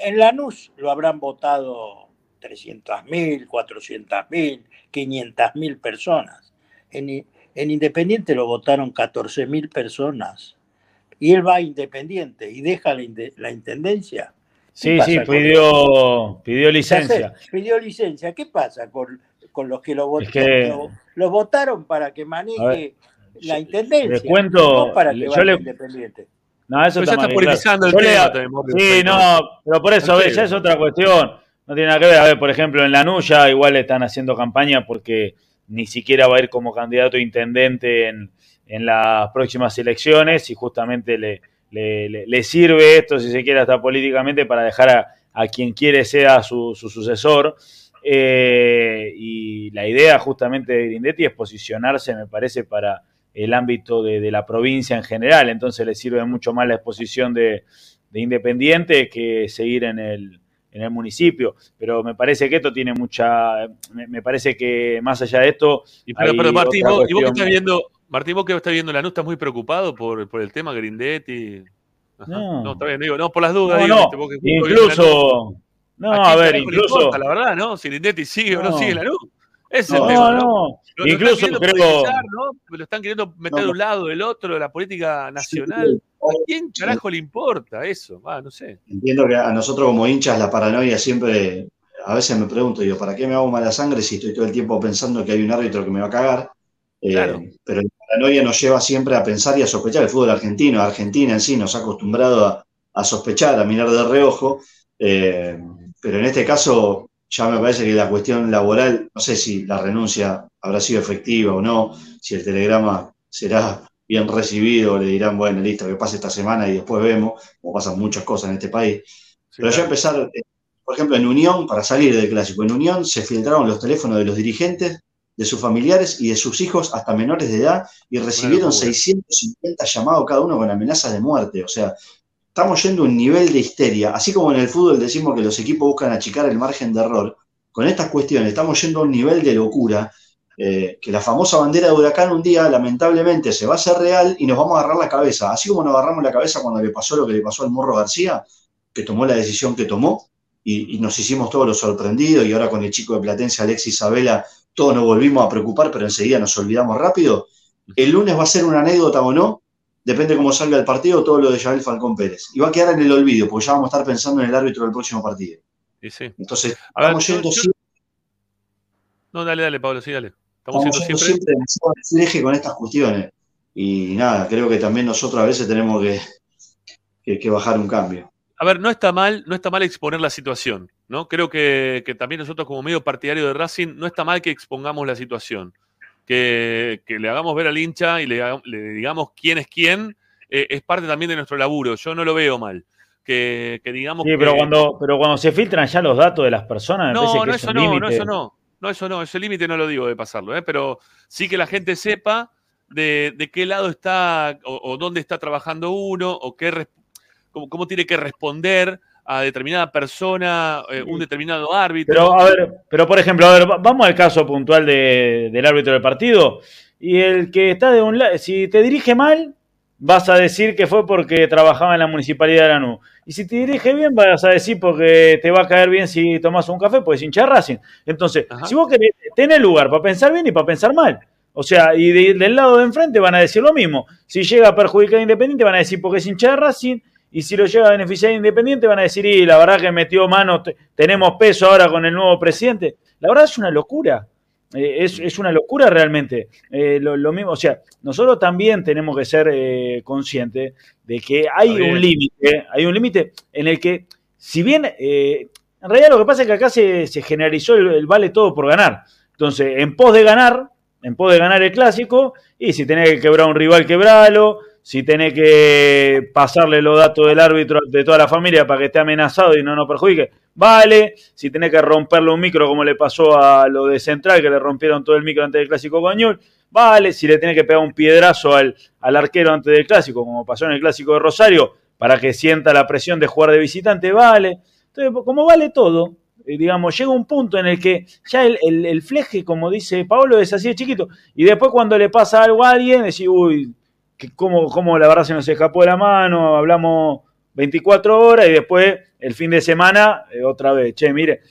Speaker 6: En Lanús lo habrán votado 300.000, 400.000, 500.000 personas. En, en Independiente lo votaron 14.000 personas. Y él va a Independiente y deja la, inde- la intendencia. ¿Qué
Speaker 5: Sí, sí, pidió, pidió licencia.
Speaker 6: Pidió licencia. ¿Qué pasa con, con los que lo votaron?
Speaker 5: que-
Speaker 6: Lo, lo votaron para que maneje
Speaker 5: ver,
Speaker 6: la intendencia.
Speaker 5: les cuento,
Speaker 6: no para que
Speaker 5: yo le-
Speaker 6: Independiente.
Speaker 5: No, eso
Speaker 1: ya
Speaker 5: está
Speaker 1: está
Speaker 5: bien, claro.
Speaker 1: politizando el tema
Speaker 5: Sí, no, pero por eso, ves, ya es otra cuestión. No tiene nada que ver. A ver, por ejemplo, en la Nuya igual están haciendo campaña porque ni siquiera va a ir como candidato a intendente en, en las próximas elecciones y justamente le, le, le- le sirve esto, si se quiere, hasta políticamente, para dejar a, a quien quiere sea su, su sucesor. Eh, y la idea justamente de Grindetti es posicionarse, me parece, para el ámbito de, de la provincia en general. Entonces le sirve mucho más la exposición de, de Independiente que seguir en el, en el municipio. Pero me parece que esto tiene mucha. Me, me parece que más allá de esto.
Speaker 1: Y pero, Martín, vos, y vos que estás viendo, Martín, vos que estás viendo la NU, estás muy preocupado por, por el tema Grindetti. Ajá.
Speaker 5: No.
Speaker 1: No. está bien, digo, no, por las dudas,
Speaker 5: No,
Speaker 1: digo,
Speaker 5: no,
Speaker 1: vos que
Speaker 5: incluso. No,
Speaker 1: ¿A
Speaker 5: ver, incluso.
Speaker 1: importa, la verdad, ¿no? Si Grindetti sigue o no
Speaker 5: No.
Speaker 1: sigue la NU. Es
Speaker 5: No,
Speaker 1: el tema,
Speaker 5: no.
Speaker 1: ¿no? Lo, lo
Speaker 5: Incluso
Speaker 1: están queriendo
Speaker 5: creo-
Speaker 1: ¿no? Lo están queriendo meter de un lado, del otro, de la política nacional. ¿A quién carajo le importa eso? Ah, no sé.
Speaker 7: Entiendo que a nosotros como hinchas la paranoia siempre, a veces me pregunto, digo, ¿para qué me hago mala sangre si estoy todo el tiempo pensando que hay un árbitro que me va a cagar? Eh,
Speaker 1: Claro.
Speaker 7: Pero la paranoia nos lleva siempre a pensar y a sospechar. El fútbol argentino, Argentina en sí, nos ha acostumbrado a, a sospechar, a mirar de reojo. eh, pero en este caso ya me parece que la cuestión laboral, no sé si la renuncia habrá sido efectiva o no, si el telegrama será bien recibido, le dirán, bueno, listo, que pase esta semana y después vemos, como pasan muchas cosas en este país. Pero ya empezar, eh, por ejemplo, en Unión, para salir del clásico, en Unión se filtraron los teléfonos de los dirigentes, de sus familiares y de sus hijos hasta menores de edad y recibieron
Speaker 1: locura.
Speaker 7: 650 llamados cada uno con amenazas de muerte. O sea, estamos yendo a un nivel de histeria. Así como en el fútbol decimos que los equipos buscan achicar el margen de error, con estas cuestiones estamos yendo a un nivel de locura eh, que la famosa bandera de huracán un día lamentablemente se va a hacer real y nos vamos a agarrar la cabeza. Así como nos agarramos la cabeza cuando le pasó lo que le pasó al Morro García, que tomó la decisión que tomó y, y nos hicimos todos los sorprendidos y ahora con el chico de Platense, Alexis Isabela, todos nos volvimos a preocupar, pero enseguida nos olvidamos rápido. El lunes va a ser una anécdota o no, depende cómo salga el partido, todo lo de Javier Falcón Pérez. Y va a quedar en el olvido, porque ya vamos a estar pensando en el árbitro del próximo partido.
Speaker 1: Sí.
Speaker 7: Entonces,
Speaker 1: A ver, yo-
Speaker 7: yendo
Speaker 1: yo-
Speaker 7: siempre,
Speaker 1: No, dale, dale, Pablo, sí, dale. Estamos
Speaker 7: estamos
Speaker 1: siendo siempre.
Speaker 7: siempre fleje con estas cuestiones. Y nada, creo que también nosotros a veces tenemos que, que- que bajar un cambio.
Speaker 1: A ver, no está mal, no está mal exponer la situación, ¿no? Creo que, que también nosotros como medio partidario de Racing, no está mal que expongamos la situación. Que, que le hagamos ver al hincha y le, digamos quién es quién eh, es parte también de nuestro laburo. Yo no lo veo mal. Que, que digamos
Speaker 5: Sí, pero
Speaker 1: que-
Speaker 5: cuando, pero cuando se filtran ya los datos de las personas, me parece
Speaker 1: no,
Speaker 5: que
Speaker 1: no,
Speaker 5: es
Speaker 1: eso
Speaker 5: un
Speaker 1: no, no, eso no. No, eso no, ese límite no lo digo de pasarlo, ¿eh? pero sí que la gente sepa de, de qué lado está o, o dónde está trabajando uno o qué cómo, cómo tiene que responder a determinada persona, eh, un determinado árbitro.
Speaker 5: Pero, a ver, pero por ejemplo, a ver, va- vamos al caso puntual de- del árbitro del partido. Y el que está de un lado, si te dirige mal, vas a decir que fue porque trabajaba en la municipalidad de Lanús. Y si te dirige bien, vas a decir porque te va a caer bien si tomas un café, pues hinchar Racing. Entonces, si vos querés, tenés lugar para pensar bien y para pensar mal. O sea, y de- del lado de enfrente van a decir lo mismo. Si llega a perjudicar a Independiente, van a decir porque es hincha de Racing. Y si lo llega a beneficiar a Independiente, van a decir, y la verdad que metió mano, te- tenemos peso ahora con el nuevo presidente. La verdad es una locura. Eh, es, es una locura realmente. Eh, lo, lo mismo, o sea, nosotros también tenemos que ser eh, conscientes de que hay un límite, hay un límite en el que, si bien, en realidad lo que pasa es que acá se, se generalizó el, el vale todo por ganar. Entonces, en pos de ganar, en pos de ganar el clásico, y si tenés que quebrar un rival, quebralo, si tenés que pasarle los datos del árbitro de toda la familia para que esté amenazado y no nos perjudique, vale, si tenés que romperle un micro como le pasó a lo de Central, que le rompieron todo el micro antes del clásico Coñol, vale, si le tenés que pegar un piedrazo al, al arquero antes del clásico, como pasó en el clásico de Rosario, para que sienta la presión de jugar de visitante, vale. Entonces, como vale todo, eh, digamos, llega un punto en el que ya el, el, el fleje, como dice Pablo, es así de chiquito. Y después cuando le pasa algo a alguien, decís, uy, que cómo, cómo la verdad se nos escapó de la mano, hablamos 24 horas y después el fin de semana eh, otra vez. Che, mire,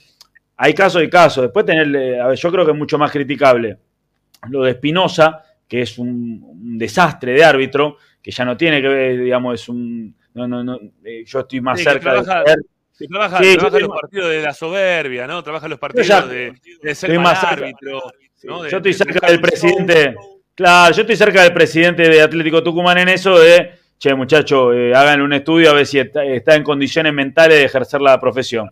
Speaker 5: hay casos y casos. Después tenerle, a ver, yo creo que es mucho más criticable lo de Espinosa, que es un, un desastre de árbitro, que ya no tiene que ver, digamos, es un... No, no, no, eh, yo estoy más
Speaker 1: Sí,
Speaker 5: cerca
Speaker 1: trabaja-
Speaker 5: de...
Speaker 1: que trabaja,
Speaker 5: Sí,
Speaker 1: los partidos de la soberbia, ¿no? Trabaja los partidos
Speaker 5: ya-
Speaker 1: de, de ser
Speaker 5: más cerca-
Speaker 1: árbitro. ¿no? De-
Speaker 5: Yo estoy cerca del
Speaker 1: show.
Speaker 5: Claro, yo estoy cerca del presidente de Atlético Tucumán en eso de, che, muchacho, eh, háganle un estudio a ver si está, en condiciones mentales de ejercer la profesión.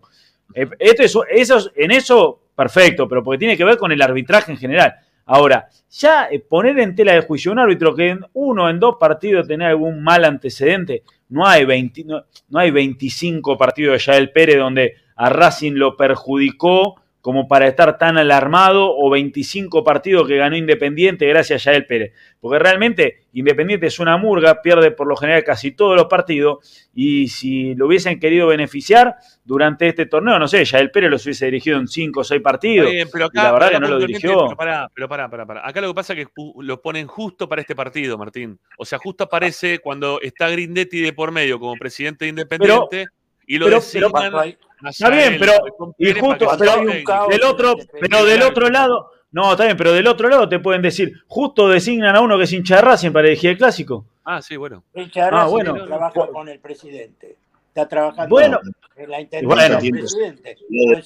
Speaker 5: Eh, esto es, en eso, perfecto, pero porque tiene que ver con el arbitraje en general. Ahora, ya eh, poner en tela de juicio un árbitro que en uno, en dos partidos tenía algún mal antecedente, no hay, 20 no, no hay 25 partidos de Yael Pérez donde a Racing lo perjudicó como para estar tan alarmado o 25 partidos que ganó Independiente gracias a Yael Pérez. Porque realmente Independiente es una murga, pierde por lo general casi todos los partidos y si lo hubiesen querido beneficiar durante este torneo, no sé, Yael Pérez los hubiese dirigido en 5 o 6 partidos.
Speaker 1: Bien, pero
Speaker 5: y
Speaker 1: acá,
Speaker 5: la verdad
Speaker 1: acá
Speaker 5: que no lo dirigió.
Speaker 1: Pero pará, pero pará, pará, pará. Acá lo que pasa es que lo ponen justo para este partido, Martín. O sea, justo aparece cuando está Grindetti de por medio como presidente de Independiente y lo
Speaker 5: pero-
Speaker 1: designan.
Speaker 5: pero-
Speaker 1: a
Speaker 5: Está bien, pero y justo, pero del otro, pero del otro lado, no, está bien, pero del otro lado te pueden decir, justo designan a uno que es hincha de Racing para dirigir el clásico.
Speaker 1: Ah, sí, bueno.
Speaker 6: Hincha de
Speaker 5: Ah,
Speaker 6: Racing
Speaker 5: bueno.
Speaker 6: no trabaja con el presidente. Está trabajando
Speaker 5: Bueno.
Speaker 6: en la intendencia
Speaker 5: bueno,
Speaker 6: del presidente.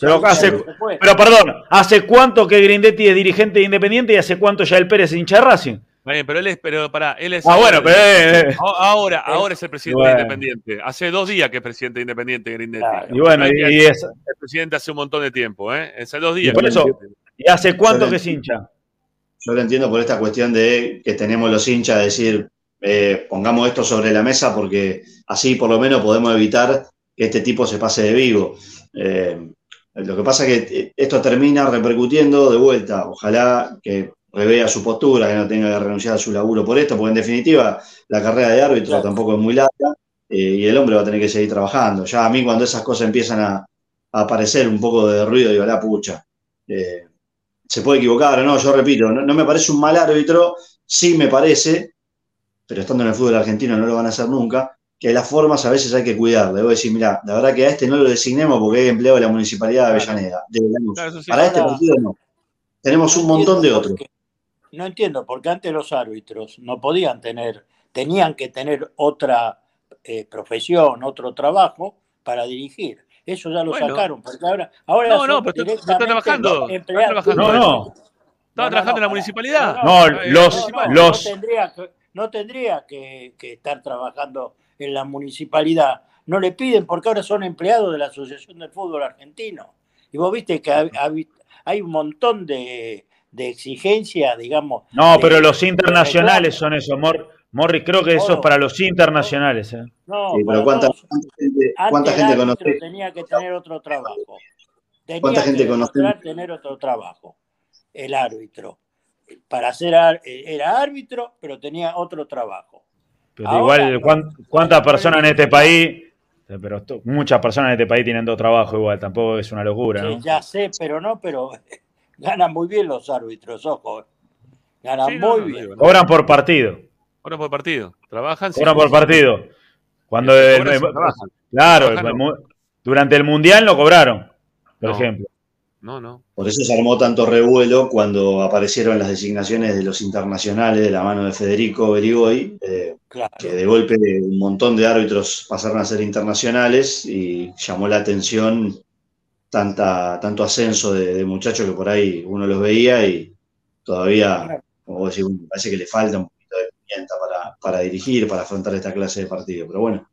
Speaker 5: pero, hace- pero perdón, ¿hace cuánto que Grindetti es dirigente de Independiente y hace cuánto ya el Pérez es hincha de Racing?
Speaker 1: Bien, pero él es, pero pará, él es.
Speaker 5: Ah, bueno, pero, eh, eh.
Speaker 1: Ahora, ahora es el presidente
Speaker 5: Bueno.
Speaker 1: Independiente. Hace dos días que es presidente de Independiente, Grindetti.
Speaker 5: Y bueno, y- y
Speaker 1: es el presidente hace un montón de tiempo, ¿eh? Hace dos
Speaker 5: Y
Speaker 1: días.
Speaker 5: por
Speaker 1: que es
Speaker 5: eso. ¿y hace cuánto que es hincha?
Speaker 7: Yo lo entiendo por esta cuestión de que tenemos los hinchas de decir, eh, pongamos esto sobre la mesa porque así por lo menos podemos evitar que este tipo se pase de vivo. Eh, lo que pasa es que eh, esto termina repercutiendo de vuelta. Ojalá que revea su postura, que no tenga que renunciar a su laburo por esto, porque en definitiva la carrera de árbitro tampoco es muy larga eh, y el hombre va a tener que seguir trabajando. Ya a mí cuando esas cosas empiezan a, a aparecer un poco de ruido, digo, la pucha. Eh, se puede equivocar o no, yo repito, no, no me parece un mal árbitro, sí me parece, pero estando en el fútbol argentino no lo van a hacer nunca, que las formas a veces hay que cuidarle. Voy a decir, mira, la verdad que a este no lo designemos porque es empleado de la municipalidad de Avellaneda. de.
Speaker 6: Claro, sí.
Speaker 7: Para este partido no. Tenemos un montón de otros.
Speaker 6: No entiendo, porque antes los árbitros no podían tener, tenían que tener otra eh, profesión, otro trabajo para dirigir. Eso ya lo
Speaker 1: Bueno.
Speaker 6: sacaron, porque ahora, ahora
Speaker 1: No, no, pero está- trabajando, está
Speaker 6: empleados.
Speaker 1: trabajando.
Speaker 5: No, no.
Speaker 1: Estaba trabajando en la municipalidad.
Speaker 5: No, los-
Speaker 6: No,
Speaker 5: los-
Speaker 6: no tendría, que, no tendría que, que estar trabajando en la municipalidad. No le piden porque ahora son empleados de la Asociación del Fútbol Argentino. Y vos viste que ha- ha- hay un montón de, de exigencias, digamos.
Speaker 5: No,
Speaker 6: de-
Speaker 5: pero los internacionales son eso, amor. Morris, creo que eso es para los internacionales. ¿eh?
Speaker 6: No,
Speaker 7: Sí, pero ¿cuánta, gente, cuánta
Speaker 6: el
Speaker 7: gente
Speaker 6: árbitro
Speaker 7: conoce?
Speaker 6: tenía que tener otro trabajo. Tenía
Speaker 7: ¿Cuánta
Speaker 6: que
Speaker 7: gente conoce?
Speaker 6: demostrar tener otro trabajo. El árbitro. Para ser era árbitro, pero tenía otro trabajo.
Speaker 5: Pero
Speaker 6: Ahora
Speaker 5: igual,
Speaker 6: no.
Speaker 5: ¿cuán- ¿cuántas personas en este país? Pero muchas personas en este país tienen dos trabajos igual, tampoco es una locura,
Speaker 6: Sí,
Speaker 5: ¿no?
Speaker 6: ya sé, pero no, pero ganan muy bien los árbitros, ojo. Ganan
Speaker 1: Sí,
Speaker 6: muy
Speaker 1: no,
Speaker 6: bien.
Speaker 1: no.
Speaker 5: Cobran por partido.
Speaker 1: Cobran por partido. Trabajan.
Speaker 5: Cobran
Speaker 1: sí,
Speaker 5: por
Speaker 1: sí.
Speaker 5: partido. Cuando
Speaker 1: trabajan.
Speaker 5: claro,
Speaker 1: Trabajan
Speaker 5: el-
Speaker 1: no.
Speaker 5: mu- durante el mundial no cobraron, por
Speaker 1: No.
Speaker 5: ejemplo.
Speaker 1: No, no.
Speaker 7: Por eso se armó tanto revuelo cuando aparecieron las designaciones de los internacionales de la mano de Federico Berigoy, eh,
Speaker 6: Claro.
Speaker 7: que de golpe un montón de árbitros pasaron a ser internacionales y llamó la atención tanta, tanto ascenso de, de muchachos que por ahí uno los veía y todavía, como vos decís, me parece que le falta un poquito de pimienta para, para dirigir, para afrontar esta clase de partido. Pero bueno,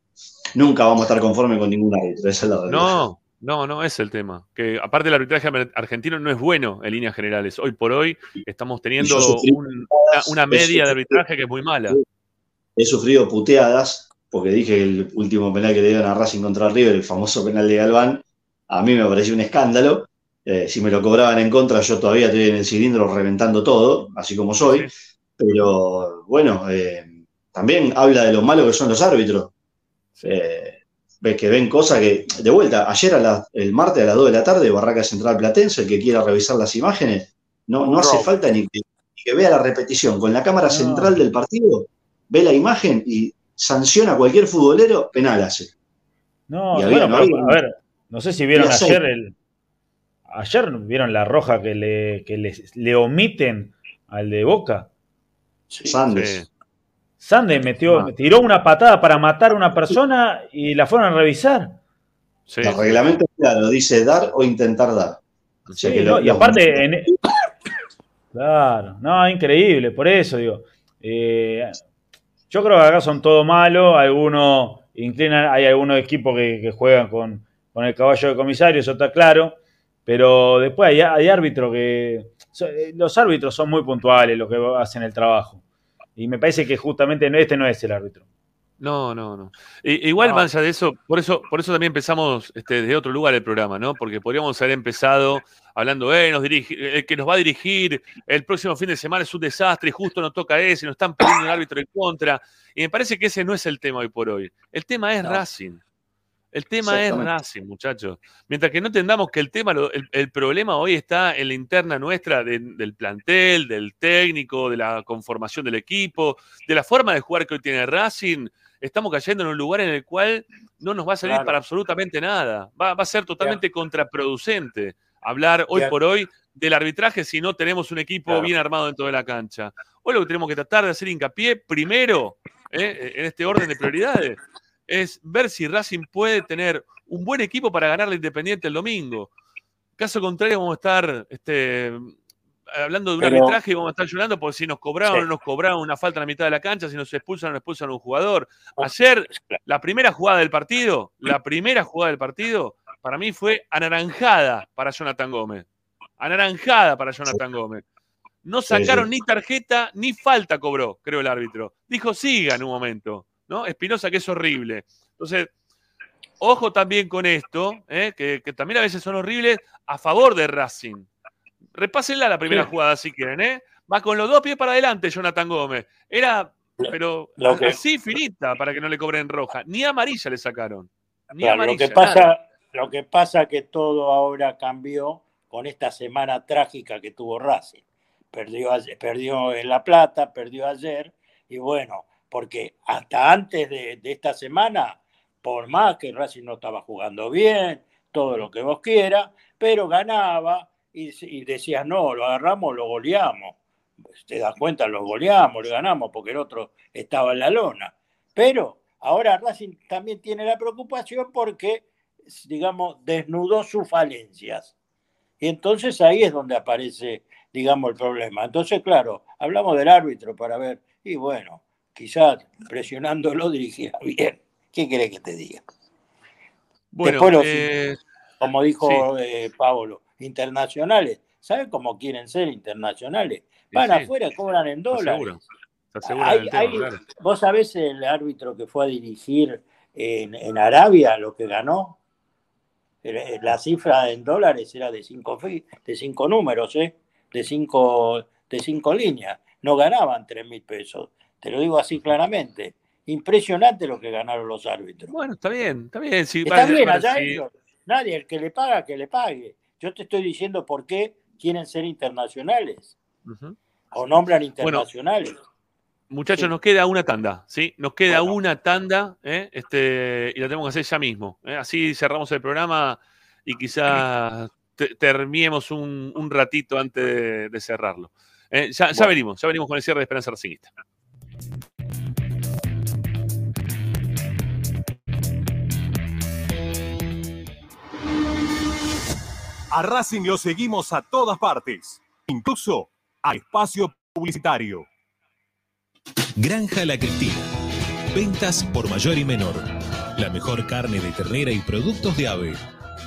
Speaker 7: nunca vamos a estar conformes con ningún árbitro, esa es la realidad.
Speaker 1: No, no, no es el tema. Que aparte el arbitraje argentino no es bueno en líneas generales. Hoy por hoy estamos teniendo un- una, una media de arbitraje que es muy mala.
Speaker 7: He sufrido puteadas porque dije que el último penal que le dieron a Racing contra River, el famoso penal de Galván, a mí me pareció un escándalo. Eh, si me lo cobraban en contra, yo todavía estoy en el cilindro reventando todo, así como soy. Pero bueno, eh, también habla de lo malo que son los árbitros. Eh, ves que ven cosas que, de vuelta, ayer a la- el martes a las 2 de la tarde, Barraca Central Platense, el que quiera revisar las imágenes, no, no hace falta ni que, ni que vea la repetición. Con la cámara central del partido, ve la imagen y sanciona a cualquier futbolero, penal hace.
Speaker 5: No,
Speaker 7: Y había-
Speaker 5: bueno,
Speaker 7: no
Speaker 5: pero,
Speaker 7: había-
Speaker 5: a ver, no sé si vieron ayer el. Ayer vieron la roja que le, que les- le omiten al de Boca.
Speaker 7: Sandes.
Speaker 5: Sandes metió,
Speaker 7: Ah.
Speaker 5: tiró una patada para matar a una persona y la fueron a revisar.
Speaker 7: El reglamento, claro, dice dar o intentar dar. O sea
Speaker 5: Sí,
Speaker 7: que
Speaker 5: no,
Speaker 7: lo-
Speaker 5: y
Speaker 7: los-
Speaker 5: aparte, en- <coughs> claro, no, increíble, por eso digo. Eh, yo creo que acá son todo malos, algunos inclinan, hay algunos equipos que, que juegan con, con el caballo de comisario, eso está claro, pero después hay, hay árbitros que, eh, los árbitros son muy puntuales los que hacen el trabajo. Y me parece que justamente este no es el árbitro.
Speaker 1: No, no, no. Igual,
Speaker 5: No.
Speaker 1: más allá de eso, por eso, por eso también empezamos este, desde otro lugar el programa, ¿no? Porque podríamos haber empezado hablando, eh, nos dirige, el que nos va a dirigir el próximo fin de semana es un desastre y justo nos toca ese, nos están poniendo un árbitro en contra. Y me parece que ese no es el tema hoy por hoy. El tema es
Speaker 6: No.
Speaker 1: Racing. El tema es. Racing, muchachos. Mientras que no entendamos que el tema, el, el problema hoy está en la interna nuestra de- del plantel, del técnico, de la conformación del equipo, de la forma de jugar que hoy tiene Racing, estamos cayendo en un lugar en el cual no nos va a salir
Speaker 6: Claro.
Speaker 1: para absolutamente nada. Va, va a ser totalmente contraproducente hablar hoy por hoy del arbitraje si no tenemos un equipo
Speaker 6: Claro.
Speaker 1: bien armado dentro de la cancha. Hoy lo que tenemos que tratar de hacer hincapié primero, ¿eh? en este orden de prioridades, es ver si Racing puede tener un buen equipo para ganar la Independiente el domingo. Caso contrario, vamos a estar este, hablando de un
Speaker 6: Pero-
Speaker 1: arbitraje y vamos a estar llorando por si nos cobraron o
Speaker 6: Sí.
Speaker 1: no nos cobraron una falta en la mitad de la cancha, si nos expulsan o no expulsan a un jugador. Ayer, la primera jugada del partido, la primera jugada del partido, para mí fue anaranjada para Jonathan Gómez. Anaranjada para Jonathan Gómez. No
Speaker 7: Sí,
Speaker 1: sacaron
Speaker 7: sí.
Speaker 1: ni tarjeta ni falta cobró, creo el árbitro. Dijo siga en un momento, ¿no? Espinosa, que es horrible. Entonces, ojo también con esto, ¿eh? que, que también a veces son horribles a favor de Racing. Repásenla la primera
Speaker 6: Sí.
Speaker 1: jugada si quieren, ¿eh? Va con los dos pies para adelante Jonathan Gómez. Era, pero
Speaker 6: que-
Speaker 1: así finita para que no le cobren roja. Ni amarilla le sacaron. Ni
Speaker 6: Claro, lo
Speaker 1: amarilla.
Speaker 6: que pasa,
Speaker 1: nada.
Speaker 6: lo que pasa que todo ahora cambió con esta semana trágica que tuvo Racing. Perdió, perdió en La Plata, perdió ayer, y bueno, porque hasta antes de, esta semana, por más que Racing no estaba jugando bien, todo lo que vos quieras, pero ganaba y, y decías, no, lo agarramos, lo goleamos. Te das cuenta, lo goleamos, lo ganamos, porque el otro estaba en la lona. Pero ahora Racing también tiene la preocupación porque, digamos, desnudó sus falencias. Y entonces ahí es donde aparece, digamos, el problema. Entonces, claro, hablamos del árbitro para ver, y bueno, quizás presionándolo <laughs> dirigía bien. ¿Qué querés que te diga?
Speaker 1: Bueno,
Speaker 6: Después los-
Speaker 1: eh,
Speaker 6: como dijo eh, Pablo, internacionales. ¿Saben cómo quieren ser internacionales? Van
Speaker 1: sí.
Speaker 6: afuera, cobran en dólares. Hay-
Speaker 1: tema,
Speaker 6: hay-. Vos sabés el árbitro que fue a dirigir en, en Arabia lo que ganó. Eh, La cifra en dólares era de cinco, de cinco números, ¿eh? de, cinco, de cinco líneas. No ganaban tres mil pesos. Te lo digo así claramente. Impresionante lo que ganaron los árbitros.
Speaker 1: Bueno, está bien, está bien. sí,
Speaker 6: Está
Speaker 1: vale,
Speaker 6: bien,
Speaker 1: vale,
Speaker 6: allá
Speaker 1: sí.
Speaker 6: ellos. Nadie, el que le paga, que le pague. Yo te estoy diciendo por qué quieren ser internacionales o nombran internacionales.
Speaker 1: Muchachos, nos queda una tanda, ¿sí? Nos queda una tanda, ¿eh? este, y la tenemos que hacer ya mismo. ¿eh? Así cerramos el programa y quizás te- terminemos un, un ratito antes de, de cerrarlo. ¿eh? Ya, ya
Speaker 17: Bueno.
Speaker 1: venimos, ya venimos con el cierre de Esperanza Racingista.
Speaker 14: A Racing lo seguimos a todas partes, incluso al espacio publicitario.
Speaker 13: Granja La Cristina. Ventas por mayor y menor. La mejor carne de ternera y productos de ave.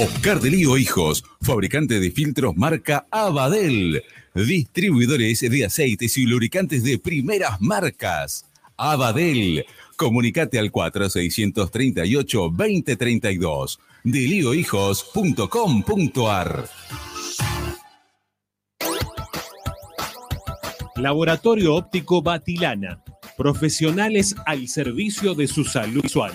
Speaker 15: Oscar de Lío Hijos, fabricante de filtros marca Abadel. Distribuidores de aceites y lubricantes de primeras marcas. Abadel. Comunicate al 4638-2032. deliohijos.com.ar
Speaker 14: Laboratorio Óptico Batilana. Profesionales al servicio de su salud visual.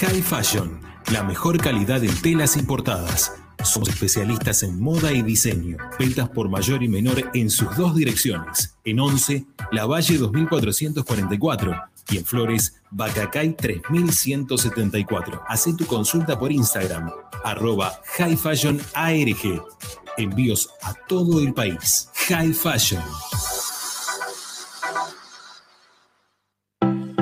Speaker 13: High Fashion, la mejor calidad en telas importadas. Somos especialistas en moda y diseño. Ventas por mayor y menor en sus dos direcciones. En 11, La Valle 2444 y en Flores, Bacacay 3174. Haz tu consulta por Instagram, arroba High Fashion ARG. Envíos a todo el país. High Fashion.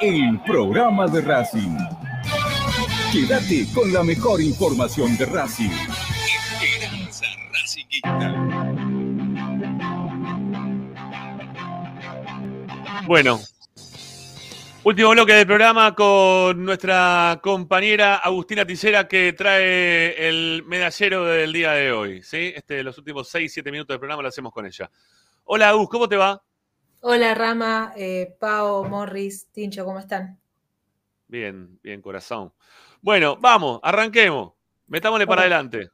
Speaker 15: el programa de Racing. Quédate con la mejor información de Racing. Esperanza Racingista.
Speaker 1: Bueno, último bloque del programa con nuestra compañera Agustina Ticera que trae el medallero del día de hoy. ¿sí? Este, los últimos 6-7 minutos del programa lo hacemos con ella. Hola Agus, ¿cómo te va?
Speaker 16: Hola Rama, eh, Pau, Morris, Tincho, ¿cómo están?
Speaker 1: Bien, bien, corazón. Bueno, vamos, arranquemos. Metámosle para adelante.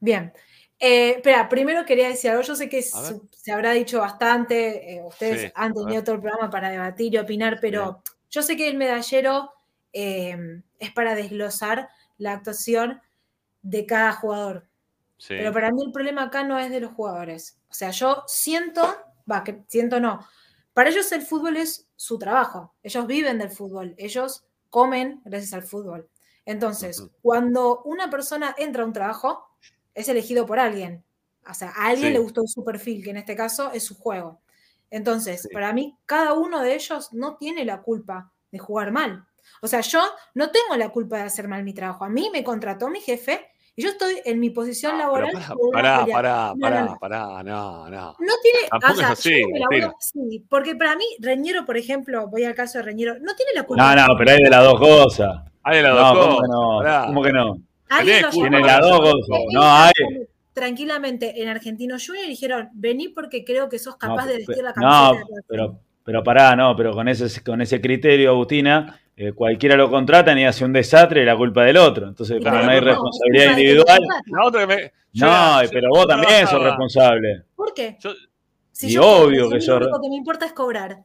Speaker 16: Bien. Eh, espera, primero quería decir algo. Yo sé que se habrá dicho bastante, eh, ustedes
Speaker 1: Sí,
Speaker 16: han tenido todo el programa para debatir y opinar, pero yo sé que el medallero eh, es para desglosar la actuación de cada jugador.
Speaker 1: Sí.
Speaker 16: Pero para mí el problema acá no es de los jugadores. O sea, yo siento, va, que siento no. Para ellos el fútbol es su trabajo. Ellos viven del fútbol. Ellos comen gracias al fútbol. Entonces, cuando una persona entra a un trabajo, es elegido por alguien. O sea, a alguien
Speaker 18: Sí.
Speaker 16: le gustó su perfil, que en este caso es su juego. Entonces, para mí, cada uno de ellos no tiene la culpa de jugar mal. O sea, yo no tengo la culpa de hacer mal mi trabajo. A mí me contrató mi jefe y yo estoy en mi posición laboral.
Speaker 1: Pará,
Speaker 16: de
Speaker 1: pará, pará,
Speaker 16: No, no,
Speaker 1: pará,
Speaker 16: no.
Speaker 1: no, no.
Speaker 16: No tiene,
Speaker 1: Tampoco
Speaker 16: o sea,
Speaker 1: es así,
Speaker 16: yo me la voy a-
Speaker 1: Agustina.
Speaker 16: sí, porque para mí, Reñero, por ejemplo, voy al caso de Reñero, no tiene la culpa.
Speaker 5: No, no, pero hay de las dos cosas.
Speaker 1: Hay de las
Speaker 5: no,
Speaker 1: dos
Speaker 5: ¿cómo
Speaker 1: cosas,
Speaker 5: que no? ¿Cómo que no? Tiene las dos cosas. No, hay.
Speaker 16: Tranquilamente en Argentino Junior dijeron, vení porque creo que sos
Speaker 5: No,
Speaker 16: capaz de
Speaker 5: pe-
Speaker 16: vestir la
Speaker 5: no,
Speaker 16: camiseta. de
Speaker 5: pero, pero pará, no, pero con ese, con ese criterio, Agustina, eh, cualquiera lo contratan y hace un desastre y la culpa del otro. Entonces, como no hay
Speaker 1: no,
Speaker 5: responsabilidad individual.
Speaker 1: que me. yo
Speaker 5: No,
Speaker 1: era- yo-
Speaker 5: pero vos
Speaker 1: yo
Speaker 5: también sos responsable.
Speaker 16: ¿Por qué? Si
Speaker 5: y
Speaker 16: yo
Speaker 5: obvio que sos.
Speaker 16: Lo único que me importa es cobrar.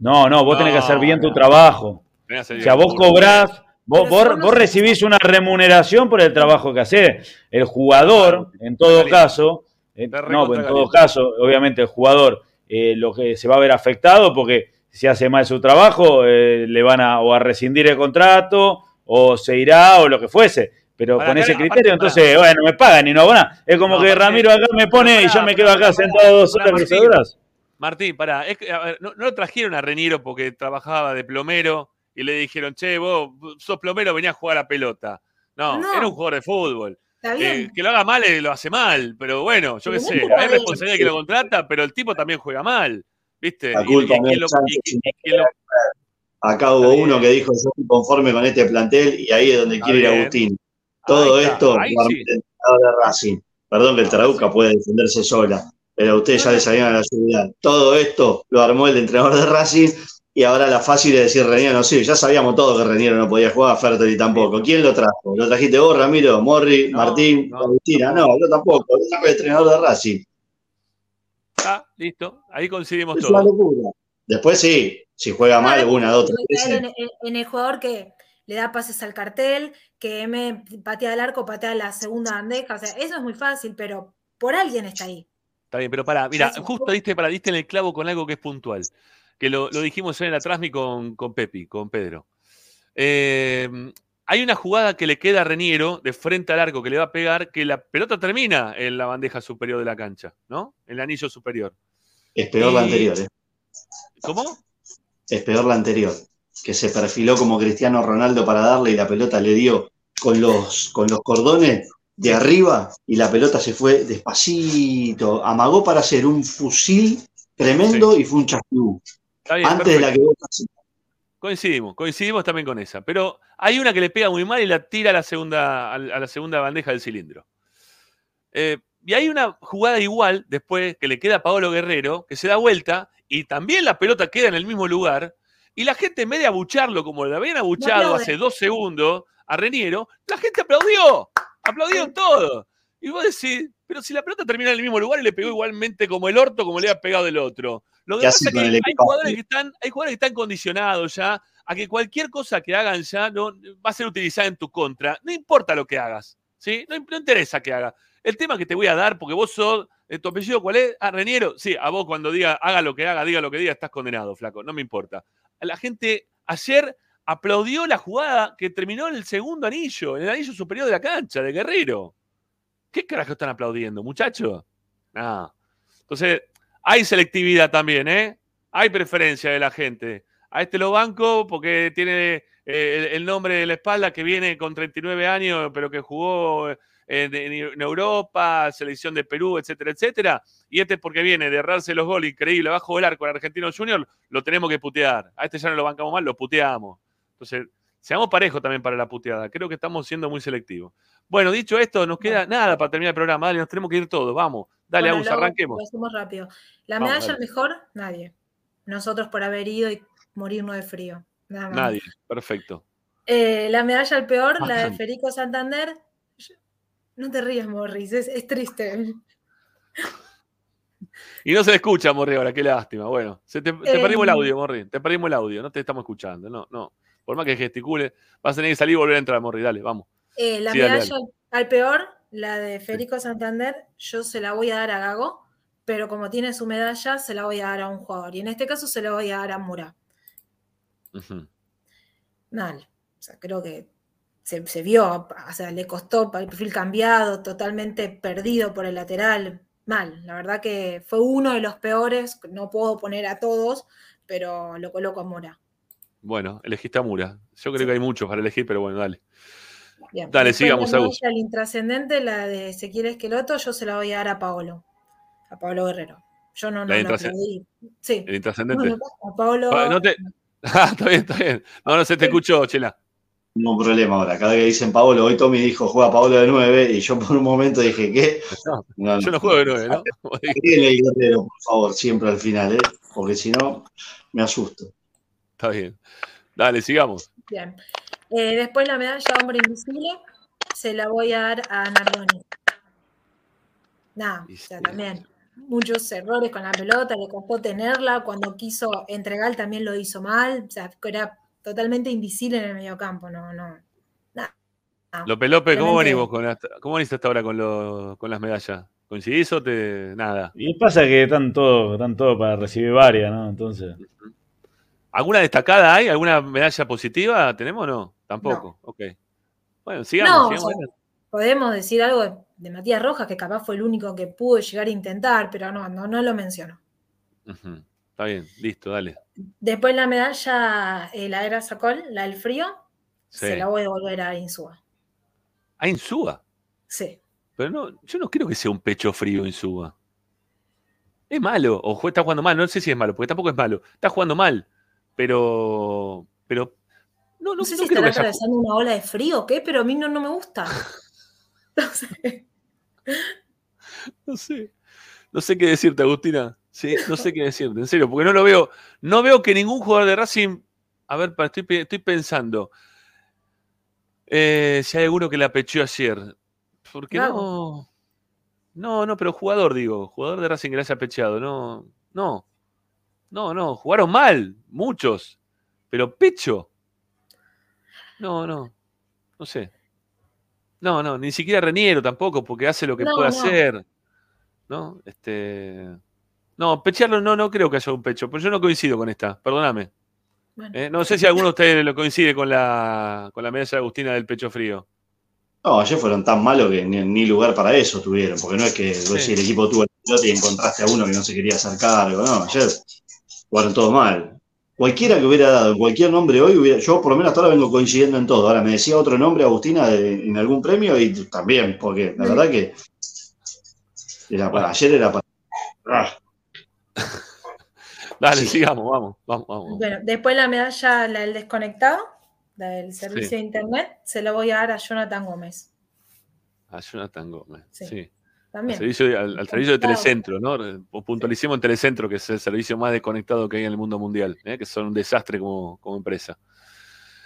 Speaker 5: No, no, vos tenés que hacer
Speaker 1: No,
Speaker 5: bien tu
Speaker 1: no.
Speaker 5: trabajo. O sea, vos cobrás, vos, vos,
Speaker 16: si vos no
Speaker 5: vos
Speaker 16: sos-
Speaker 5: recibís una remuneración por el trabajo que haces. El jugador, en todo caso, eh, no, en todo caso, obviamente el jugador eh, lo que se va a ver afectado porque si hace mal su trabajo, eh, le van a o a rescindir el contrato o se irá o lo que fuese. Pero
Speaker 1: Para
Speaker 5: con
Speaker 1: que-
Speaker 5: ese criterio, entonces, bueno, me pagan y no hago nada. Es como
Speaker 1: No,
Speaker 5: que
Speaker 1: aparte-
Speaker 5: Ramiro acá me pone y yo me quedo acá sentado dos horas
Speaker 1: Martín.
Speaker 5: cruzadoras.
Speaker 1: Martín, pará, es que, a ver, no, no lo trajeron a Reniero porque trabajaba de plomero y le dijeron, che, vos sos plomero, venía a jugar a pelota. No,
Speaker 16: No.
Speaker 1: era un jugador de fútbol.
Speaker 16: Está
Speaker 1: Eh, que lo haga mal, eh, lo hace mal, pero bueno, yo qué sé, hay
Speaker 16: de
Speaker 1: responsabilidad que lo contrata, pero el tipo también juega mal, ¿viste?
Speaker 7: Acá hubo uno que dijo, yo estoy conforme con este plantel y ahí es donde
Speaker 1: Está
Speaker 7: quiere ir. Agustín. Todo
Speaker 1: Ahí está,
Speaker 7: esto
Speaker 1: ahí
Speaker 7: lo armó
Speaker 1: sí.
Speaker 7: el entrenador de Racing. Perdón que el Trauca puede defenderse sola, pero a ustedes ya le salieron a la seguridad. Todo esto lo armó el entrenador de Racing y ahora la fácil es decir Reniero no sí, ya sabíamos todo que Reniero no podía jugar, Fertoli tampoco. ¿Quién lo trajo? ¿Lo trajiste vos, Ramiro, Morri, Martín, Agustina? No, yo tampoco, lo trajo el entrenador de Racing.
Speaker 1: Ah, listo, ahí coincidimos
Speaker 7: Es una
Speaker 1: todos.
Speaker 7: locura. Después sí, si juega mal una, dos, tres
Speaker 16: en, en- en el jugador que le da pases al cartel, que M patea el arco, patea la segunda bandeja. O sea, eso es muy fácil, pero por alguien está ahí.
Speaker 1: Está bien, pero pará, mira, justo diste, para, diste en el clavo con algo que es puntual, que lo, lo dijimos en la Trasmi con, con Pepi, con Pedro. Eh, hay una jugada que le queda a Reniero de frente al arco que le va a pegar, que la pelota termina en la bandeja superior de la cancha, ¿no? En el anillo superior.
Speaker 7: Es peor la anterior, ¿eh?
Speaker 1: ¿Cómo?
Speaker 7: Es peor la anterior, que se perfiló como Cristiano Ronaldo para darle y la pelota le dio con los, con los cordones de arriba y la pelota se fue despacito. Amagó para hacer un fusil tremendo y fue un chasquibú.
Speaker 1: Bien,
Speaker 7: Antes de la que vos.
Speaker 1: Coincidimos, coincidimos también con esa. Pero hay una que le pega muy mal y la tira a la segunda, a la segunda bandeja del cilindro. Eh, y hay una jugada igual después que le queda a Paolo Guerrero, que se da vuelta y también la pelota queda en el mismo lugar. Y la gente, en vez de abucharlo como le habían abuchado hace dos segundos a Reniero, la gente aplaudió. Aplaudieron todo. Y vos decís, pero si la pelota termina en el mismo lugar y le pegó igualmente como el orto, como le ha pegado el otro. Lo que
Speaker 7: ¿Qué
Speaker 1: pasa es que hay jugadores que están, hay jugadores que están condicionados ya a que cualquier cosa que hagan ya no, va a ser utilizada en tu contra. No importa lo que hagas, ¿sí? No, no interesa que haga. El tema que te voy a dar, porque vos sos, eh, ¿tu apellido cuál es? Ah, Reniero. Sí, a vos cuando diga, haga lo que haga, diga lo que diga, estás condenado, flaco. No me importa. La gente ayer aplaudió la jugada que terminó en el segundo anillo, en el anillo superior de la cancha, de Guerrero. ¿Qué carajo están aplaudiendo, muchachos? Ah. Entonces, hay selectividad también, ¿eh? hay preferencia de la gente. A este lo banco porque tiene eh, el, nombre de la espalda que viene con 39 años, pero que jugó en, en- en Europa, selección de Perú, etcétera, etcétera. Y este porque viene de errarse los goles increíble bajo el arco al Argentino Junior, lo tenemos que putear. A este ya no lo bancamos mal, lo puteamos. Entonces, seamos parejos también para la puteada. Creo que estamos siendo muy selectivos. Bueno, dicho esto, nos queda nada para terminar el programa. Dale, nos tenemos que ir todos. Vamos. Dale,
Speaker 16: Bueno,
Speaker 1: Agus, arranquemos.
Speaker 16: Lo hacemos rápido. La
Speaker 1: Vamos,
Speaker 16: medalla al mejor, nadie. Nosotros por haber ido y morirnos de frío. Nada más.
Speaker 1: Nadie. Perfecto.
Speaker 16: Eh, la medalla al peor, la de. Federico Santander. No te rías, Morris, es, es triste.
Speaker 1: Y no se escucha, Morri, ahora, qué lástima. Bueno, se te, te
Speaker 16: Eh,
Speaker 1: perdimos el audio, Morri. Te perdimos el audio, no te estamos escuchando. No, no. Por más que gesticule, vas a tener que salir y volver a entrar, Morri. Dale, vamos.
Speaker 16: Eh, la
Speaker 1: Sí, dale,
Speaker 16: medalla al peor, la de Federico Santander, yo se la voy a dar a Gago, pero como tiene su medalla, se la voy a dar a un jugador. Y en este caso se la voy a dar a Mura.
Speaker 1: Ujú.
Speaker 16: Mal. O sea, creo que se, se vio, o sea, le costó el perfil cambiado, totalmente perdido por el lateral. Mal. La verdad que fue uno de los peores. No puedo poner a todos, pero lo coloco a Mura.
Speaker 1: Bueno, elegiste a Mura. Yo creo que hay muchos para elegir, pero bueno, dale.
Speaker 16: Bien.
Speaker 1: Dale,
Speaker 16: Después
Speaker 1: sigamos,
Speaker 16: la
Speaker 1: Agus.
Speaker 16: al intrascendente, la de Ezequiel Esqueloto, yo se la voy a dar a Paolo. A Paolo Guerrero. Yo no, no
Speaker 1: La
Speaker 16: aplaudí. Sí.
Speaker 1: El intrascendente.
Speaker 16: A Paolo.
Speaker 1: Ah, no te- <laughs> Ah, está bien, está bien. No, no se te escuchó, Chela.
Speaker 7: Ningún problema ahora. Cada vez que dicen Paolo, hoy Tommy dijo juega Paolo de 9 y yo por un momento dije, ¿qué? No,
Speaker 1: Yo no juego de nueve, ¿no? <laughs>
Speaker 7: Agréguenle el guerrero, por favor, siempre al final, ¿eh? porque si no, me asusto.
Speaker 1: Está bien. Dale, sigamos.
Speaker 16: Bien. Eh, después la medalla Hombre Invisible se la voy a dar a Nardoni. Nada, o sea, también muchos errores con la pelota, le costó tenerla, cuando quiso entregar también lo hizo mal, o sea, era totalmente invisible en el mediocampo, no, no. Nada.
Speaker 1: López López, ¿cómo
Speaker 16: Realmente-
Speaker 1: venimos con hasta- ¿Cómo veniste hasta ahora con, lo- con las medallas? ¿Coincidís o te. nada?
Speaker 5: Y pasa que están todos están todo para recibir varias, ¿no? Entonces.
Speaker 1: ¿Alguna destacada hay? ¿Alguna medalla positiva tenemos o no? Tampoco. Ok. Bueno, sigamos.
Speaker 16: No, o
Speaker 1: sigamos.
Speaker 16: sea, podemos decir algo de, de Matías Rojas, que capaz fue el único que pudo llegar a intentar, pero no, no, no lo menciono.
Speaker 1: Está bien, listo, dale.
Speaker 16: Después la medalla, eh, la era Sacol, la del frío,
Speaker 1: Sí.
Speaker 16: se la voy a devolver a Insúa.
Speaker 1: Ah, Insúa.
Speaker 16: Sí.
Speaker 1: Pero no, yo no creo que sea un pecho frío Insúa. Es malo, o está jugando mal, no sé si es malo, porque tampoco es malo. Está jugando mal, pero. Pero. No, no,
Speaker 16: No sé
Speaker 1: no
Speaker 16: si estará atravesando una ola de frío o qué, pero a mí no, no me gusta. <laughs>
Speaker 1: No sé. No sé qué decirte, Agustina. Sí, no sé qué decirte, en serio, porque no lo veo. No veo que ningún jugador de Racing. A ver, estoy, estoy pensando. Eh, si hay alguno que la pecheó ayer. Porque no. No, no, pero jugador, digo. Jugador de Racing que la haya pecheado. No, no. No, no. Jugaron mal. Muchos. Pero pecho. No, no. No sé. No, no, ni siquiera Reniero tampoco, porque hace lo que
Speaker 16: No,
Speaker 1: puede
Speaker 16: no.
Speaker 1: hacer. ¿No? Este. No, pechearlo no, no creo que haya un pecho, pero yo no coincido con esta, perdóname.
Speaker 16: Bueno.
Speaker 1: Eh, no sé si alguno de ustedes lo coincide con la, con la medalla de Agustina del pecho frío.
Speaker 7: No, ayer fueron tan malos que ni, ni lugar para eso tuvieron, porque no es que vos decís, el equipo tuvo el pelota y encontraste a uno que no se quería hacer cargo, no, ayer jugaron todos mal. Cualquiera que hubiera dado cualquier nombre hoy, hubiera, yo por lo menos hasta ahora vengo coincidiendo en todo. Ahora me decía otro nombre, Agustina, de- en algún premio y también, porque la verdad que era para, ayer era para... Ah, <laughs>
Speaker 1: Dale, sigamos, vamos, vamos, vamos.
Speaker 16: Bueno, después la medalla, la del desconectado, la del servicio
Speaker 1: Sí.
Speaker 16: de internet, se la voy a dar a Jonathan Gómez.
Speaker 1: A Jonathan Gómez.
Speaker 16: Sí.
Speaker 1: Sí. Al servicio, de- al, al servicio de. Telecentro, ¿no? O Puntualicemos en Telecentro, que es el servicio más desconectado que hay en el mundo mundial, ¿eh? que son un desastre como, como empresa.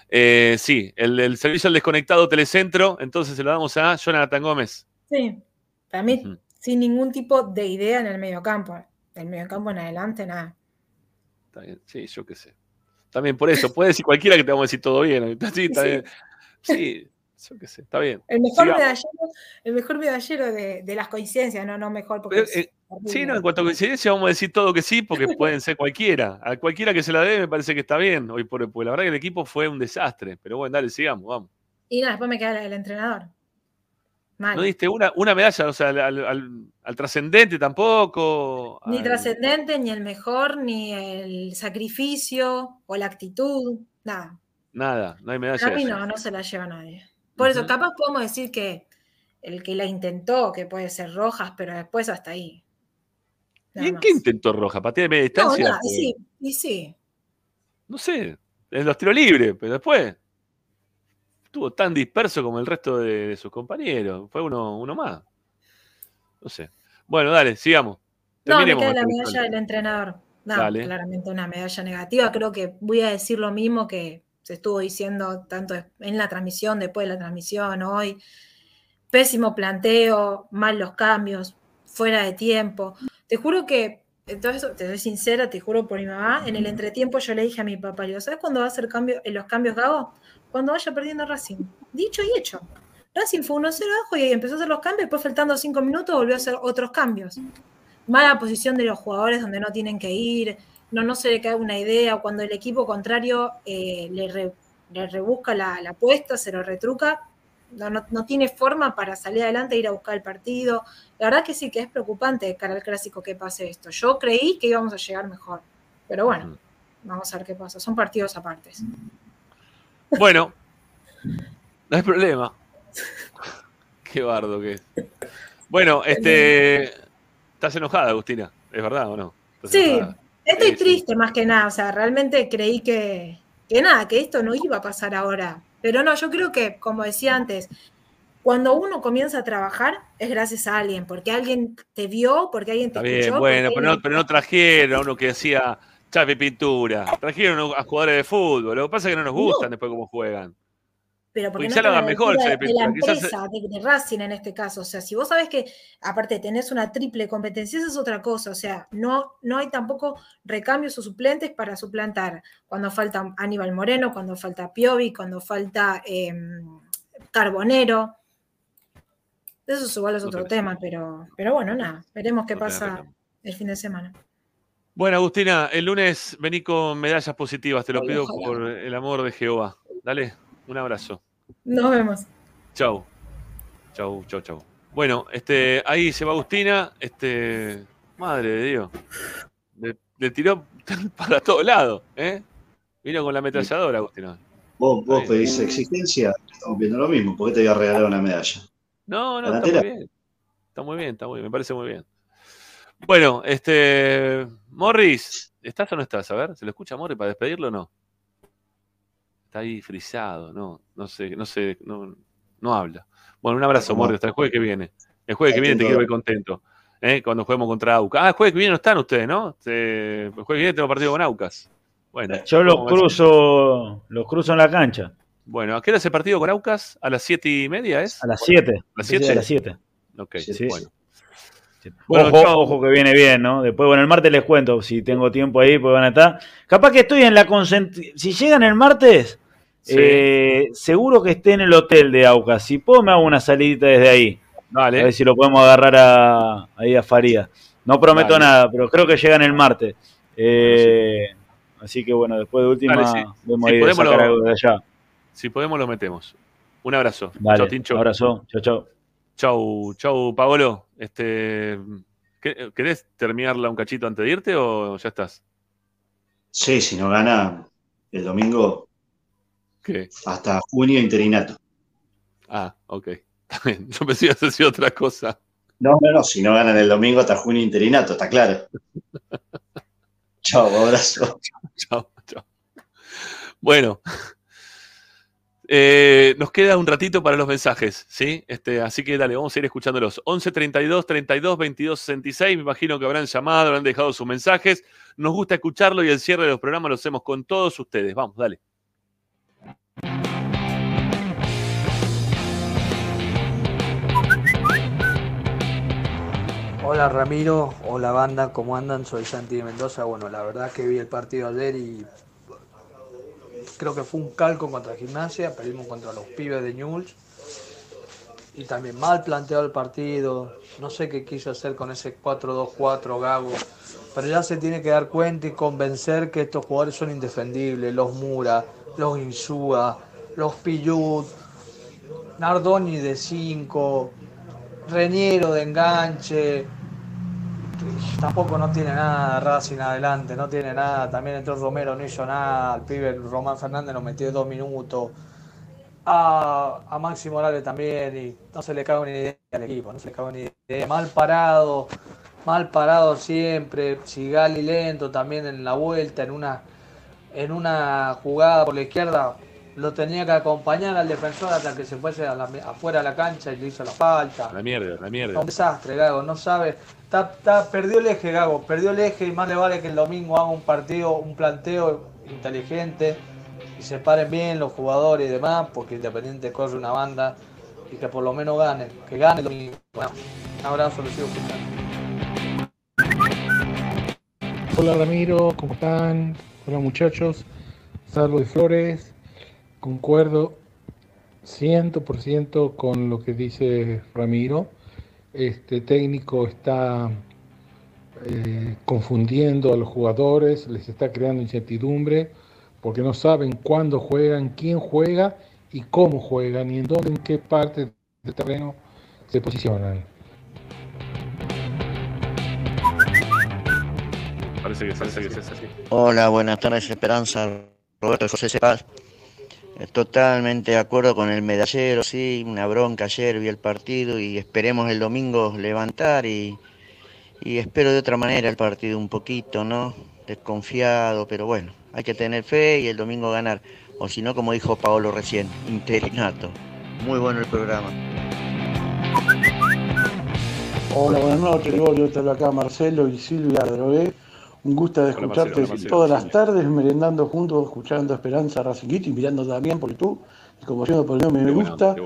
Speaker 1: Eh, sí, el, el servicio al desconectado Telecentro, entonces se lo damos a Jonathan Gómez.
Speaker 16: Sí, para mí, sin ningún tipo de idea en el mediocampo. Del mediocampo en adelante, nada.
Speaker 1: Está bien, sí, yo qué sé. También por eso, puede decir cualquiera que te vamos a decir todo bien. <laughs> Sí, está
Speaker 16: Sí.
Speaker 1: bien. Sí, yo qué sé, está bien.
Speaker 16: El mejor
Speaker 1: Sigamos.
Speaker 16: medallero, el mejor medallero de, de las coincidencias, no, no mejor porque
Speaker 1: eh. Sí, no, en cuanto a coincidencia vamos a decir todo que sí, porque <laughs> pueden ser cualquiera. A cualquiera que se la dé me parece que está bien hoy por porque la verdad que el equipo fue un desastre. Pero bueno, dale, sigamos, vamos.
Speaker 16: Y nada, después me queda la del entrenador. Mal.
Speaker 1: No diste una, una medalla, o sea, al, al- al- al trascendente tampoco.
Speaker 16: Ni
Speaker 1: al-
Speaker 16: trascendente, ni el mejor, ni el sacrificio o la actitud, nada.
Speaker 1: Nada, no hay medalla. De
Speaker 16: mí no, no se la lleva nadie. Por eso, capaz podemos decir que el que la intentó, que puede ser Rojas, pero después hasta ahí.
Speaker 1: ¿Y en qué intentó Roja? ¿Patea de media
Speaker 16: No,
Speaker 1: distancia?
Speaker 16: nada, y
Speaker 1: Pues,
Speaker 16: sí, y sí.
Speaker 1: No sé, en los tiros libres, pero después estuvo tan disperso como el resto de, de sus compañeros. Fue uno, uno más. No sé. Bueno, dale, sigamos.
Speaker 16: No, me
Speaker 1: Terminemos
Speaker 16: queda la
Speaker 1: este
Speaker 16: medalla del entrenador. No, claramente una medalla negativa. Creo que voy a decir lo mismo que se estuvo diciendo tanto en la transmisión, después de la transmisión, hoy. Pésimo planteo, mal los cambios, fuera de tiempo. Te juro que, entonces, te soy sincera, te juro por mi mamá, en el entretiempo yo le dije a mi papá, digo, ¿sabes cuándo va a hacer cambio, en los cambios que hago? Cuando vaya perdiendo Racing. Dicho y hecho. Racing fue 1-0 abajo y empezó a hacer los cambios, después faltando 5 minutos volvió a hacer otros cambios mala posición de los jugadores donde no tienen que ir, no, no se le cae una idea, o cuando el equipo contrario eh, le, re- le rebusca la, la apuesta, se lo retruca, no, no, no tiene forma para salir adelante e ir a buscar el partido. La verdad que sí que es preocupante de cara al clásico que pase esto. Yo creí que íbamos a llegar mejor, pero bueno, vamos a ver qué pasa. Son partidos apartes.
Speaker 1: Bueno, no hay problema. <laughs> Qué bardo que es. Bueno, este. Estás enojada, Agustina, ¿es verdad o no? ¿Estás
Speaker 16: Sí,
Speaker 1: enojada?
Speaker 16: Estoy triste más que nada, o sea, realmente creí que, que nada, que esto no iba a pasar ahora. Pero no, yo creo que, como decía antes, cuando uno comienza a trabajar es gracias a alguien, porque alguien te vio, porque alguien te
Speaker 1: Está
Speaker 16: escuchó.
Speaker 1: bien, bueno, pero no, pero no trajeron a uno que hacía chape pintura. Trajeron a jugadores de fútbol. Lo que pasa es que no nos gustan después cómo juegan.
Speaker 16: Pero porque
Speaker 1: porque
Speaker 16: no la
Speaker 1: mejor,
Speaker 16: de la.
Speaker 1: Quizás-
Speaker 16: empresa, de, de Racing en este caso. O sea, si vos sabés que, aparte, tenés una triple competencia, esa es otra cosa. O sea, no, no hay tampoco recambios o suplentes para suplantar. Cuando falta Aníbal Moreno, cuando falta Piovi, cuando falta eh, Carbonero. Eso es igual es otro tema, pero, pero bueno, nada. Veremos qué
Speaker 1: No
Speaker 16: pasa el fin de semana.
Speaker 1: Bueno, Agustina, el lunes vení con medallas positivas, te lo pido
Speaker 16: ojalá.
Speaker 1: por el amor de Jehová. Dale, un abrazo.
Speaker 16: Nos vemos.
Speaker 1: Chau. Chau, chau, chau. Bueno, este, ahí se va Agustina, este, madre de Dios. Le, le tiró <laughs> para todos lados, ¿eh? Vino con la ametralladora, Agustina.
Speaker 7: Vos, vos pedís exigencia, estamos viendo lo mismo. ¿Por qué te voy a regalar una medalla?
Speaker 1: No, no,
Speaker 7: ¿La
Speaker 1: está muy bien. Está muy bien, está muy bien, me parece muy bien. Bueno, este, Morris, ¿estás o no estás? A ver, ¿se lo escucha a Morris para despedirlo o no? Está ahí frisado, no, no sé, no sé, no, no habla. Bueno, un abrazo. Morris, hasta el jueves que viene. El jueves que viene te quiero ver contento. ¿eh? Cuando juguemos contra Aucas. Ah, el jueves que viene no están ustedes, ¿no? Se- el jueves que viene tengo partido con Aucas. Bueno,
Speaker 5: Yo los cruzo, los cruzo en la cancha.
Speaker 1: Bueno, ¿a qué hora es el partido con Aucas? ¿A las siete y media es?
Speaker 5: A las 7.
Speaker 1: ¿A las 7?
Speaker 5: A las 7.
Speaker 1: Ok,
Speaker 5: Sí.
Speaker 1: bueno. Bueno,
Speaker 5: ojo, ojo que viene bien, ¿no? Después, bueno, el martes les cuento si tengo tiempo ahí, pues van a estar. Capaz que estoy en la concentración. Si llegan el martes,
Speaker 1: Sí.
Speaker 5: eh, seguro que esté en el hotel de Aucas. Si puedo, me hago una salidita desde ahí. A ver si lo podemos agarrar a, ahí a Faría. No prometo
Speaker 1: Dale.
Speaker 5: nada, pero creo que llegan el martes. Eh, así que bueno, después de última,
Speaker 1: Dale, sí.
Speaker 5: vemos
Speaker 1: Si
Speaker 5: ahí de
Speaker 1: podemos
Speaker 5: sacar
Speaker 1: lo-
Speaker 5: algo de allá.
Speaker 1: Si podemos, lo metemos. Un abrazo.
Speaker 5: Dale,
Speaker 1: Chau, Tincho.
Speaker 5: abrazo. Chau, chau.
Speaker 1: Chau, chau, Paolo. Este, ¿qué- ¿Querés terminarla un cachito antes de irte o ya estás?
Speaker 7: Sí, si no gana el domingo,
Speaker 1: ¿Qué?
Speaker 7: hasta junio interinato.
Speaker 1: Ah, ok. <laughs> Bien. Yo pensé que ibas a decir otra cosa.
Speaker 7: No, no, no, si no ganan el domingo hasta junio interinato, está claro. <laughs> Chao, abrazo.
Speaker 1: Chao, chao. Bueno. Eh, nos queda un ratito para los mensajes, ¿sí? Este, así que dale, vamos a ir escuchándolos. 11 32 32 22 66. Me imagino que habrán llamado, habrán dejado sus mensajes. Nos gusta escucharlo y el cierre de los programas lo hacemos con todos ustedes. Vamos, dale.
Speaker 18: Hola Ramiro, hola banda, ¿cómo andan? Soy Santi de Mendoza. Bueno, la verdad que vi el partido ayer y creo que fue un calco contra Gimnasia, perdimos contra los pibes de Newell's y también mal planteado el partido. No sé qué quiso hacer con ese 4-2-4 Gago, pero ya se tiene que dar cuenta y convencer que estos jugadores son indefendibles. Los Mura, los Insúa, los Pillut, Nardoni de 5, reñero de enganche. Tampoco no tiene nada Racing adelante, no tiene nada. También entró Romero, no hizo nada. El pibe Román Fernández nos metió dos minutos. A, a Maxi Morales también, y no se le cabe ni idea al equipo, no se le cabe ni idea. Mal parado, mal parado siempre. Sigali lento también en la vuelta, en una, en una jugada por la izquierda. Lo tenía que acompañar al defensor hasta que se fuese a la- afuera de la cancha y le hizo la falta.
Speaker 1: La mierda, la mierda.
Speaker 18: Un desastre, Gago, no sabe. Está, está- perdió el eje, Gago, perdió el eje y más le vale que el domingo haga un partido, un planteo inteligente y se paren bien los jugadores y demás, porque Independiente corre una banda y que por lo menos gane, que gane el domingo. Bueno, un abrazo, lo sigo escuchando.
Speaker 19: Hola Ramiro, ¿cómo están? Hola muchachos, Salvo de Flores, concuerdo 100% con lo que dice Ramiro. Este técnico está eh, confundiendo a los jugadores, les está creando incertidumbre porque no saben cuándo juegan, quién juega y cómo juegan y en dónde, en qué parte del terreno se posicionan.
Speaker 1: Parece que, parece que es así.
Speaker 20: Hola, buenas tardes, Esperanza. Roberto José Cepaz. Totalmente de acuerdo con el medallero, sí, una bronca ayer, vi el partido y esperemos el domingo levantar y, espero de otra manera el partido un poquito, ¿no? Desconfiado, pero bueno, hay que tener fe y el domingo ganar. O si no, como dijo Paolo recién, interinato. Muy bueno el programa.
Speaker 21: Hola, buenas noches, Gregorio. Te habla acá Marcelo y Silvia Drogué. Un gusto de escucharte
Speaker 1: Marcelo, hola, Marcelo.
Speaker 21: todas las tardes, merendando juntos, escuchando Esperanza Racinguito y mirando también por YouTube. Y como siendo por el me, me gusta.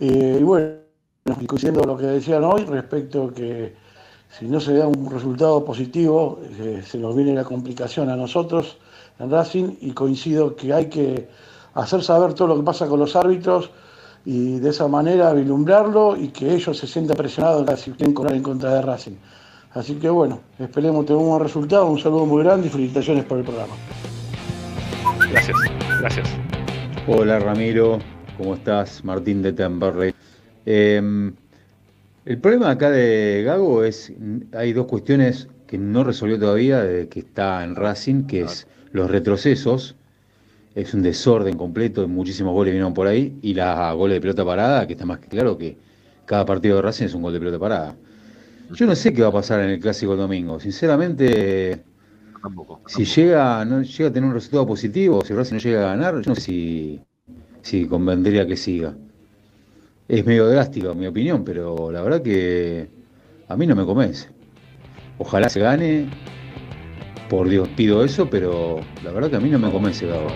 Speaker 21: Eh, y bueno, con lo que decían hoy respecto que si no se da un resultado positivo, eh, se nos viene la complicación a nosotros en Racing y coincido que hay que hacer saber todo lo que pasa con los árbitros y de esa manera vislumbrarlo y que ellos se sientan presionados si quieren cobrar en contra de Racing. Así que bueno, esperemos tener un buen resultado, un saludo muy grande y felicitaciones por el programa.
Speaker 1: Gracias, gracias.
Speaker 22: Hola Ramiro, ¿cómo estás? Martín de Temperley. Eh, el problema acá de Gago es, hay dos cuestiones que no resolvió todavía, de que está en Racing, que es los retrocesos, es un desorden completo, muchísimos goles vinieron por ahí, y la goles de pelota parada, que está más que claro que cada partido de Racing es un gol de pelota parada. Yo no sé qué va a pasar en el clásico el domingo, sinceramente, si llega, no llega a tener un resultado positivo, si Racing no llega a ganar, yo no sé si, si convendría que siga. Es medio drástica mi opinión, pero la verdad que a mí no me convence. Ojalá se gane, por Dios pido eso, pero la verdad que a mí no me convence Gago.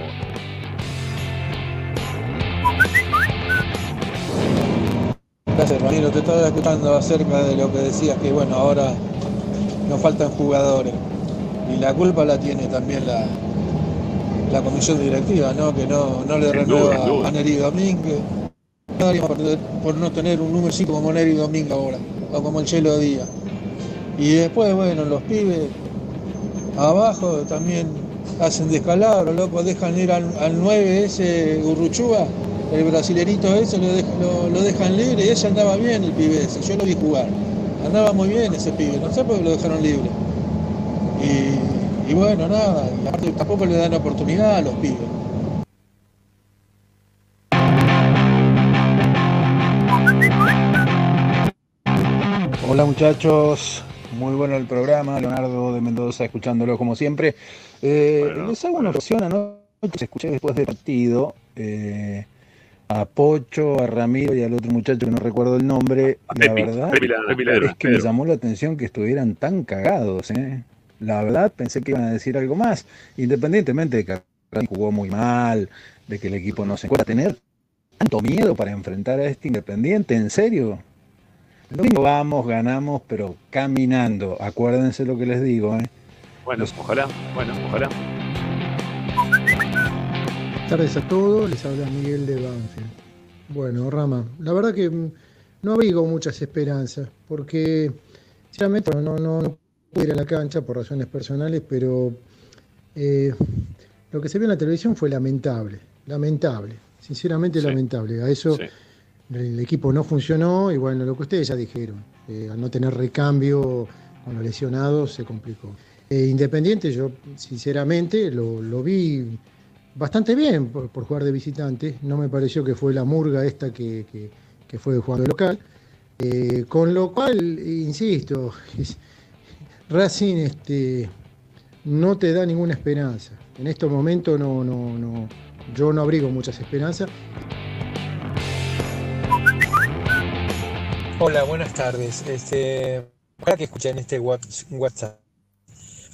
Speaker 23: Ramiro. Te estaba escuchando acerca de lo que decías, que bueno, ahora nos faltan jugadores. Y la culpa la tiene también la, la comisión directiva, ¿no? Que no, no le renueva a Neri Domínguez. Por, no tener un número 5 como Neri Domínguez ahora, o como el Chelo Díaz. Y después, bueno, los pibes abajo también hacen descalabro, loco, dejan ir al, al 9 ese Urruchúa, el brasilerito ese, lo, lo- lo dejan libre y ese andaba bien el pibe ese, yo lo vi jugar. Andaba muy bien ese pibe, no sé por qué lo dejaron libre. Y, y bueno, nada, y aparte tampoco le dan oportunidad a los pibes.
Speaker 24: Hola muchachos, muy bueno el programa, Leonardo de Mendoza escuchándolo como siempre. Eh, les hago una opción anoche, escuché después del partido eh, a Pocho, a Ramiro y al otro muchacho que no recuerdo el nombre. La verdad es que me llamó la atención que estuvieran tan cagados. ¿eh? La verdad pensé que iban a decir algo más, independientemente de que jugó muy mal, de que el equipo no se encuentra. Tener tanto miedo para enfrentar a este Independiente, ¿en serio? El domingo vamos, ganamos, pero caminando. Acuérdense lo que les digo, ¿eh?
Speaker 1: Bueno, ojalá, bueno, ojalá.
Speaker 25: Buenas tardes a todos, les habla Miguel de Banfield. Bueno, Rama, la verdad que mm, no abrigo muchas esperanzas, porque sinceramente no, no, no pude ir a la cancha por razones personales, pero eh, lo que se vio en la televisión fue lamentable, lamentable, sinceramente lamentable. A eso el equipo no funcionó y bueno, lo que ustedes ya dijeron, eh, al no tener recambio con los lesionados se complicó. Eh, Independiente, yo sinceramente lo, lo vi bastante bien por, jugar de visitante, no me pareció que fue la murga esta que, que- fue jugando local, Eh, con lo cual, insisto, <laughs> Racing este, no te da ninguna esperanza. En estos momentos no, no, no, yo no abrigo muchas esperanzas.
Speaker 26: Hola, buenas tardes. Este, ojalá que escuchen este whats- WhatsApp.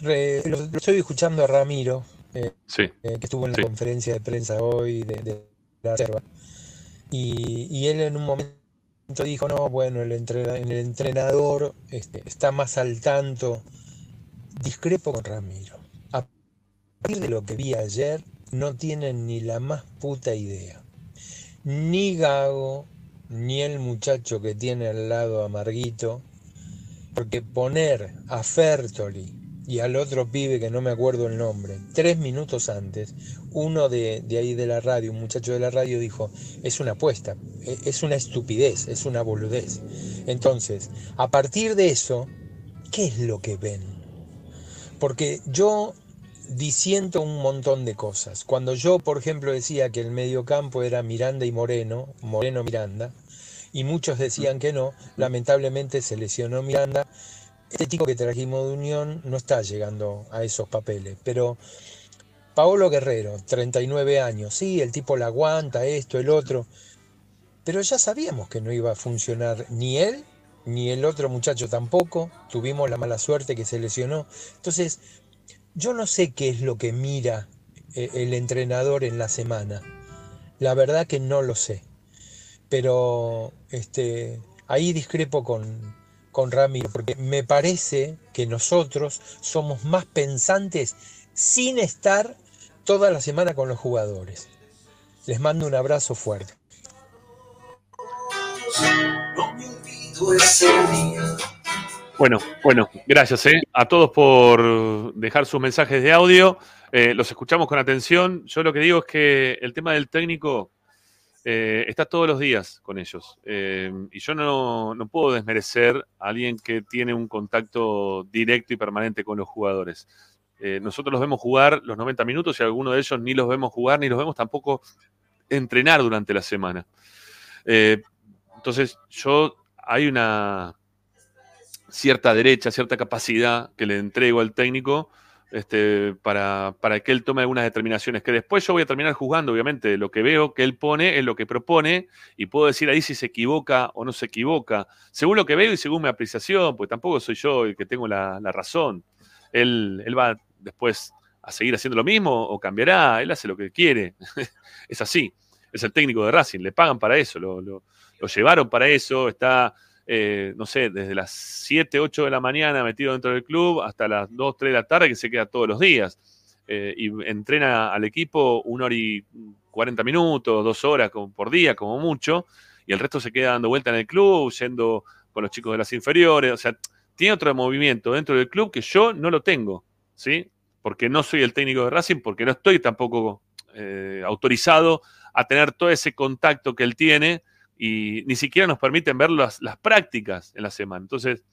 Speaker 26: Lo estoy escuchando a Ramiro, eh,
Speaker 1: Sí.
Speaker 26: eh, que estuvo en la
Speaker 1: Sí.
Speaker 26: conferencia de prensa hoy de, de la reserva. Y, y él en un momento dijo, no, bueno, el, entrena- el entrenador este, está más al tanto. Discrepo con Ramiro. A partir de lo que vi ayer, no tienen ni la más puta idea. Ni Gago, ni el muchacho que tiene al lado a Marguito, porque poner a Fertoli y al otro pibe que no me acuerdo el nombre, tres minutos antes, uno de, de ahí de la radio, un muchacho de la radio dijo, es una apuesta, e- es una estupidez, es una boludez. Entonces, a partir de eso, ¿qué es lo que ven? Porque yo disiento un montón de cosas. Cuando yo, por ejemplo, decía que el mediocampo era Miranda y Moreno, Moreno-Miranda, y muchos decían que no, lamentablemente se lesionó Miranda. Este chico que trajimos de Unión no está llegando a esos papeles, pero Paolo Guerrero, 39 años, sí, el tipo la aguanta, esto, el otro, pero ya sabíamos que no iba a funcionar ni él, ni el otro muchacho tampoco, tuvimos la mala suerte que se lesionó. Entonces, yo no sé qué es lo que mira eh, el entrenador en la semana. La verdad que no lo sé. Pero este, ahí discrepo con, con Ramiro, porque me parece que nosotros somos más pensantes sin estar toda la semana con los jugadores. Les mando un abrazo fuerte.
Speaker 1: Bueno, bueno, gracias eh, a todos por dejar sus mensajes de audio. Eh, los escuchamos con atención. Yo lo que digo es que el tema del técnico eh, está todos los días con ellos. Eh, y yo no, no puedo desmerecer a alguien que tiene un contacto directo y permanente con los jugadores. Eh, nosotros los vemos jugar los 90 minutos y algunos de ellos ni los vemos jugar ni los vemos tampoco entrenar durante la semana. Eh, entonces, yo hay una cierta derecha, cierta capacidad que le entrego al técnico este, para, para que él tome algunas determinaciones, que después yo voy a terminar juzgando, obviamente, lo que veo que él pone es lo que propone y puedo decir ahí si se equivoca o no se equivoca, según lo que veo y según mi apreciación, pues tampoco soy yo el que tengo la, razón. Él, él va después a seguir haciendo lo mismo o cambiará, él hace lo que quiere, <laughs> es así, es el técnico de Racing, le pagan para eso, lo- lo llevaron para eso, está eh, no sé, desde las 7, 8 de la mañana metido dentro del club hasta las 2, 3 de la tarde que se queda todos los días. Eh, y entrena al equipo una hora y 40 minutos, dos horas por día, como mucho, y el resto se queda dando vuelta en el club, yendo con los chicos de las inferiores. O sea, tiene otro movimiento dentro del club que yo no lo tengo, ¿sí? Porque no soy el técnico de Racing, porque no estoy tampoco eh, autorizado a tener todo ese contacto que él tiene y ni siquiera nos permiten ver las, prácticas en la semana. Entonces,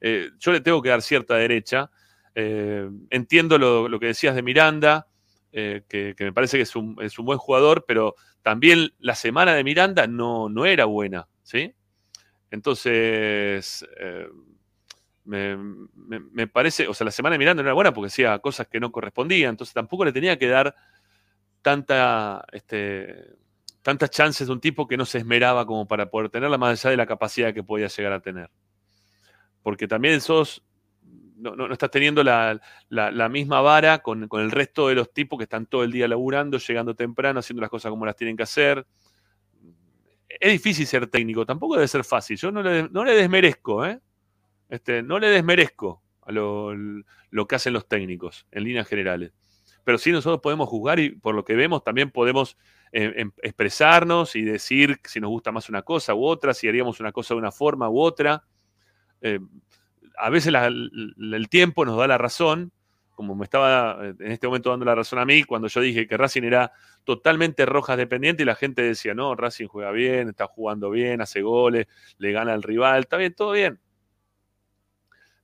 Speaker 1: eh, yo le tengo que dar cierta derecha. Eh, entiendo lo, que decías de Miranda, eh, que, me parece que es un, buen jugador, pero también la semana de Miranda no, no era buena, ¿sí? Entonces, me, me- me parece, o sea, la semana de Miranda no era buena porque hacía cosas que no correspondían, entonces tampoco le tenía que dar tanta, este, tantas chances de un tipo que no se esmeraba como para poder tenerla, más allá de la capacidad que podía llegar a tener. Porque también sos, no, no- estás teniendo la, la- la misma vara con, con el resto de los tipos que están todo el día laburando, llegando temprano, haciendo las cosas como las tienen que hacer. Es difícil ser técnico, tampoco debe ser fácil. Yo no le, no le desmerezco, ¿eh? Este, no le desmerezco a lo, lo que hacen los técnicos en líneas generales. Pero sí nosotros podemos juzgar y por lo que vemos también podemos eh, em- expresarnos y decir si nos gusta más una cosa u otra, si haríamos una cosa de una forma u otra. Eh, a veces el tiempo nos da la razón, como como me estaba eh, en este momento dando la razón a mí, cuando yo dije que Racing era totalmente rojas dependiente y la gente decía, no, Racing juega bien, está jugando bien, hace goles, le gana al rival, está bien, todo bien.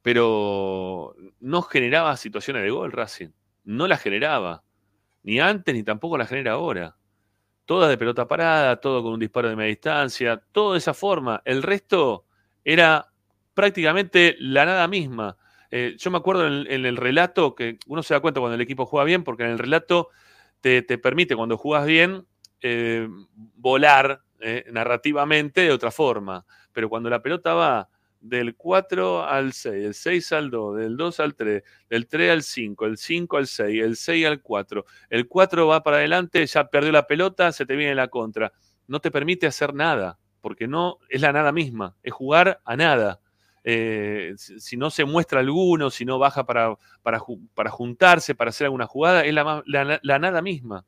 Speaker 1: Pero no generaba situaciones de gol Racing, no las generaba, ni antes ni tampoco las genera ahora. Todas de pelota parada, todo con un disparo de media distancia, todo de esa forma. El resto era prácticamente la nada misma. Eh, yo me acuerdo en, el relato que uno se da cuenta cuando el equipo juega bien, porque en el relato te, permite, cuando juegas bien, eh, volar eh, narrativamente de otra forma. Pero cuando la pelota va del 4 al 6, del 6 al 2, del 2 al 3, del 3 al 5, el 5 al 6, el 6 al 4, el 4 va para adelante, ya perdió la pelota, se te viene la contra. No te permite hacer nada, porque no es la nada misma, es jugar a nada. Eh, si no se muestra alguno, si no baja para, para, para juntarse, para hacer alguna jugada, es la, la, nada misma.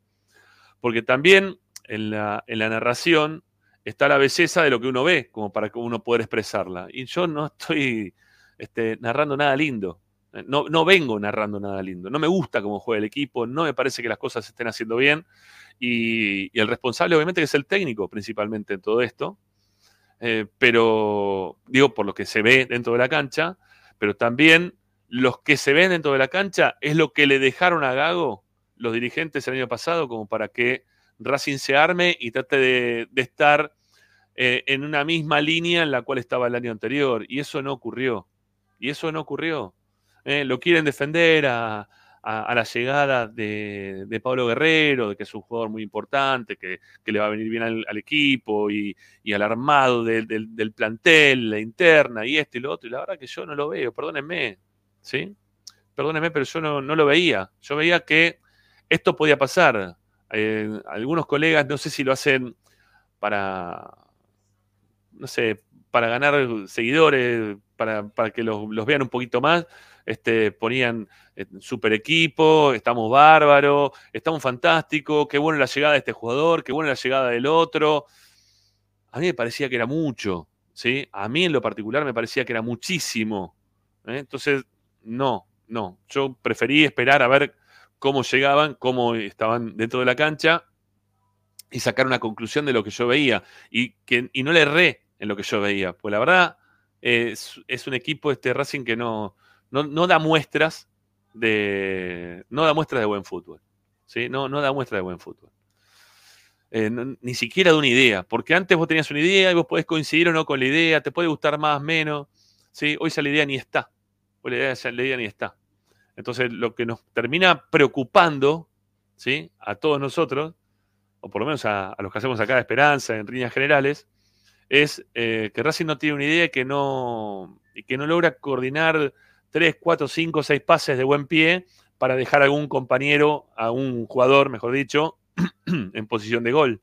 Speaker 1: Porque también en la, en la narración está la belleza de lo que uno ve, como para que uno pueda expresarla. Y yo no estoy este, narrando nada lindo. Eh, no, no, vengo narrando nada lindo. No me gusta cómo juega el equipo, no me parece que las cosas se estén haciendo bien. Y, el responsable, obviamente, que es el técnico, principalmente en todo esto. Eh, pero, digo, por lo que se ve dentro de la cancha, pero también los que se ven dentro de la cancha es lo que le dejaron a Gago los dirigentes el año pasado, como para que Racing se arme y trate de, estar eh, en una misma línea en la cual estaba el año anterior. Y eso no ocurrió. Y eso no ocurrió. Eh, lo quieren defender a, la llegada de, Pablo Guerrero, de que es un jugador muy importante, que, le va a venir bien al, equipo y, al armado del, plantel, la interna y esto y lo otro. Y la verdad que yo no lo veo, perdónenme, ¿sí? Perdónenme, pero yo no, no lo veía. Yo veía que esto podía pasar. Eh, algunos colegas, no sé si lo hacen para, no sé, para ganar seguidores, para, que los, vean un poquito más, este, ponían eh, super equipo, estamos bárbaros, estamos fantásticos, qué buena la llegada de este jugador, qué buena la llegada del otro. A mí me parecía que era mucho, ¿sí? A mí en lo particular me parecía que era muchísimo. ¿eh? Entonces, no, no. Yo preferí esperar a ver cómo llegaban, cómo estaban dentro de la cancha y sacar una conclusión de lo que yo veía. Y, que, y no le erré en lo que yo veía. Pues la verdad, es, un equipo, este Racing, que no, no, da muestras de. No da muestras de buen fútbol. ¿sí? No, no da muestras de buen fútbol. Eh, ni siquiera de una idea. Porque antes vos tenías una idea y vos podés coincidir o no con la idea, te puede gustar más, menos. ¿sí? Hoy esa idea ni está. Hoy la idea, la idea ni está. Entonces, lo que nos termina preocupando, ¿sí? A todos nosotros, o por lo menos a, los que hacemos acá de Esperanza, en líneas generales, es eh, que Racing no tiene una idea que no, y que no logra coordinar tres, cuatro, cinco, seis pases de buen pie para dejar a algún compañero, a un jugador, mejor dicho, <clears throat> en posición de gol.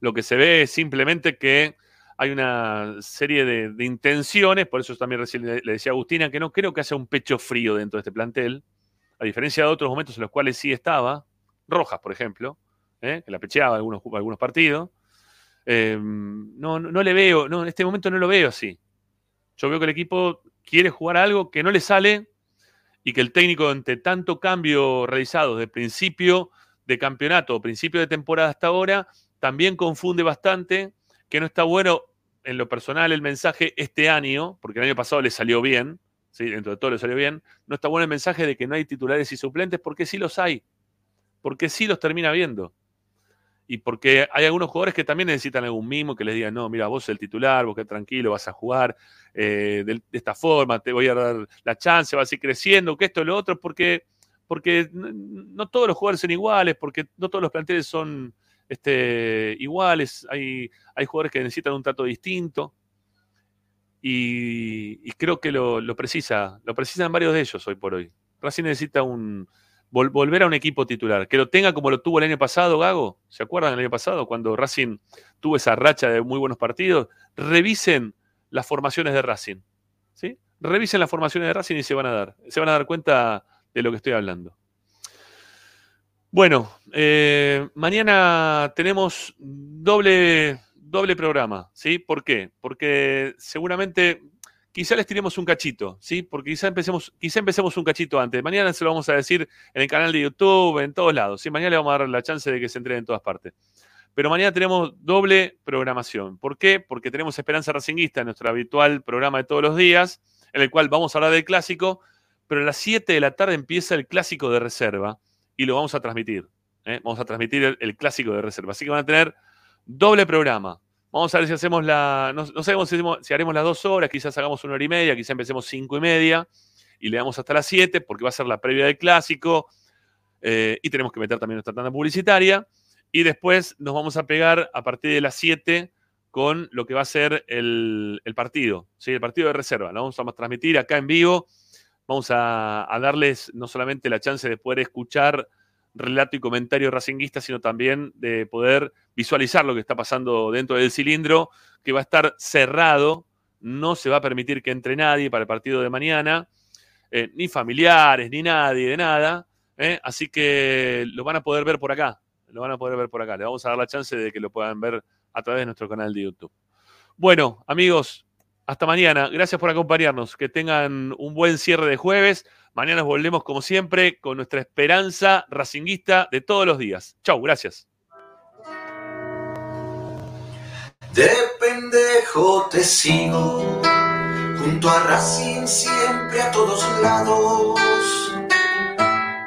Speaker 1: Lo que se ve es simplemente que hay una serie de, intenciones, por eso también recién le, decía a Agustina que no creo que haya un pecho frío dentro de este plantel, a diferencia de otros momentos en los cuales sí estaba, Rojas, por ejemplo, ¿eh? que la pecheaba algunos, algunos partidos. Em, no, no, le veo, no, en este momento no lo veo así. Yo veo que el equipo quiere jugar algo que no le sale y que el técnico, ante tanto cambio realizado desde principio de campeonato, principio de temporada hasta ahora, también confunde bastante, que no está bueno en lo personal el mensaje este año, porque el año pasado le salió bien, ¿sí? dentro de todo le salió bien, no está bueno el mensaje de que no hay titulares y suplentes, porque sí los hay, porque sí los termina viendo. Y porque hay algunos jugadores que también necesitan algún mimo que les digan, no, mira, vos el titular, vos que tranquilo, vas a jugar eh, de, esta forma, te voy a dar la chance, vas a ir creciendo, que esto, lo otro, porque, porque no todos los jugadores son iguales, porque no todos los planteles son este, iguales, hay, hay jugadores que necesitan un trato distinto. Y, creo que lo, precisa, lo precisan varios de ellos hoy por hoy. Racing necesita un volver a un equipo titular, que lo tenga como lo tuvo el año pasado, Gago. ¿Se acuerdan el año pasado cuando Racing tuvo esa racha de muy buenos partidos? Revisen las formaciones de Racing. ¿sí? Revisen las formaciones de Racing y se van a dar, se van a dar cuenta de lo que estoy hablando. Bueno, eh, mañana tenemos doble, doble programa, ¿sí? ¿Por qué? Porque seguramente quizá les tiremos un cachito, ¿sí? Porque quizá empecemos, quizá empecemos un cachito antes. Mañana se lo vamos a decir en el canal de YouTube, en todos lados. ¿sí? Mañana le vamos a dar la chance de que se entrene en todas partes. Pero mañana tenemos doble programación. ¿Por qué? Porque tenemos Esperanza Racinguista, nuestro habitual programa de todos los días, en el cual vamos a hablar del clásico, pero a las 7 de la tarde empieza el clásico de reserva y lo vamos a transmitir. ¿eh? Vamos a transmitir el clásico de reserva. Así que van a tener doble programa. Vamos a ver si hacemos la. No, sabemos si, haremos las dos horas, quizás hagamos una hora y media, quizás empecemos cinco y media y le damos hasta las siete, porque va a ser la previa del clásico. Eh, y tenemos que meter también nuestra tanda publicitaria. Y después nos vamos a pegar a partir de las siete con lo que va a ser el, partido, ¿sí? el partido de reserva. Lo vamos a transmitir acá en vivo. Vamos a, darles no solamente la chance de poder escuchar relato y comentario racinguista, sino también de poder visualizar lo que está pasando dentro del cilindro, que va a estar cerrado, no se va a permitir que entre nadie para el partido de mañana, eh, ni familiares, ni nadie, de nada. ¿eh? Así que lo van a poder ver por acá, lo van a poder ver por acá. Le vamos a dar la chance de que lo puedan ver a través de nuestro canal de YouTube. Bueno, amigos, hasta mañana. Gracias por acompañarnos. Que tengan un buen cierre de jueves. Mañana volvemos como siempre con nuestra esperanza racinguista de todos los días. Chau, gracias.
Speaker 27: De pendejo te sigo, junto a Racing siempre a todos lados